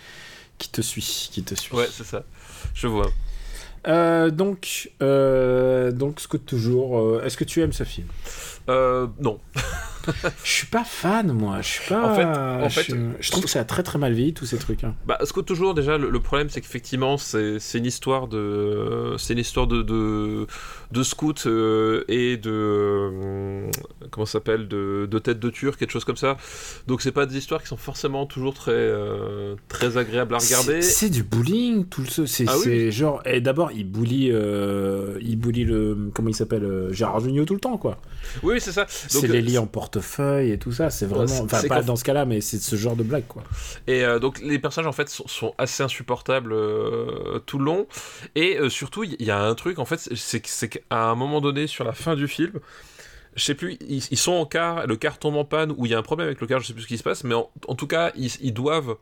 qui te suit. Qui te suit. Ouais, c'est ça. Je vois. Euh, donc, donc, Scout toujours. Est-ce que tu aimes ce film? Euh, non. *laughs* Je suis pas fan, moi. Je suis pas. En fait- en fait- je, je trouve que ça a très très mal vieilli tous ces trucs. hein. Bah, Scout toujours déjà le, le problème c'est qu'effectivement c'est c'est une histoire de c'est une histoire de de, de scout euh, et de euh, comment s'appelle de, de tête de turc quelque chose comme ça donc c'est pas des histoires qui sont forcément toujours très euh, très agréables à regarder C'est du bullying, tout le. C'est Ah oui, c'est genre. Et d'abord, il bully, euh, il bully le. Comment il s'appelle euh, Gérard Jugnot tout le temps, quoi. oui oui, c'est ça C'est les euh, lits en portefeuille et tout ça. C'est vraiment. Enfin, pas dans ce cas-là, mais c'est ce genre de blague, quoi. Et euh, donc les personnages en fait sont, sont assez insupportables euh, tout le long. Et euh, surtout il y, a un truc en fait, c'est qu'à un moment donné sur la fin du film, je sais plus, ils, ils sont en car, le car tombe en panne ou il y a un problème avec le car, je sais plus ce qui se passe, mais en, en tout cas ils, ils doivent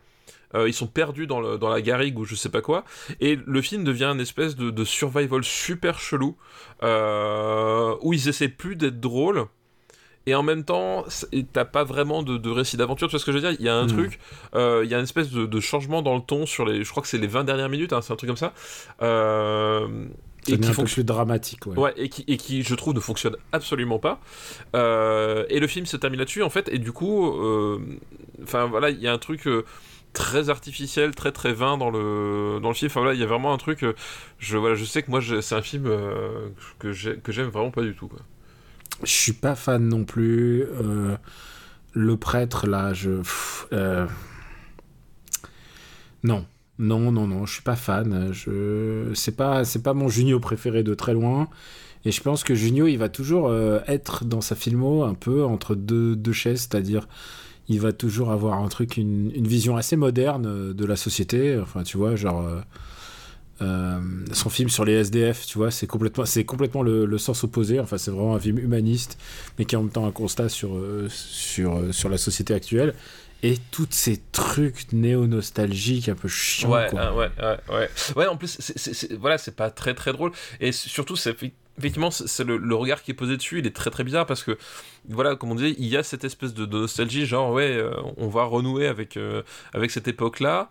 euh, ils sont perdus dans, le, dans la garrigue ou je sais pas quoi, et le film devient une espèce de, de survival super chelou, euh, où ils essaient plus d'être drôles, et en même temps, t'as pas vraiment de, de récit d'aventure, tu vois ce que je veux dire? Il y a un Mhm. truc, euh, il y a une espèce de, de changement dans le ton sur les, je crois que c'est les 20 dernières minutes, hein, c'est un truc comme ça. Euh, Ça et qui fonctionne. dramatique, ouais. Ouais, et qui, et qui, je trouve, ne fonctionne absolument pas. Euh, et le film se termine là-dessus, en fait, et du coup, enfin voilà, il y a un truc très artificiel, très très vain dans le, dans le film. Enfin voilà, il y a vraiment un truc. euh, je, voilà, je sais que moi, c'est un film euh, que j'ai- que j'aime vraiment pas du tout. Quoi. Je suis pas fan non plus. euh, le prêtre, là, je. euh, Non. Non, non, non, je suis pas fan. Je... C'est pas, pas mon Junio préféré de très loin. Et je pense que Junio, il va toujours être dans sa filmo un peu entre deux, deux chaises, c'est-à-dire il va toujours avoir un truc, une, une vision assez moderne euh, de la société. Enfin, tu vois, genre. euh, euh, son film sur les SDF, tu vois, c'est complètement, c'est complètement le, le sens opposé. Enfin, c'est vraiment un film humaniste, mais qui est en même temps un constat sur, sur, sur la société actuelle. Et tous ces trucs néo-nostalgiques un peu chiants. Ouais, quoi. hein, ouais, ouais, ouais. Ouais, en plus, c'est- voilà, c'est pas très très drôle. Et surtout, c'est effectivement, c'est le, regard qui est posé dessus, il est très très bizarre parce que, voilà, comme on disait, il y a cette espèce de, nostalgie, genre, ouais, euh, on va renouer avec, euh, avec cette époque-là.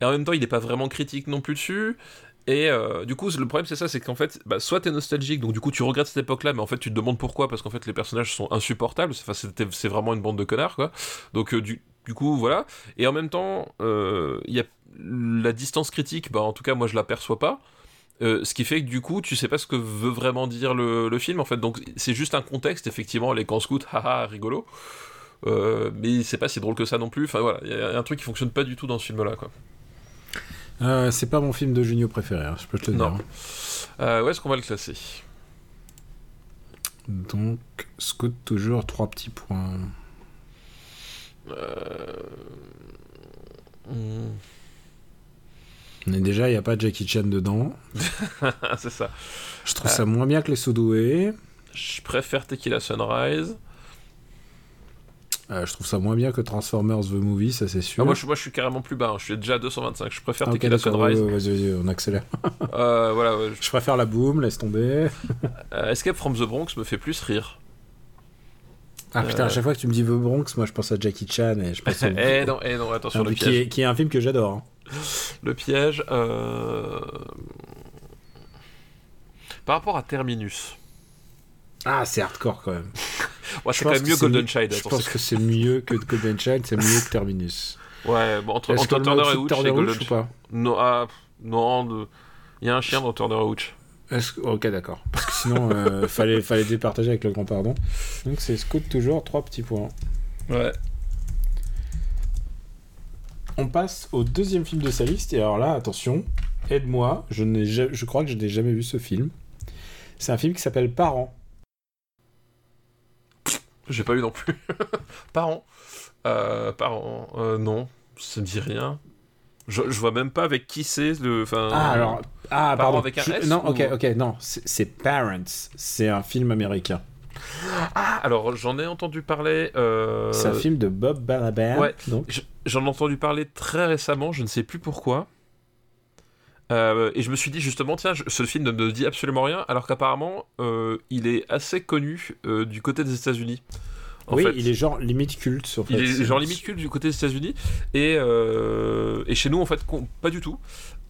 Et en même temps, il n'est pas vraiment critique non plus dessus. Et euh, du coup, le problème, c'est ça, c'est qu'en fait, bah, soit t'es nostalgique, donc du coup, tu regrettes cette époque-là, mais en fait, tu te demandes pourquoi, parce qu'en fait, les personnages sont insupportables. C'est vraiment une bande de connards, quoi. Donc, du, du coup, voilà. Et en même temps, il y a la distance critique, bah, en tout cas, moi, je la perçois pas. Euh, ce qui fait que du coup, tu sais pas ce que veut vraiment dire le, le film, en fait. Donc, c'est juste un contexte, effectivement, les camps scouts, *laughs* haha, rigolo. Euh, mais c'est pas si drôle que ça non plus. Enfin, voilà, il y a un truc qui fonctionne pas du tout dans ce film-là, quoi. Euh, c'est pas mon film de Junio préféré, hein, je peux te le Non. dire. Où est-ce qu'on va le classer? Donc, Scout, toujours trois petits points. Euh, hmm. Est déjà, il n'y a pas Jackie Chan dedans. *laughs* c'est ça. Je trouve ça moins bien que les Sudoués. Je préfère Tequila Sunrise. Euh, je trouve ça moins bien que Transformers The Movie, ça c'est sûr. Ah, moi, je, moi, je suis carrément plus bas. hein. Je suis déjà à 225. Je préfère Ah, Tequila Sunrise. ouais, ouais, vas-y, vas-y, on accélère. *laughs* Euh, voilà. ouais, je- Je préfère la boom, laisse tomber. *laughs* Euh, Escape from the Bronx me fait plus rire. Ah putain, Euh. à chaque fois que tu me dis The Bronx, moi je pense à Jackie Chan et je pense au... eh non, eh non, attention, le qui, est, qui est un film que j'adore. hein. Le piège. euh, Par rapport à Terminus. Ah, c'est hardcore quand même. *laughs* Ouais, c'est quand même que mieux c'est Golden Child. Je attends, pense que c'est mieux que Golden Child, c'est mieux que Terminus. *laughs* Ouais, bon, entre, entre Turner et Hooch ou pas Non, ah, pff, non, de- il y a un chien dans Turner et Hooch. Que- Ok, d'accord. Parce que sinon, euh, *laughs* fallait, fallait départager avec le grand pardon. Donc c'est Scout toujours, trois petits points. Ouais. On passe au deuxième film de sa liste, et alors là, attention, aide-moi, je, n'ai ja- je crois que je n'ai jamais vu ce film. C'est un film qui s'appelle Parents. J'ai pas eu non plus. *laughs* Parents. Euh, parents. Euh, non, ça me dit rien. Je, je vois même pas avec qui c'est le. Enfin, Ah, alors. Ah, pardon. avec un Je- S Non, ou- ok, ok, non. C'est Parents. C'est un film américain. Ah, alors j'en ai entendu parler. euh, C'est un film de Bob Balaban. ouais. J'en ai entendu parler très récemment, je ne sais plus pourquoi. Euh, et je me suis dit justement, tiens, je- ce film ne me dit absolument rien, alors qu'apparemment, euh, il est assez connu du côté des États-Unis. En oui, fait. il est genre limite culte. Sur Il est genre limite culte du côté des États-Unis et, euh, et chez nous en fait pas du tout.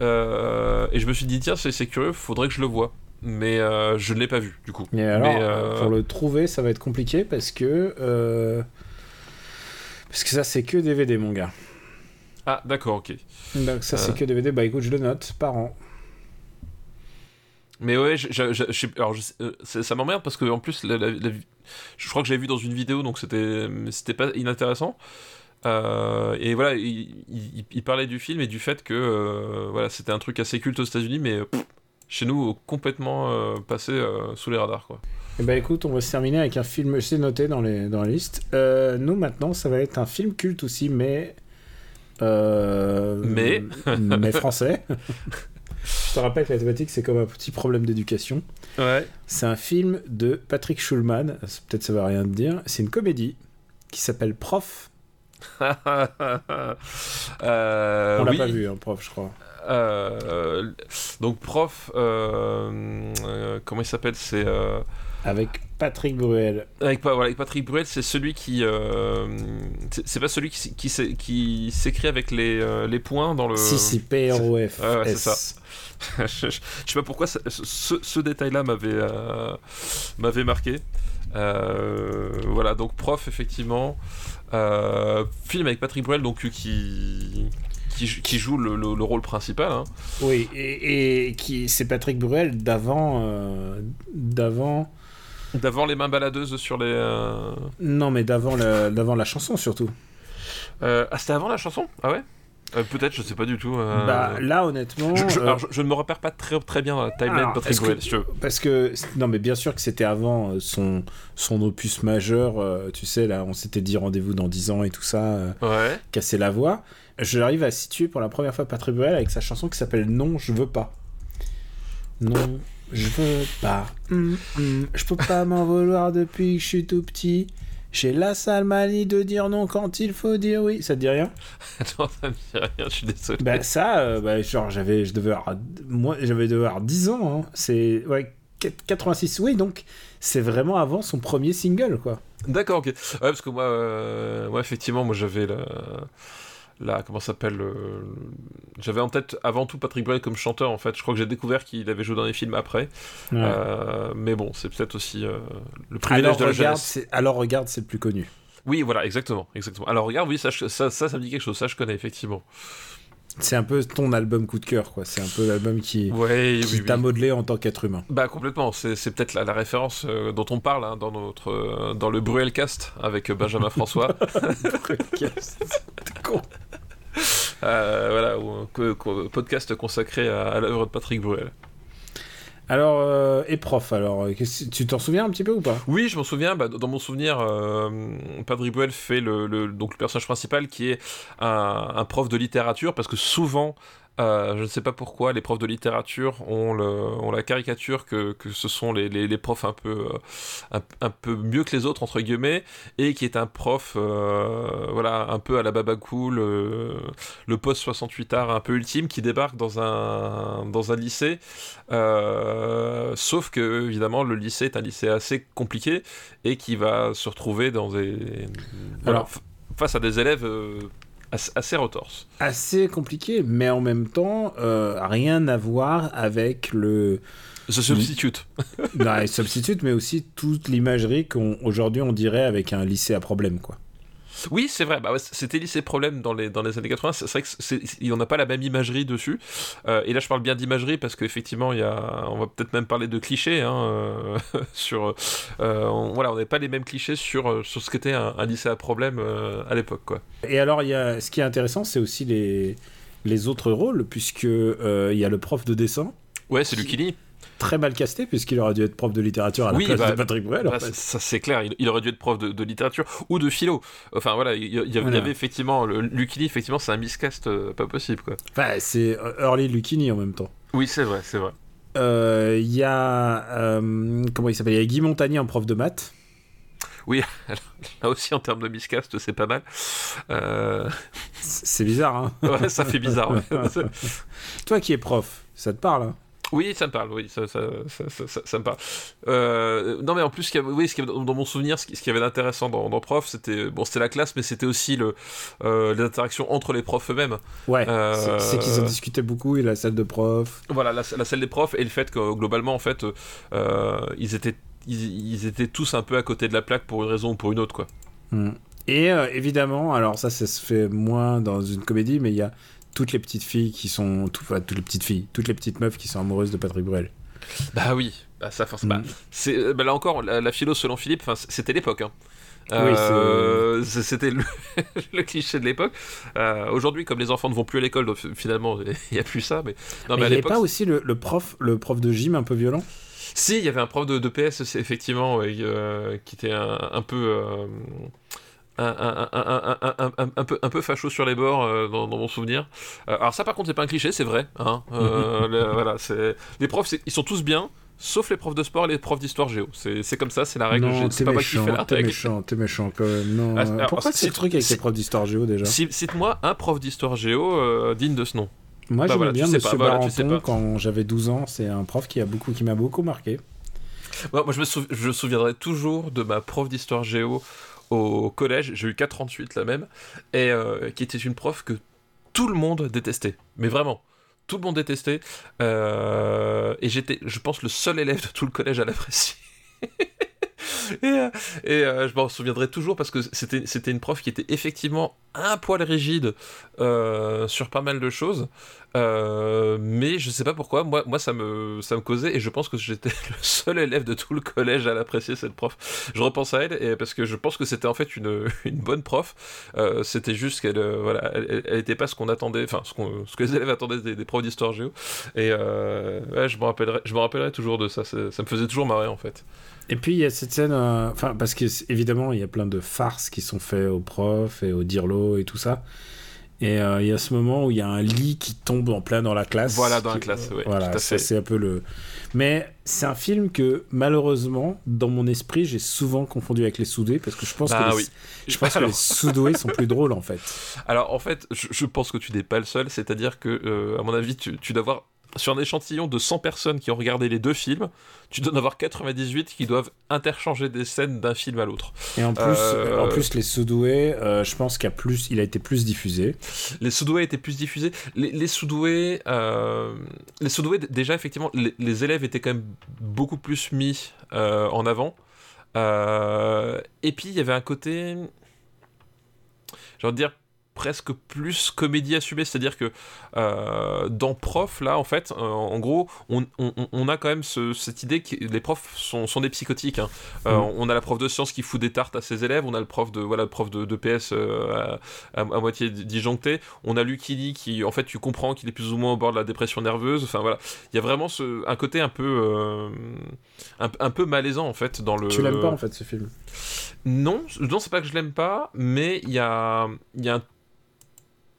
Euh, et je me suis dit tiens c'est c'est curieux, faudrait que je le voie, mais euh, je ne l'ai pas vu du coup. Et alors, Mais, euh, pour le trouver, ça va être compliqué parce que. euh, Parce que ça, c'est que DVD, mon gars. Ah d'accord ok. Donc, ça, c'est que DVD. Bah écoute, je le note par an. Mais ouais, je, je- je- je sais- alors ça, ça m'emmerde parce que en plus la- la- la- je crois que j'avais vu dans une vidéo donc c'était c'était pas inintéressant. Euh, et voilà, il, il- il parlait du film et du fait que euh, voilà c'était un truc assez culte aux États-Unis, mais pff, chez nous complètement euh, passé euh, sous les radars quoi. Et bah écoute, on va se terminer avec un film. C'est noté dans, les, dans la liste. Euh, nous, maintenant, ça va être un film culte aussi, mais. Mais *laughs* mais français. Je te rappelle que la thématique, c'est comme un petit problème d'éducation. Ouais. C'est un film de Patrick Schulman. Peut-être ça va rien te dire. C'est une comédie qui s'appelle Prof. *laughs* On l'a oui, pas vu, hein, Prof, je crois. Euh, donc prof, euh, euh, comment il s'appelle C'est Avec Patrick Bruel. Avec, pas- voilà, avec Patrick Bruel, c'est celui qui. euh, c'est pas celui qui, s'écrit avec les, euh, les points dans le. Si, si, P-R-O-F. Ouais, ouais, c'est S. *laughs* je, je- je sais pas pourquoi ça- ce, ce détail-là m'avait euh, m'avait marqué. Voilà, donc prof, effectivement. Film avec Patrick Bruel, donc qui. Qui, jou- qui joue le, le- le rôle principal. hein. Oui, et, et qui c'est Patrick Bruel d'avant. euh, d'avant. D'avant les mains baladeuses sur les. euh, Non, mais d'avant la, d'avant la chanson surtout. euh, ah, c'était avant la chanson? Ah ouais? Euh, Peut-être, je sais pas du tout. euh, Bah là, honnêtement. je, je- alors, je- je ne me repère pas très, très bien dans la timeline Alors, Patrick Bruel, si. Parce que, non, mais bien sûr que c'était avant son, son opus majeur, tu sais, là, on s'était dit rendez-vous dans 10 ans et tout ça, Ouais. casser la voix. J'arrive à situer pour la première fois Patrick Bruel avec sa chanson qui s'appelle Non, je veux pas. Non, je veux pas. Hum, hum, je peux pas m'en vouloir depuis que je suis tout petit. J'ai la sale manie de dire non quand il faut dire oui. Ça te dit rien? *laughs* Non, ça me dit rien, je suis désolé. Bah ça, euh, bah, genre j'avais, je devais avoir, moi j'avais devais avoir 10 ans. hein. C'est ouais, 86. Oui, donc c'est vraiment avant son premier single quoi. D'accord, ok. Ouais, parce que moi, euh, moi effectivement, moi j'avais la. La comment ça s'appelle euh, J'avais en tête avant tout Patrick Bruel comme chanteur en fait. Je crois que j'ai découvert qu'il avait joué dans des films après. Ouais. Euh, mais bon, c'est peut-être aussi euh, le privilège alors de la regarde, jeunesse. c'est alors regarde, c'est le plus connu. Oui, voilà, exactement, exactement. Alors regarde, oui, ça, ça, ça, ça me dit quelque chose. Ça, je connais effectivement. C'est un peu ton album coup de cœur quoi. C'est un peu l'album qui, Ouais, qui oui, oui. t'a modelé en tant qu'être humain. Bah complètement, c'est peut-être la, la référence euh, dont on parle hein, dans notre euh, dans le Bruelcast avec Benjamin François. *laughs* *laughs* Con. Euh, voilà, que- que- podcast consacré à, à l'œuvre de Patrick Bruel. Alors euh, et prof alors, euh, tu t'en souviens un petit peu ou pas? Oui, je m'en souviens. bah, dans mon souvenir, euh, Patrick Bruel fait le, le- donc le personnage principal qui est un, un prof de littérature parce que souvent. Euh, je ne sais pas pourquoi les profs de littérature ont, le, ont la caricature que, que ce sont les, les, les profs un peu, euh, un, un peu mieux que les autres entre guillemets et qui est un prof euh, voilà un peu à la baba cool euh, le post 68 art un peu ultime qui débarque dans un dans un lycée. Euh, sauf que évidemment le lycée est un lycée assez compliqué et qui va se retrouver dans des voilà, Alors- f- face à des élèves euh, assez, assez retorses. Assez compliqué, mais en même temps euh, rien à voir avec le The Substitute. Non, les substitutes, mais aussi toute l'imagerie qu'aujourd'hui on, dirait avec un lycée à problème, quoi. Oui, c'est vrai. Bah ouais, c'était lycée problème dans les, dans les années 80. C'est vrai que c'est, il n'en a pas la même imagerie dessus. Euh, et là, je parle bien d'imagerie parce qu'effectivement, il y a, on va peut-être même parler de clichés hein, euh, *laughs* sur. euh, on- voilà, on n'est pas les mêmes clichés sur, sur ce qu'était un, un lycée à problème à l'époque, quoi. Et alors, y a, ce qui est intéressant, c'est aussi les, les autres rôles, puisque il y a le prof de dessin, Ouais, c'est Lucchini. Très mal casté, puisqu'il aurait dû être prof de littérature à la Oui, place bah, de Patrick Bruel. Bah, ça, c'est clair. Il, il aurait dû être prof de, de littérature ou de philo. Enfin voilà, il y, il y avait- il y Voilà. avait effectivement le Lucchini. Effectivement, c'est un miscast euh, pas possible, quoi. Enfin, c'est Early Lucchini en même temps. Oui, c'est vrai, c'est vrai. Euh, Il y a. euh, comment il s'appelle? Il y a Guy Montagnier en prof de maths. *laughs* Là aussi, en termes de miscast, c'est pas mal. Euh, C'est bizarre, hein Ouais, ça fait bizarre. ouais. *laughs* *laughs* Toi qui es prof, ça te parle hein? Oui, ça me parle, oui, ça, ça, ça, ça- ça- ça me parle. Euh, non, mais en plus, ce qu'il y avait- oui, ce qu'il y avait dans mon souvenir, ce qui, ce qui y avait d'intéressant dans, dans Prof, c'était bon, la classe, mais c'était aussi le, euh, les interactions entre les profs eux-mêmes. Ouais, Euh, c'est- qu'ils en discutaient beaucoup, et la salle de prof. Voilà, la, la salle des profs et le fait que globalement, en fait, ils étaient ils, ils étaient tous un peu à côté de la plaque pour une raison ou pour une autre, quoi. Hmm. Et évidemment, alors ça, ça se fait moins dans une comédie, mais il y a toutes les petites filles qui sont, tout- enfin toutes les petites filles, toutes les petites meufs qui sont amoureuses de Patrick Bruel. Bah oui, bah ça forcément. Mm. euh, bah là encore, la, la philo selon Philippe, c'était l'époque. Hein. Oui, Euh, c'était le, *laughs* le cliché de l'époque. Euh, Aujourd'hui, comme les enfants ne vont plus à l'école, donc finalement, il n'y a plus ça. Mais non, mais, mais à il n'y avait pas aussi le, le prof, le prof de gym un peu violent? Si, il y avait un prof de, de PS, effectivement, euh, qui était un, un peu. Un, peu, un peu facho sur les bords euh, dans, dans mon souvenir. Euh, alors ça par contre c'est pas un cliché, c'est vrai. Hein. Euh, *laughs* le- voilà, c'est les profs ils sont tous bien, sauf les profs de sport et les profs d'histoire géo. C'est comme ça, c'est la règle. Non, t'es méchant, t'es méchant, t'es méchant quand même. Non. Ah, euh, alors, Pourquoi c'est le truc avec les profs d'histoire géo déjà Cite-moi un prof d'histoire géo digne de ce nom. Moi, bah j'aimais voilà, bien Monsieur pas, voilà, pas. quand j'avais 12 ans. C'est un prof qui a beaucoup, qui m'a beaucoup marqué. moi, je, me je me souviendrai toujours de ma prof d'histoire géo au collège, j'ai eu 438 la même, et euh, qui était une prof que tout le monde détestait. Mais vraiment, tout le monde détestait. Euh, et j'étais, je pense, le seul élève de tout le collège à l'apprécier. *laughs* et, euh, euh, je m'en souviendrai toujours parce que c'était, c'était une prof qui était effectivement un poil rigide euh, sur pas mal de choses. mais je sais pas pourquoi, moi, moi ça, me, ça me causait et je pense que j'étais *laughs* le seul élève de tout le collège à l'apprécier cette prof. Je repense à elle et, parce que je pense que c'était en fait une, *laughs* une bonne prof. c'était juste qu'elle voilà, elle, était pas ce qu'on attendait, enfin ce, ce que les élèves attendaient des, profs d'histoire géo. Et je me rappellerai, je me rappellerai toujours de. Ça, ça me faisait toujours marrer en fait. Et puis il y a cette scène, euh, enfin parce que évidemment il y a plein de farces qui sont faites aux profs et aux dirlo et tout ça. Et euh, il y a ce moment où il y a un lit qui tombe en plein dans la classe. Voilà, dans la classe, oui. Voilà, c'est un peu le. Mais c'est un film que malheureusement, dans mon esprit, j'ai souvent confondu avec les soudés parce que je pense bah, que, oui. les... je pense que les *laughs* soudoués sont plus drôles en fait. Alors en fait, je, je pense que tu n'es pas le seul, c'est-à-dire que, euh, à mon avis, tu, tu dois avoir sur un échantillon de 100 personnes qui ont regardé les deux films, tu dois en avoir 98 qui doivent interchanger des scènes d'un film à l'autre. Et en plus, euh... en plus les Soudoués, euh, je pense qu'il a, plus, il a été plus diffusé. Les Soudoués étaient plus diffusés. Les, les Soudoués, euh... les Soudoués, déjà, effectivement, les, les, élèves étaient quand même beaucoup plus mis en avant. Et puis, il y avait un côté. J'ai envie de dire presque plus comédie assumée, c'est-à-dire que euh, dans Prof, là, en fait, euh, en gros, on, on, on, a quand même ce, cette idée que les profs sont, sont des psychotiques. Hein. Euh, mm. On a la prof de sciences qui fout des tartes à ses élèves, on a le prof de, voilà, le prof de, de PS à, à, à, moitié disjoncté, on a Lucini qui, en fait, tu comprends qu'il est plus ou moins au bord de la dépression nerveuse, enfin voilà, il y a vraiment ce, un côté un peu, un, un, peu malaisant, en fait, dans le... Tu l'aimes pas, en fait, ce film? Non, non c'est pas que je l'aime pas, mais il y a, y a un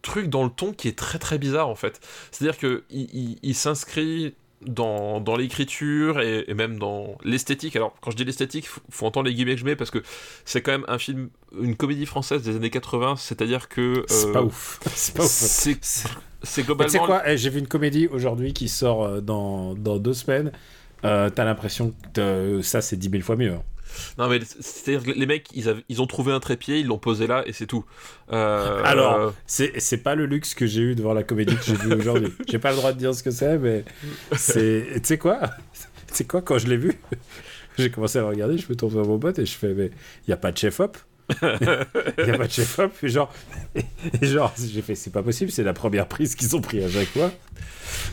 truc dans le ton qui est très très bizarre en fait. C'est-à-dire que il, il, il s'inscrit dans, dans l'écriture et, et, même dans l'esthétique. Alors, quand je dis l'esthétique, faut, faut entendre les guillemets que je mets parce que c'est quand même un film, une comédie française des années 80, c'est-à-dire que. Euh, *laughs* c'est pas ouf. C'est pas ouf. C'est globalement. Tu sais quoi? J'ai vu une comédie aujourd'hui qui sort dans, dans deux semaines. Euh, T'as l'impression que ça, c'est 10 000 fois mieux. Non, mais c'est-à-dire que les mecs, ils, avaient, ils, ont trouvé un trépied, ils l'ont posé là et c'est tout. Euh, Alors, c'est pas le luxe que j'ai eu de voir la comédie que j'ai vue aujourd'hui. *laughs* j'ai pas le droit de dire ce que c'est, mais c'est. Tu sais quoi? Tu sais quoi, quand je l'ai vu, j'ai commencé à regarder, je me tourne vers mon pote et je fais, mais il n'y a pas de chef-op? Il n'y a pas de chef-op. Et genre, *laughs* genre j'ai fait, c'est pas possible, c'est la première prise qu'ils ont pris à chaque fois.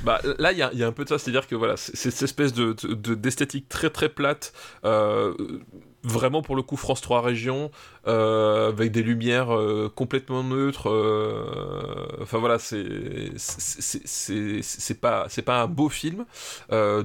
Bah, là, il y, y, a un peu de ça, c'est-à-dire que voilà, c'est cette espèce de, de, d'esthétique très très plate. Euh, vraiment pour le coup France 3 régions euh, avec des lumières euh, complètement neutres euh, enfin voilà c'est c'est pas c'est pas un beau film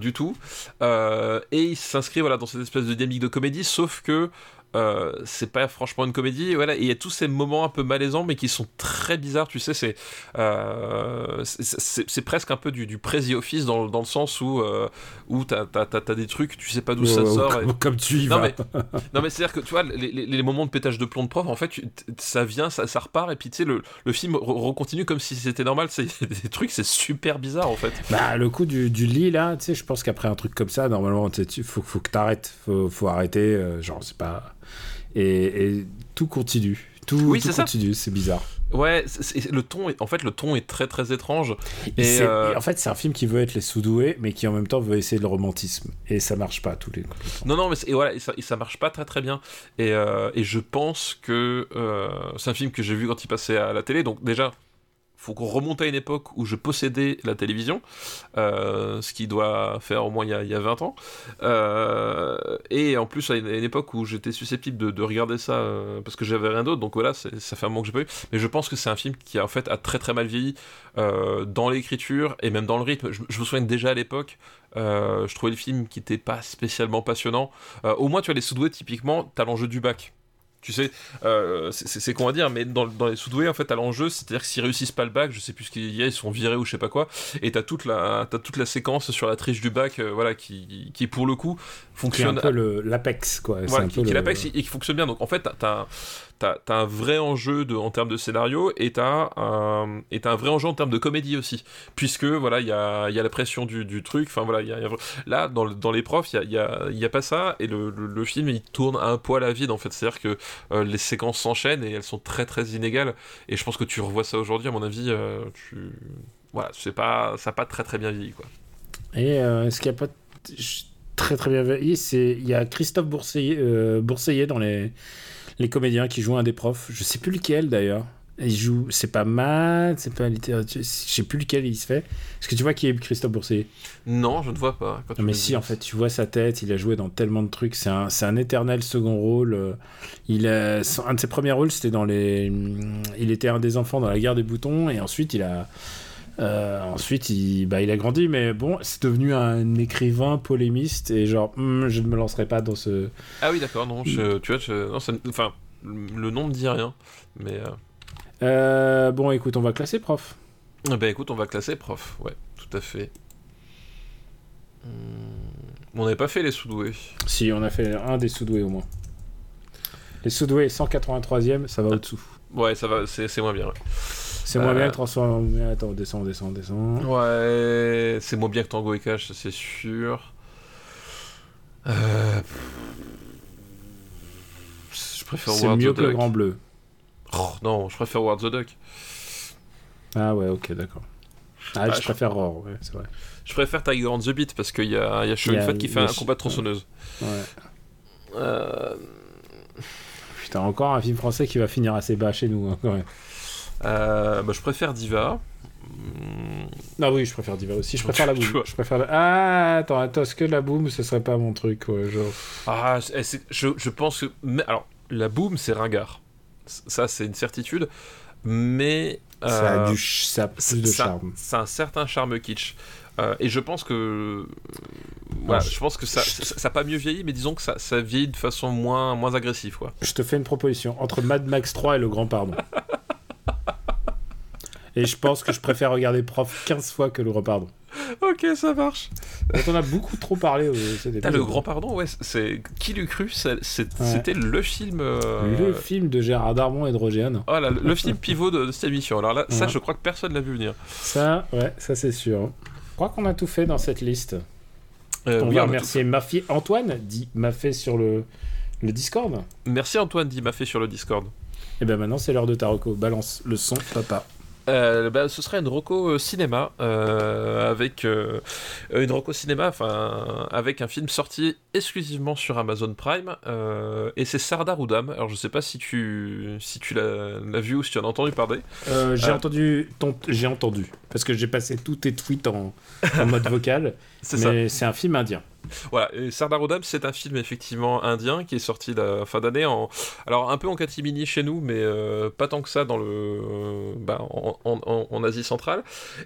du tout et il s'inscrit voilà dans cette espèce de dynamique de comédie sauf que euh, c'est pas franchement une comédie. Voilà, et il y a tous ces moments un peu malaisants, mais qui sont très bizarres. Tu sais, c'est euh, c'est presque un peu du, du Office dans, dans, le sens où euh, où t'as as, as, as, des trucs, tu sais pas d'où oh, ça sort. Comme, et... comme tu y non, vas. Mais, non mais c'est à dire que tu vois les, les, les, moments de de plomb de prof, en fait, ça vient, ça, ça, repart, et puis tu sais le, le film recontinue comme si c'était normal. C'est *laughs* des trucs, c'est super bizarre en fait. Bah le coup du, du lit là, tu sais, je pense qu'après un truc comme ça, normalement, il faut, faut que t'arrêtes, faut, faut arrêter. Euh, genre c'est pas et, et, tout continue. Tout, oui, tout continue, c'est bizarre. Ouais, est, le ton, est, en fait, le ton est très très étrange. Et, euh... et en fait, c'est un film qui veut être les soudoués, mais qui en même temps veut essayer le romantisme. Et ça marche pas tous les coups. Non, non, mais et voilà, et ça, ça marche pas très très bien. Et, euh, je pense que euh, c'est un film que j'ai vu quand il passait à la télé. Donc déjà, faut qu'on remonte à une époque où je possédais la télévision, euh, ce qui doit faire au moins il y a, il y a 20 ans. Euh, et en plus, à une, époque où j'étais susceptible de, de, regarder ça euh, parce que j'avais rien d'autre. Donc voilà, ça fait un moment que j'ai pas eu. Mais je pense que c'est un film qui a en fait a très très mal vieilli dans l'écriture et même dans le rythme. Je, je me souviens déjà à l'époque, je trouvais le film qui était pas spécialement passionnant. au moins, tu vois, les Soudoués, typiquement, t'as l'enjeu du bac tu sais, euh, c'est con à dire, mais dans, dans les soudoués, en fait, à l'enjeu, c'est-à-dire que s'ils réussissent pas le bac, je sais plus ce qu'il y a, ils sont virés ou je sais pas quoi, et t'as toute la, as toute la séquence sur la triche du bac, euh, voilà, qui, qui pour le coup fonctionne. Qui est un peu l'apex, quoi. Voilà, qui, qui le... l'apex et qui fonctionne bien. Donc en fait, t'as t'as as un vrai enjeu en termes de scénario et t'as un, un vrai enjeu en termes de comédie aussi. Puisque, voilà, il y a, y a la pression du, du truc. Enfin, voilà, là, dans, dans les profs, il n'y a, y a, pas ça. Et le, le, film, il tourne un poil à vide, en fait. C'est-à-dire que euh, les séquences s'enchaînent et elles sont très, très inégales. Et je pense que tu revois ça aujourd'hui, à mon avis, euh, tu... Voilà, c'est pas, ça n'a pas très, très bien vieilli, quoi. Et euh, est-ce qu'il n'y a pas très très bien vieilli C'est il y a Christophe Bourseiller, euh, Bourseiller dans les les comédiens qui jouent un des profs. Je sais plus lequel d'ailleurs. Il joue, c'est pas mal, c'est pas littérature, je sais plus lequel il se fait. Est-ce que tu vois qui est Christophe Bourseiller Non, je ne vois pas. non, mais si, en fait, tu vois sa tête, il a joué dans tellement de trucs, c'est un, c'est un éternel second rôle. Il a, un de ses premiers rôles, c'était dans les. Il était un des enfants dans la guerre des boutons, et ensuite il a. Euh, ensuite, il, bah, il a grandi, mais bon, c'est devenu un écrivain polémiste et genre, hmm, je ne me lancerai pas dans ce. Ah oui, d'accord, non, je, tu vois, je, non, ça, enfin, le nom me dit rien, mais. Euh... Euh, bon, écoute, on va classer prof. Eh ben écoute, on va classer prof, ouais, tout à fait. Hum... On n'avait pas fait les sous-doués. Si, on a fait un des sous-doués au moins. Les sous-doués 183e, ça va au-dessous. Ouais, ça va, c'est moins bien, ouais. C'est moins euh... bien que transforme. Attends, on descend, on descend, on descend. Ouais, c'est moins bien que Tango et Cash, c'est sûr. Euh... Je préfère C'est mieux que le Grand Bleu. Oh, non, je préfère Ward the Duck. Ah ouais, ok, d'accord. Ah, bah, je, je, préfère Roar, ouais, c'est vrai. Je préfère Tiger on the Beat parce qu'il y a, y a Fat qui fait un combat de tronçonneuse. Ouais. Euh... Putain, encore un film français qui va finir assez bas chez nous, hein, quand même. Euh, bah, je préfère Diva. Ah oui, je préfère Diva aussi. Je préfère la boom. Je préfère la... Ah, attends, attends, est-ce que la boom, ce serait pas mon truc ouais, genre... Ah, je, je pense que... Mais, alors, la boom, c'est ringard. Ça, c'est une certitude. Mais... Euh, ça a, du ch... ça a plus de charme. C'est un certain charme kitsch. Euh, et je pense que... Voilà, je... je pense que ça n'a pas mieux vieilli, mais disons que ça, ça vieillit de façon moins, moins agressive. Quoi. Je te fais une proposition. Entre Mad Max 3 et Le Grand Pardon. *laughs* Et je pense que je préfère regarder Prof 15 fois que le repardon. Ok, ça marche. On en a beaucoup trop parlé. T'as le grand pardon, ouais. C'est qui l'eût cru C'était ouais. le film. Euh... Le film de Gérard Darmon et de Roger. Voilà, le, le film pivot de, de, cette émission. Alors là, ouais. ça, je crois que personne l'a vu venir. Ça, ouais, ça c'est sûr. Je crois qu'on a tout fait dans cette liste. Euh, on oui, va on remercier tout... Antoine, dit m'a fait sur le, le Discord. Merci Antoine, dit m'a fait sur le Discord. Et ben maintenant c'est l'heure de Taroko. Balance le son, papa. Euh, bah, ce serait une roco euh, cinéma euh, avec euh, une cinéma enfin avec un film sorti exclusivement sur Amazon Prime et c'est Sardar Oudam alors je sais pas si tu si tu l'as vu ou si tu en as entendu parler. J'ai entendu j'ai entendu parce que j'ai passé tous tes tweets en, en mode vocal. *laughs* Mais c'est un film indien voilà, Sardar Udham, c'est un film effectivement indien qui est sorti la fin d'année alors un peu en catimini chez nous, mais euh, pas tant que ça dans le, euh, bah, en, Asie centrale.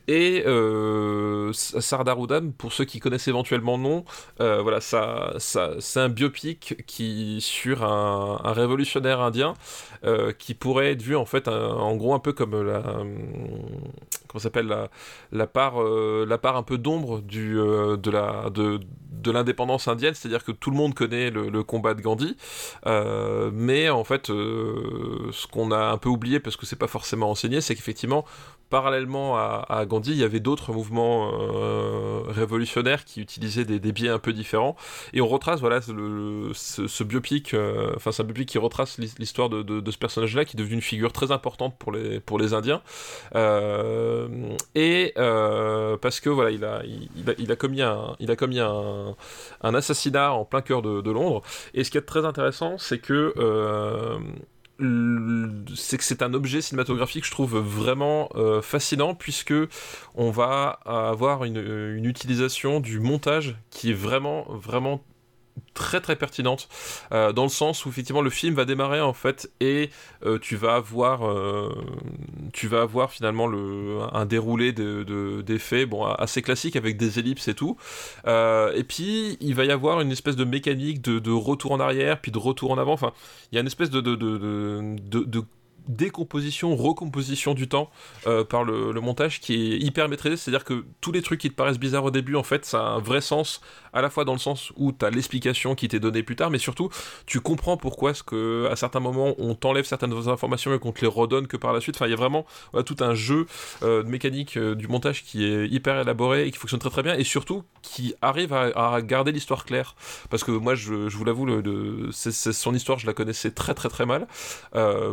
Et euh, Sardar Udham, pour ceux qui connaissent éventuellement le nom, euh, voilà, ça, c'est un biopic qui sur un, révolutionnaire indien qui pourrait être vu en fait en gros un peu comme la, comment s'appelle la, la part, la part un peu d'ombre du de la de l'indépendance indienne, c'est-à-dire que tout le monde connaît le, le combat de Gandhi, euh, mais en fait, euh, ce qu'on a un peu oublié parce que c'est pas forcément enseigné, c'est qu'effectivement, parallèlement à, Gandhi, il y avait d'autres mouvements euh, révolutionnaires qui utilisaient des, biais un peu différents, et on retrace voilà ce, biopic, euh, enfin c'est un biopic qui retrace l'histoire de, ce personnage-là, qui est devenu une figure très importante pour les pour les Indiens, euh, et parce que voilà, il a il, a, commis un il a commis un assassinat en plein cœur de, Londres. Et ce qui est très intéressant, c'est que c'est que c'est un objet cinématographique je trouve vraiment euh, fascinant puisque on va avoir une, une, utilisation du montage qui est vraiment vraiment très très pertinente euh, dans le sens où effectivement le film va démarrer en fait et euh, tu vas avoir euh, tu vas avoir finalement le un déroulé de, de bon assez classique avec des ellipses et tout et puis il va y avoir une espèce de mécanique de, de, retour en arrière puis de retour en avant enfin il y a une espèce de de, décomposition, recomposition du temps par le, montage qui est hyper maîtrisé. C'est-à-dire que tous les trucs qui te paraissent bizarres au début, en fait, ça a un vrai sens, à la fois dans le sens où tu as l'explication qui t'est donnée plus tard, mais surtout, tu comprends pourquoi est-ce que à certains moments, on t'enlève certaines informations et qu'on te les redonne que par la suite. Enfin, il y a vraiment tout un jeu euh, de mécanique euh, du montage qui est hyper élaboré et qui fonctionne très très bien, et surtout qui arrive à, garder l'histoire claire. Parce que moi, je, vous l'avoue, son histoire, je la connaissais très très très mal.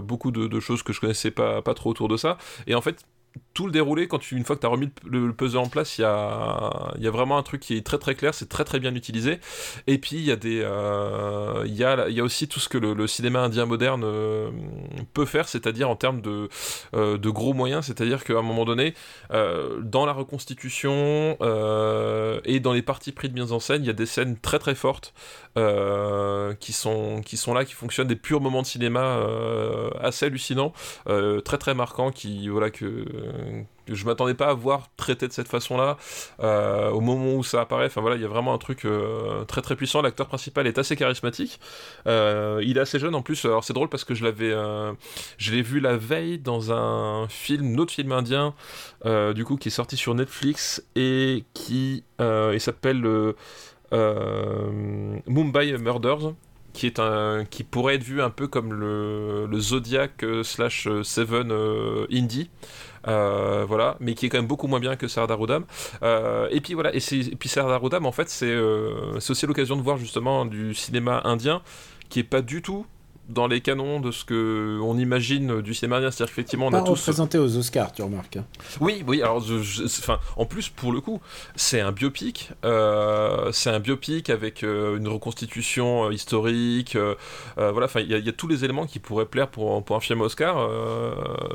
beaucoup de, de choses que je connaissais pas, pas trop autour de ça. Et en fait, tout le déroulé, quand tu, une fois que tu as remis le, puzzle en place, il y a, y a vraiment un truc qui est très très clair, c'est très très bien utilisé. Et puis il y, a des, euh, y, a, y a aussi tout ce que le, cinéma indien moderne euh, peut faire, c'est-à-dire en termes de, euh, de gros moyens, c'est-à-dire qu'à un moment donné, dans la reconstitution et dans les parties pris de mise en scène, il y a des scènes très très fortes qui, sont, qui sont là, qui fonctionnent, des purs moments de cinéma assez hallucinants, très très marquants, qui, voilà, que que je m'attendais pas à voir traité de cette façon-là euh, au moment où ça apparaît. Enfin voilà, il y a vraiment un truc euh, très très puissant. L'acteur principal est assez charismatique. Euh, il est assez jeune en plus. Alors c'est drôle parce que je l'avais, je l'ai vu la veille dans un film, un autre film indien, du coup qui est sorti sur Netflix et qui il s'appelle Mumbai Murders qui est un qui pourrait être vu un peu comme le, Zodiac slash Seven indie euh, voilà, mais qui est quand même beaucoup moins bien que Sardar Udam. Euh, et puis voilà, et, puis Sardar en fait, euh, c'est aussi l'occasion de voir justement du cinéma indien qui est pas du tout dans les canons de ce que on imagine du cinéma indien. C'est-à-dire qu'effectivement, on a tous. présenté aux Oscars, tu remarques. Hein. Oui, oui. Alors, enfin, en plus, pour le coup, c'est un biopic. Euh, c'est un biopic avec euh, une reconstitution euh, historique. voilà. Enfin, il y, a tous les éléments qui pourraient plaire pour, pour un film Oscar.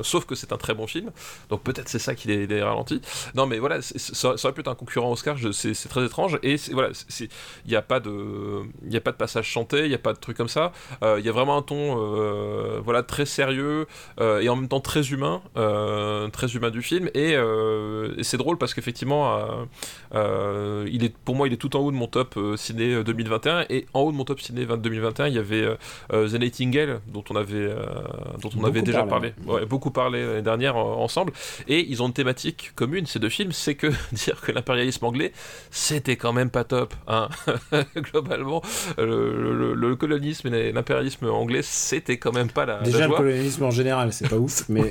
sauf que c'est un très bon film. Donc peut-être c'est ça qui les, ralentit. Non, mais voilà, ça, aurait pu être un concurrent Oscar. C'est très étrange. Et voilà, il n'y a pas de, il a pas de passage chanté. Il n'y a pas de truc comme ça. Il y a vraiment ton euh, voilà très sérieux euh, et en même temps très humain, euh, très humain du film. Et, c'est drôle parce qu'effectivement, il est pour moi il est tout en haut de mon top ciné 2021 et en haut de mon top ciné 2021 il y avait The Nightingale dont on avait dont on avait déjà parlé, beaucoup parlé l'année dernière ensemble. Et ils ont une thématique commune ces deux films, c'est que *laughs* dire que l'impérialisme anglais c'était quand même pas top. Hein. *laughs* Globalement, le, le colonisme et l'impérialisme anglais c'était quand même pas la. Déjà, le colonialisme en général, c'est pas ouf, *laughs* mais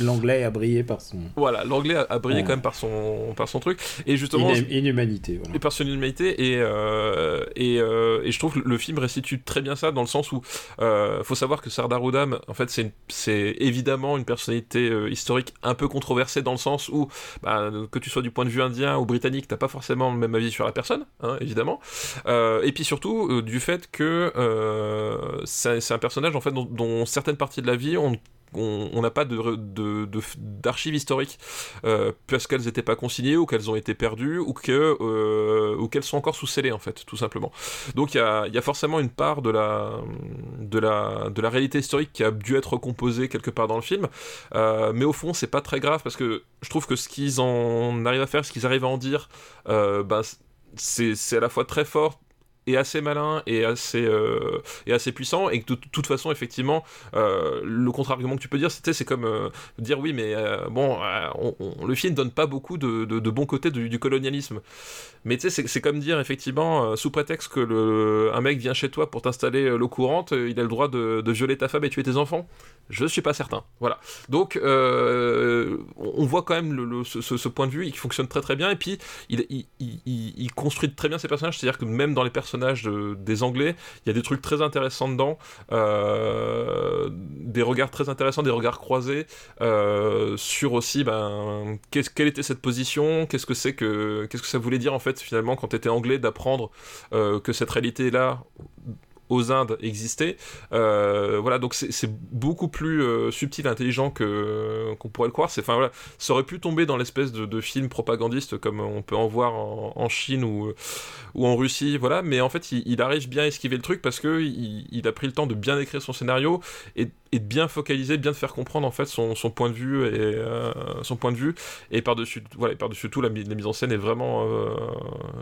l'anglais a brillé par son. Voilà, l'anglais a, brillé quand même par son, par son truc. Et justement. inhumanité, voilà. Et par son inhumanité, et, euh, et, euh, et, je trouve que le film restitue très bien ça, dans le sens où euh, faut savoir que Sardar Udam, en fait, c'est évidemment une personnalité historique un peu controversée, dans le sens où, bah, que tu sois du point de vue indien ou britannique, t'as pas forcément le même avis sur la personne, hein, évidemment. et puis surtout, du fait que c'est un personnage en fait dont, certaines parties de la vie on n'a pas d'archives historiques euh, parce qu'elles n'étaient pas consignées ou qu'elles ont été perdues ou que euh, ou qu'elles sont encore sous scellées en fait tout simplement. Donc il y a, forcément une part de la réalité historique qui a dû être composée quelque part dans le film euh, mais au fond c'est pas très grave parce que je trouve que ce qu'ils en arrivent à faire ce qu'ils arrivent à en dire ben, c'est à la fois très fort est assez malin et assez, euh, et assez puissant et que de toute façon effectivement euh, le contre-argument que tu peux dire c'était c'est comme euh, dire oui mais bon le film donne pas beaucoup de, de, bons côtés du, colonialisme. Mais tu sais c'est comme dire effectivement sous prétexte que le, un mec vient chez toi pour t'installer l'eau courante il a le droit de, violer ta femme et tuer tes enfants je suis pas certain. Voilà. Donc on voit quand même ce, point de vue il fonctionne très très bien. Et puis il, construit très bien ses personnages. C'est à dire que même dans les personnages des Anglais. Il y a des trucs très intéressants dedans, euh, des regards très intéressants, des regards croisés euh, sur aussi ben, quelle était cette position, qu'est-ce que c'est que qu'est-ce que ça voulait dire en fait finalement quand tu étais anglais d'apprendre euh, que cette réalité là aux Indes existait. Euh, voilà, donc c'est beaucoup plus euh, subtil, intelligent que qu'on pourrait le croire. C'est, enfin voilà, ça aurait pu tomber dans l'espèce de, de, film propagandiste comme on peut en voir en, Chine ou ou en Russie, voilà. Mais en fait, il, arrive bien à esquiver le truc parce que il, a pris le temps de bien écrire son scénario et, de bien focaliser, bien de faire comprendre en fait son, point de vue et euh, son point de vue. Et par dessus, voilà, par dessus tout, la, mise en scène est vraiment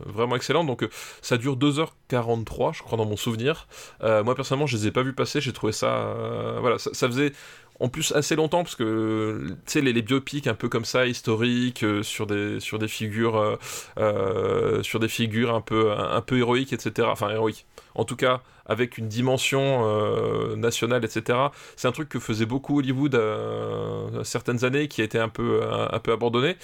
vraiment excellente. Donc ça dure 2h43, je crois dans mon souvenir. Euh, moi personnellement, je les ai pas vus passer. J'ai trouvé ça, euh, voilà, ça, faisait en plus assez longtemps parce que tu sais les, biopics un peu comme ça historiques euh, sur des sur des figures euh, euh, sur des figures un peu un, peu héroïques etc enfin héroïques. En tout cas avec une dimension nationale etc c'est un truc que faisait beaucoup Hollywood certaines années qui a été un peu abandonné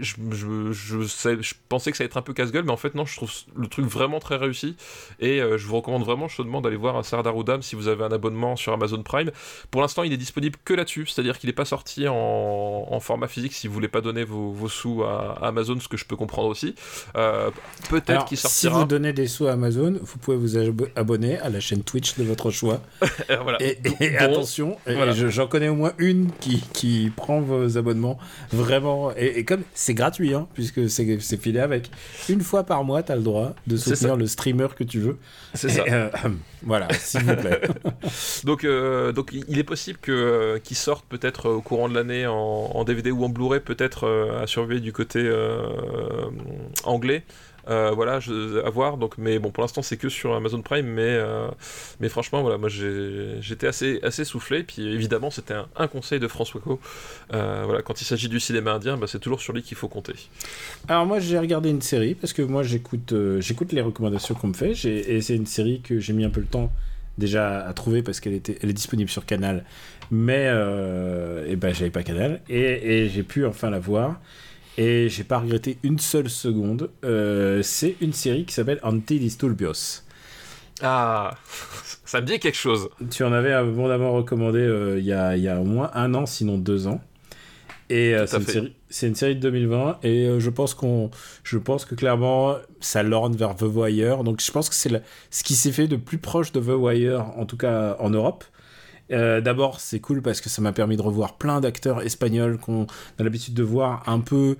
je, je, je, je, pensais que ça allait être un peu casse-gueule, mais en fait, non, je trouve le truc vraiment très réussi. Et euh, je vous recommande vraiment chaudement d'aller voir Sardar Udam si vous avez un abonnement sur Amazon Prime. Pour l'instant, il est disponible que là-dessus, c'est-à-dire qu'il n'est pas sorti en, en, format physique si vous voulez pas donner vos, vos sous à, Amazon, ce que je peux comprendre aussi. Euh, Peut-être qu'il sortira. Si vous donnez des sous à Amazon, vous pouvez vous abonner à la chaîne Twitch de votre choix. *laughs* voilà. Et, attention, j'en connais au moins une qui, qui prend vos abonnements vraiment. Et, et comme c'est gratuit, hein, puisque c'est filé avec. Une fois par mois, tu as le droit de soutenir le streamer que tu veux. C'est ça. Euh, *laughs* voilà, s'il vous plaît. *laughs* donc, euh, donc, il est possible que euh, qu'il sorte peut-être au courant de l'année en, en, DVD ou en Blu-ray, peut-être à surveiller du côté anglais. Euh, voilà, je, à voir. Donc, mais bon, pour l'instant, c'est que sur Amazon Prime. Mais, euh, mais franchement, voilà, moi, j'étais assez, assez soufflé. Puis évidemment, c'était un, conseil de François Co. Euh, voilà, quand il s'agit du cinéma indien, bah, c'est toujours sur lui qu'il faut compter. Alors moi, j'ai regardé une série parce que moi, j'écoute, j'écoute les recommandations qu'on me fait. Et c'est une série que j'ai mis un peu le temps déjà à trouver parce qu'elle était, elle est disponible sur Canal. Mais et ben, j'avais pas Canal et j'ai pu enfin la voir. Et j'ai pas regretté une seule seconde. Euh, c'est une série qui s'appelle Antidisturbios. Ah, *laughs* ça me dit quelque chose. Tu en avais abondamment recommandé euh, il y, a, y, a, au moins un an, sinon deux ans. Et euh, c'est une, série, une, série de 2020 et je pense qu'on, je pense que clairement ça lorne vers The Wire. Donc je pense que c'est ce qui s'est fait de plus proche de The Wire, en tout cas en Europe. Euh, d'abord, c'est cool parce que ça m'a permis de revoir plein d'acteurs espagnols qu'on a l'habitude de voir un peu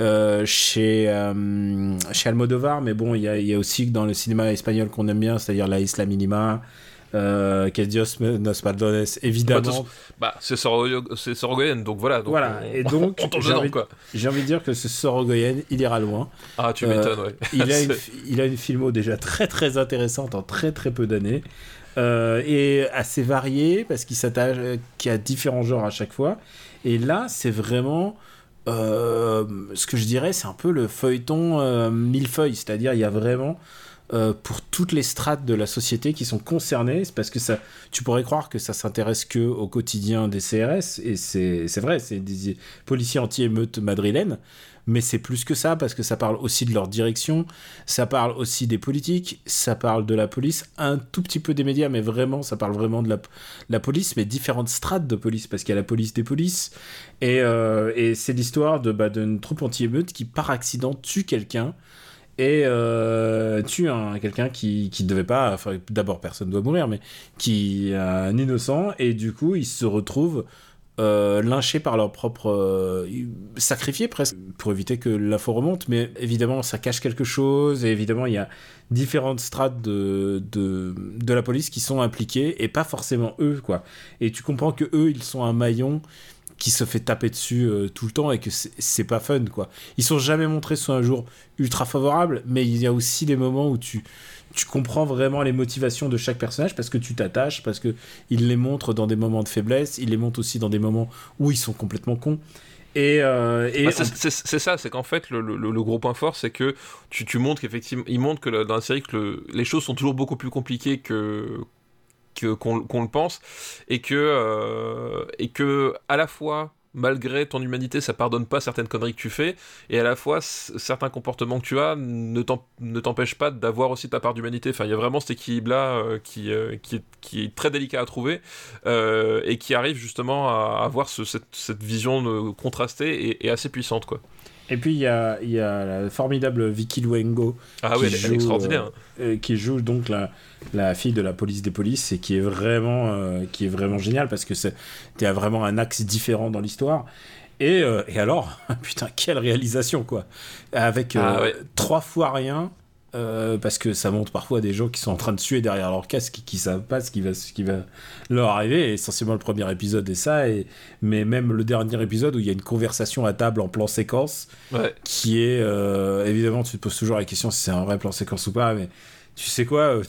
euh, chez, euh, chez Almodovar, mais bon, il y a, y a, aussi dans le cinéma espagnol qu'on aime bien, c'est-à-dire La Isla Minima. Euh, que Dios nos perdones, évidemment. Bah, c'est Sorogoyen, donc voilà. Donc voilà, et donc, *laughs* j'ai envie, envie, de dire que ce Sorogoyen, il ira loin. Ah, tu m'étonnes, ouais. il, a *laughs* une, il a une filmo déjà très très intéressante en très très peu d'années. Euh, et assez varié parce qu'il s'attache, qu'il y a différents genres à chaque fois. Et là, c'est vraiment euh, ce que je dirais, c'est un peu le feuilleton euh, millefeuille, c'est-à-dire il y a vraiment pour toutes les strates de la société qui sont concernées, c'est parce que ça, tu pourrais croire que ça s'intéresse que au quotidien des CRS, et c'est vrai, c'est des policiers anti-émeutes madrilènes, mais c'est plus que ça parce que ça parle aussi de leur direction, ça parle aussi des politiques, ça parle de la police, un tout petit peu des médias, mais vraiment, ça parle vraiment de la, police, mais différentes strates de police parce qu'il y a la police des polices et, euh, c'est l'histoire bah, d'une troupe anti-émeute qui par accident tue quelqu'un et euh, tue quelqu'un qui ne devait pas enfin d'abord personne doit mourir mais qui est un innocent et du coup il se retrouve euh, lynchés par leur propre euh, sacrifiés presque pour éviter que l'info remonte. Mais évidemment ça cache quelque chose et évidemment il y a différentes strates de, de, de la police qui sont impliquées et pas forcément eux quoi. Et tu comprends que eux ils sont un maillon qui se fait taper dessus euh, tout le temps et que c'est pas fun quoi. Ils sont jamais montrés sous un jour ultra favorable mais il y a aussi des moments où tu tu comprends vraiment les motivations de chaque personnage parce que tu t'attaches, parce que il les montre dans des moments de faiblesse, il les montre aussi dans des moments où ils sont complètement cons. Et, euh, bah, c'est ça, c'est qu'en fait le, gros point fort, c'est que tu, tu montres qu'effectivement, il montre que dans la série que les choses sont toujours beaucoup plus compliquées que qu'on le pense et que euh, et que à la fois malgré ton humanité, ça pardonne pas certaines conneries que tu fais, et à la fois, certains comportements que tu as ne t'empêchent pas d'avoir aussi ta part d'humanité. Enfin, il y a vraiment cet équilibre-là euh, qui, euh, qui, est, très délicat à trouver, euh, et qui arrive justement à avoir cette, cette, vision contrastée et, assez puissante, quoi. Et puis il y a, y a, la formidable Vicky Luengo ah qui, joue, extraordinaire. qui joue donc la, la, fille de la police des polices et qui est vraiment, euh, qui est vraiment génial parce que tu as vraiment un axe différent dans l'histoire. Et, euh, et, alors, *laughs* putain, quelle réalisation quoi Avec ah euh, trois fois rien, parce que ça montre parfois des gens qui sont en train de suer derrière leur casque, qui, qui savent pas ce qui va, ce qui va leur arriver. Et essentiellement, le premier épisode est ça, et, mais même le dernier épisode où il y a une conversation à table en plan séquence, qui est évidemment, tu te poses toujours la question si c'est un vrai plan séquence ou pas, mais tu sais quoi, euh,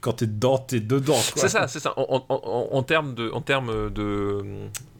quand t'es dedans, t'es dedans. C'est ça, c'est ça. En, en- en- en termes de, en termes de,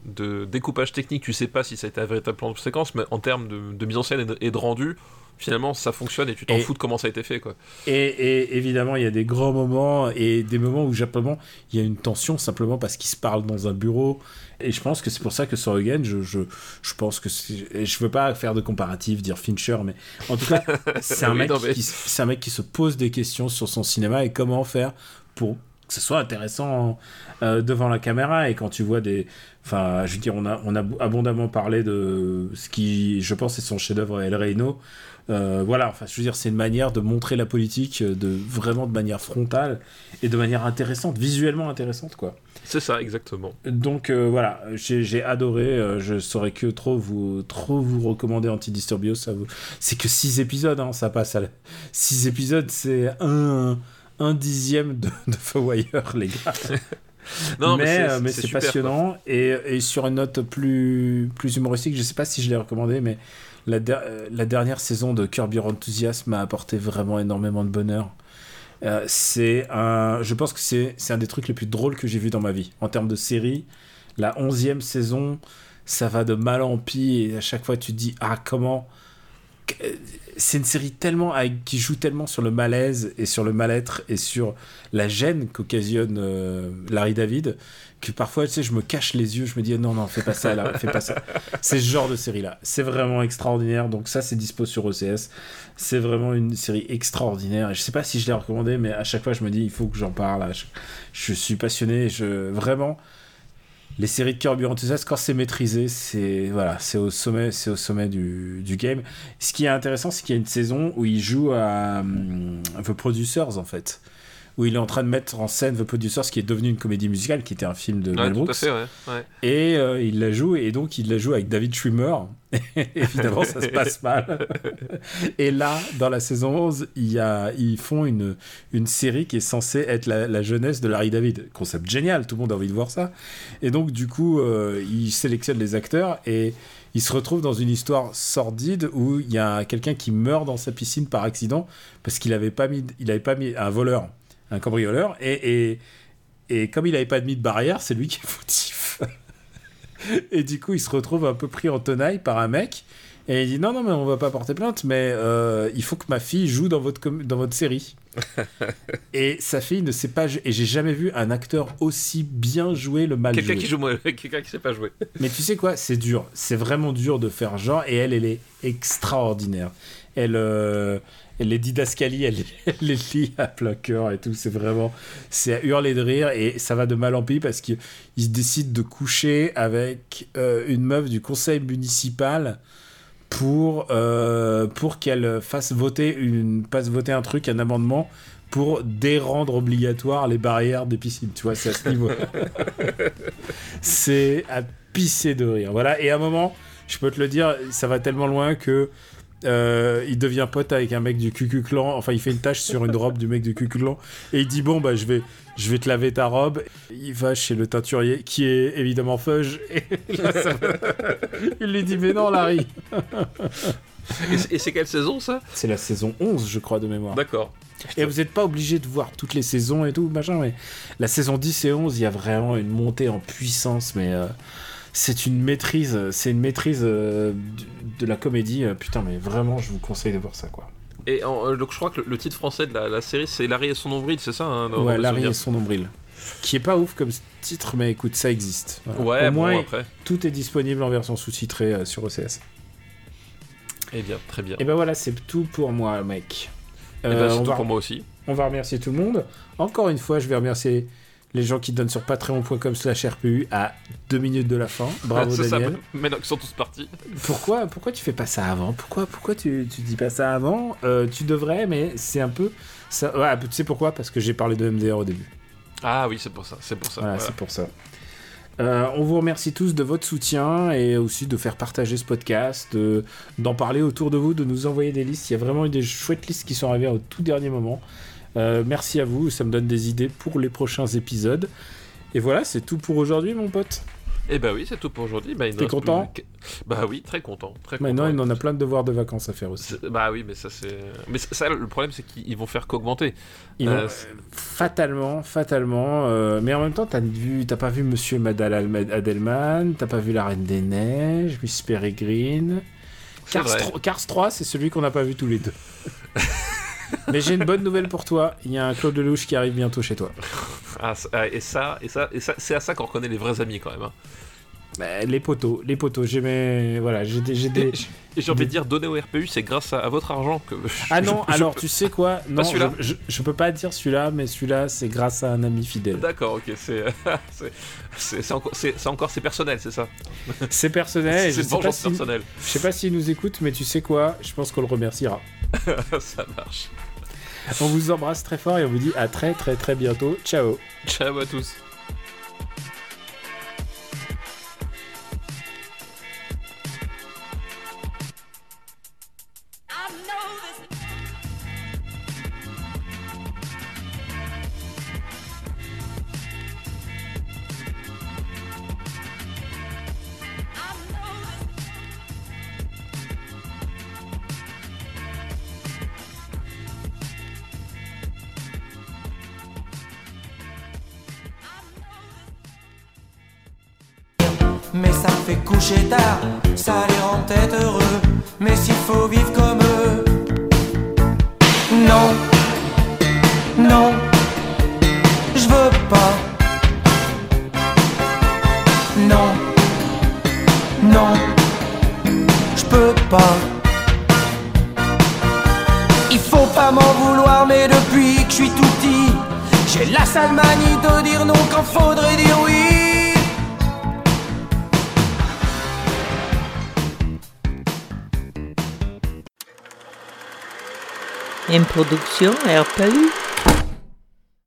de découpage technique, tu sais pas si ça a été un véritable plan de séquence, mais en termes de, de mise en scène et de, et de rendu, finalement, ça fonctionne et tu t'en fous de comment ça a été fait, quoi. Et, et évidemment, il y a des grands moments et des moments où simplement il y a une tension simplement parce qu'ils se parlent dans un bureau. Et je pense que c'est pour ça que sur Again, je, je, je pense que je veux pas faire de comparatif, dire Fincher, mais en tout cas, *laughs* c'est un, Oui, mec non, mais- qui, un mec qui se pose des questions sur son cinéma et comment faire pour que ce soit intéressant euh, devant la caméra. Et quand tu vois des. Enfin, je veux dire, on a, on a abondamment parlé de ce qui, je pense, est son chef-d'œuvre El Reino. Euh, voilà, enfin, je veux dire, c'est une manière de montrer la politique euh, de vraiment de manière frontale et de manière intéressante, visuellement intéressante, quoi. C'est ça, exactement. Donc euh, voilà, j'ai adoré. euh, je saurais que trop vous trop vous recommander Antidisturbio. Ça vous... c'est que 6 épisodes, hein, ça passe à 6 épisodes, c'est un un dixième de, de Fawire, les gars. *laughs* Non, mais mais c'est- passionnant et, et sur une note plus plus humoristique, je sais pas si je l'ai recommandé, mais euh, la dernière saison de Curb Your Enthusiasm m'a apporté vraiment énormément de bonheur. Euh, c'est un, je pense que c'est un des trucs les plus drôles que j'ai vu dans ma vie en termes de série. La onzième saison, ça va de mal en pis et à chaque fois tu te dis ah comment c'est une série tellement avec- qui joue tellement sur le malaise et sur le mal-être et sur la gêne qu'occasionne euh, Larry David que parfois tu sais je me cache les yeux je me dis non non fais pas ça là fais pas ça. *laughs* C'est ce genre de série là c'est vraiment extraordinaire. Donc ça c'est dispo sur OCS c'est vraiment une série extraordinaire. Et je sais pas si je l'ai recommandé mais à chaque fois je me dis il faut que j'en parle. Je, je suis passionné. Je vraiment les séries de Curb Your Enthusiasm, quand c'est maîtrisé, c'est voilà, c'est au sommet, c'est au sommet du, du game. Ce qui est intéressant, c'est qu'il y a une saison où il joue à hum, The Producers en fait, où il est en train de mettre en scène The Producers, qui est devenu une comédie musicale, qui était un film de Ouais, Mel tout à Brooks. fait, ouais. ouais. Et euh, il la joue, et donc il la joue avec David Schwimmer. *laughs* Évidemment, ça se *laughs* passe mal. et là, dans la saison 11, il y a, ils font une, une série qui est censée être la, la jeunesse de Larry David. Concept génial, tout le monde a envie de voir ça. Et donc, du coup, euh, ils sélectionnent les acteurs et ils se retrouvent dans une histoire sordide où il y a quelqu'un qui meurt dans sa piscine par accident parce qu'il n'avait pas mis, il avait pas mis un voleur, un cambrioleur, et, et, et comme il n'avait pas mis de barrière, c'est lui qui est fautif. *laughs* Et du coup, il se retrouve un peu pris en tenaille par un mec. Et il dit non, non, mais on va pas porter plainte, mais euh, il faut que ma fille joue dans votre, dans votre série. *laughs* et sa fille ne sait pas jouer. Et j'ai jamais vu un acteur aussi bien jouer le mal Quelqu'un qui joue, *laughs* quelqu'un qui sait pas jouer. Mais tu sais quoi, c'est dur. C'est vraiment dur de faire genre. Et elle, elle est extraordinaire. Elle, euh, elle les didascalies, *laughs* elle, elle les lit à plein cœur et tout. C'est vraiment. C'est à hurler de rire. Et ça va de mal en pis parce qu'il il décide de coucher avec euh, une meuf du conseil municipal pour, euh, pour qu'elle fasse voter, une, fasse voter un truc, un amendement pour dérendre obligatoire les barrières des piscines. Tu vois, c'est à ce niveau. *laughs* c'est à pisser de rire. Voilà. Et à un moment, je peux te le dire, ça va tellement loin que euh, il devient pote avec un mec du Cucu Clan. Enfin, il fait une tâche sur une robe du mec du Cucu Clan et il dit bon bah je vais je vais te laver ta robe. Il va chez le teinturier qui est évidemment Fudge. Et là, ça va- il lui dit mais non Larry. Et c'est- quelle saison ça? C'est la saison 11 je crois de mémoire. D'accord. Et vous n'êtes pas obligé de voir toutes les saisons et tout, machin, mais la saison 10 et 11, il y a vraiment une montée en puissance, mais euh, c'est une maîtrise, c'est une maîtrise euh, de la comédie. euh, putain, mais vraiment, je vous conseille de voir ça, quoi. Et en- euh, donc je crois que le, le titre français de la, la série c'est Larry et son nombril, c'est ça hein, ouais, Larry et son nombril. Qui est pas ouf comme titre, mais écoute, ça existe. Voilà. Ouais, Au bon, moins, après. tout est disponible en version sous-titrée euh, sur OCS. Eh bien, très bien. Et ben voilà, c'est tout pour moi, mec. Eh ben, Euh, c'est tout va- pour moi aussi. On va remercier tout le monde. Encore une fois, je vais remercier les gens qui donnent sur patreon.com slash RPU à deux minutes de la fin. Bravo C'est ça, Daniel. maintenant qu'ils sont tous partis. Pourquoi, pourquoi tu fais pas ça avant? Pourquoi, pourquoi tu, tu dis pas ça avant? Euh, Tu devrais, mais c'est un peu... Ça... Ouais, tu sais pourquoi? Parce que j'ai parlé de MDR au début. Ah oui, c'est pour ça, c'est pour ça. Voilà, voilà. c'est pour ça. Euh, on vous remercie tous de votre soutien et aussi de faire partager ce podcast, de- d'en parler autour de vous, de nous envoyer des listes. Il y a vraiment eu des chouettes listes qui sont arrivées au tout dernier moment. Euh, merci à vous, ça me donne des idées pour les prochains épisodes. Et voilà, c'est tout pour aujourd'hui, mon pote. Et bah oui, c'est tout pour aujourd'hui. Bah, T'es content plus Bah oui, très content. Très Maintenant, il en a plein de devoirs de vacances à faire aussi. Bah oui, mais ça c'est. Mais ça, le problème c'est qu'ils vont faire qu'augmenter. Euh, Fatalement, fatalement. euh, mais en même temps, t'as vu, t'as pas vu Monsieur et Madame Adelman, t'as pas vu La Reine des Neiges, Miss Peregrine. Cars, vrai. 3, Cars 3, c'est celui qu'on n'a pas vu tous les deux. *laughs* *laughs* mais j'ai une bonne nouvelle pour toi. Il y a un Claude Lelouch qui arrive bientôt chez toi. Ah, et ça, et ça, et ça, c'est à ça qu'on reconnaît les vrais amis quand même. hein. Bah, les poteaux, les poteaux. J'ai mes, voilà, j'ai des, j'ai des- *laughs* Et, j'ai envie de dire, donner au RPU, c'est grâce à, à votre argent que. Ah je- non, je- alors tu sais quoi? Non, je, je, peux pas dire celui-là, mais celui-là, c'est grâce à un ami fidèle. D'accord, ok, c'est, *laughs* c'est, c'est, c'est encore, c'est, encore, c'est personnel, c'est ça? *laughs* C'est personnel. c'est vengeance si- personnelle. Je sais pas s'il nous écoute, mais tu sais quoi? Je pense qu'on le remerciera. ça marche. On vous embrasse très fort et on vous dit à très très très bientôt. Ciao Ciao à tous. Mais ça fait coucher tard, ça les rend peut-être heureux. Mais s'il faut vivre comme eux, non, non, je veux pas. Non, non, je peux pas. Il faut pas m'en vouloir, mais depuis que je suis tout petit, j'ai la sale manie de dire non quand faudrait dire oui. Une production RPU.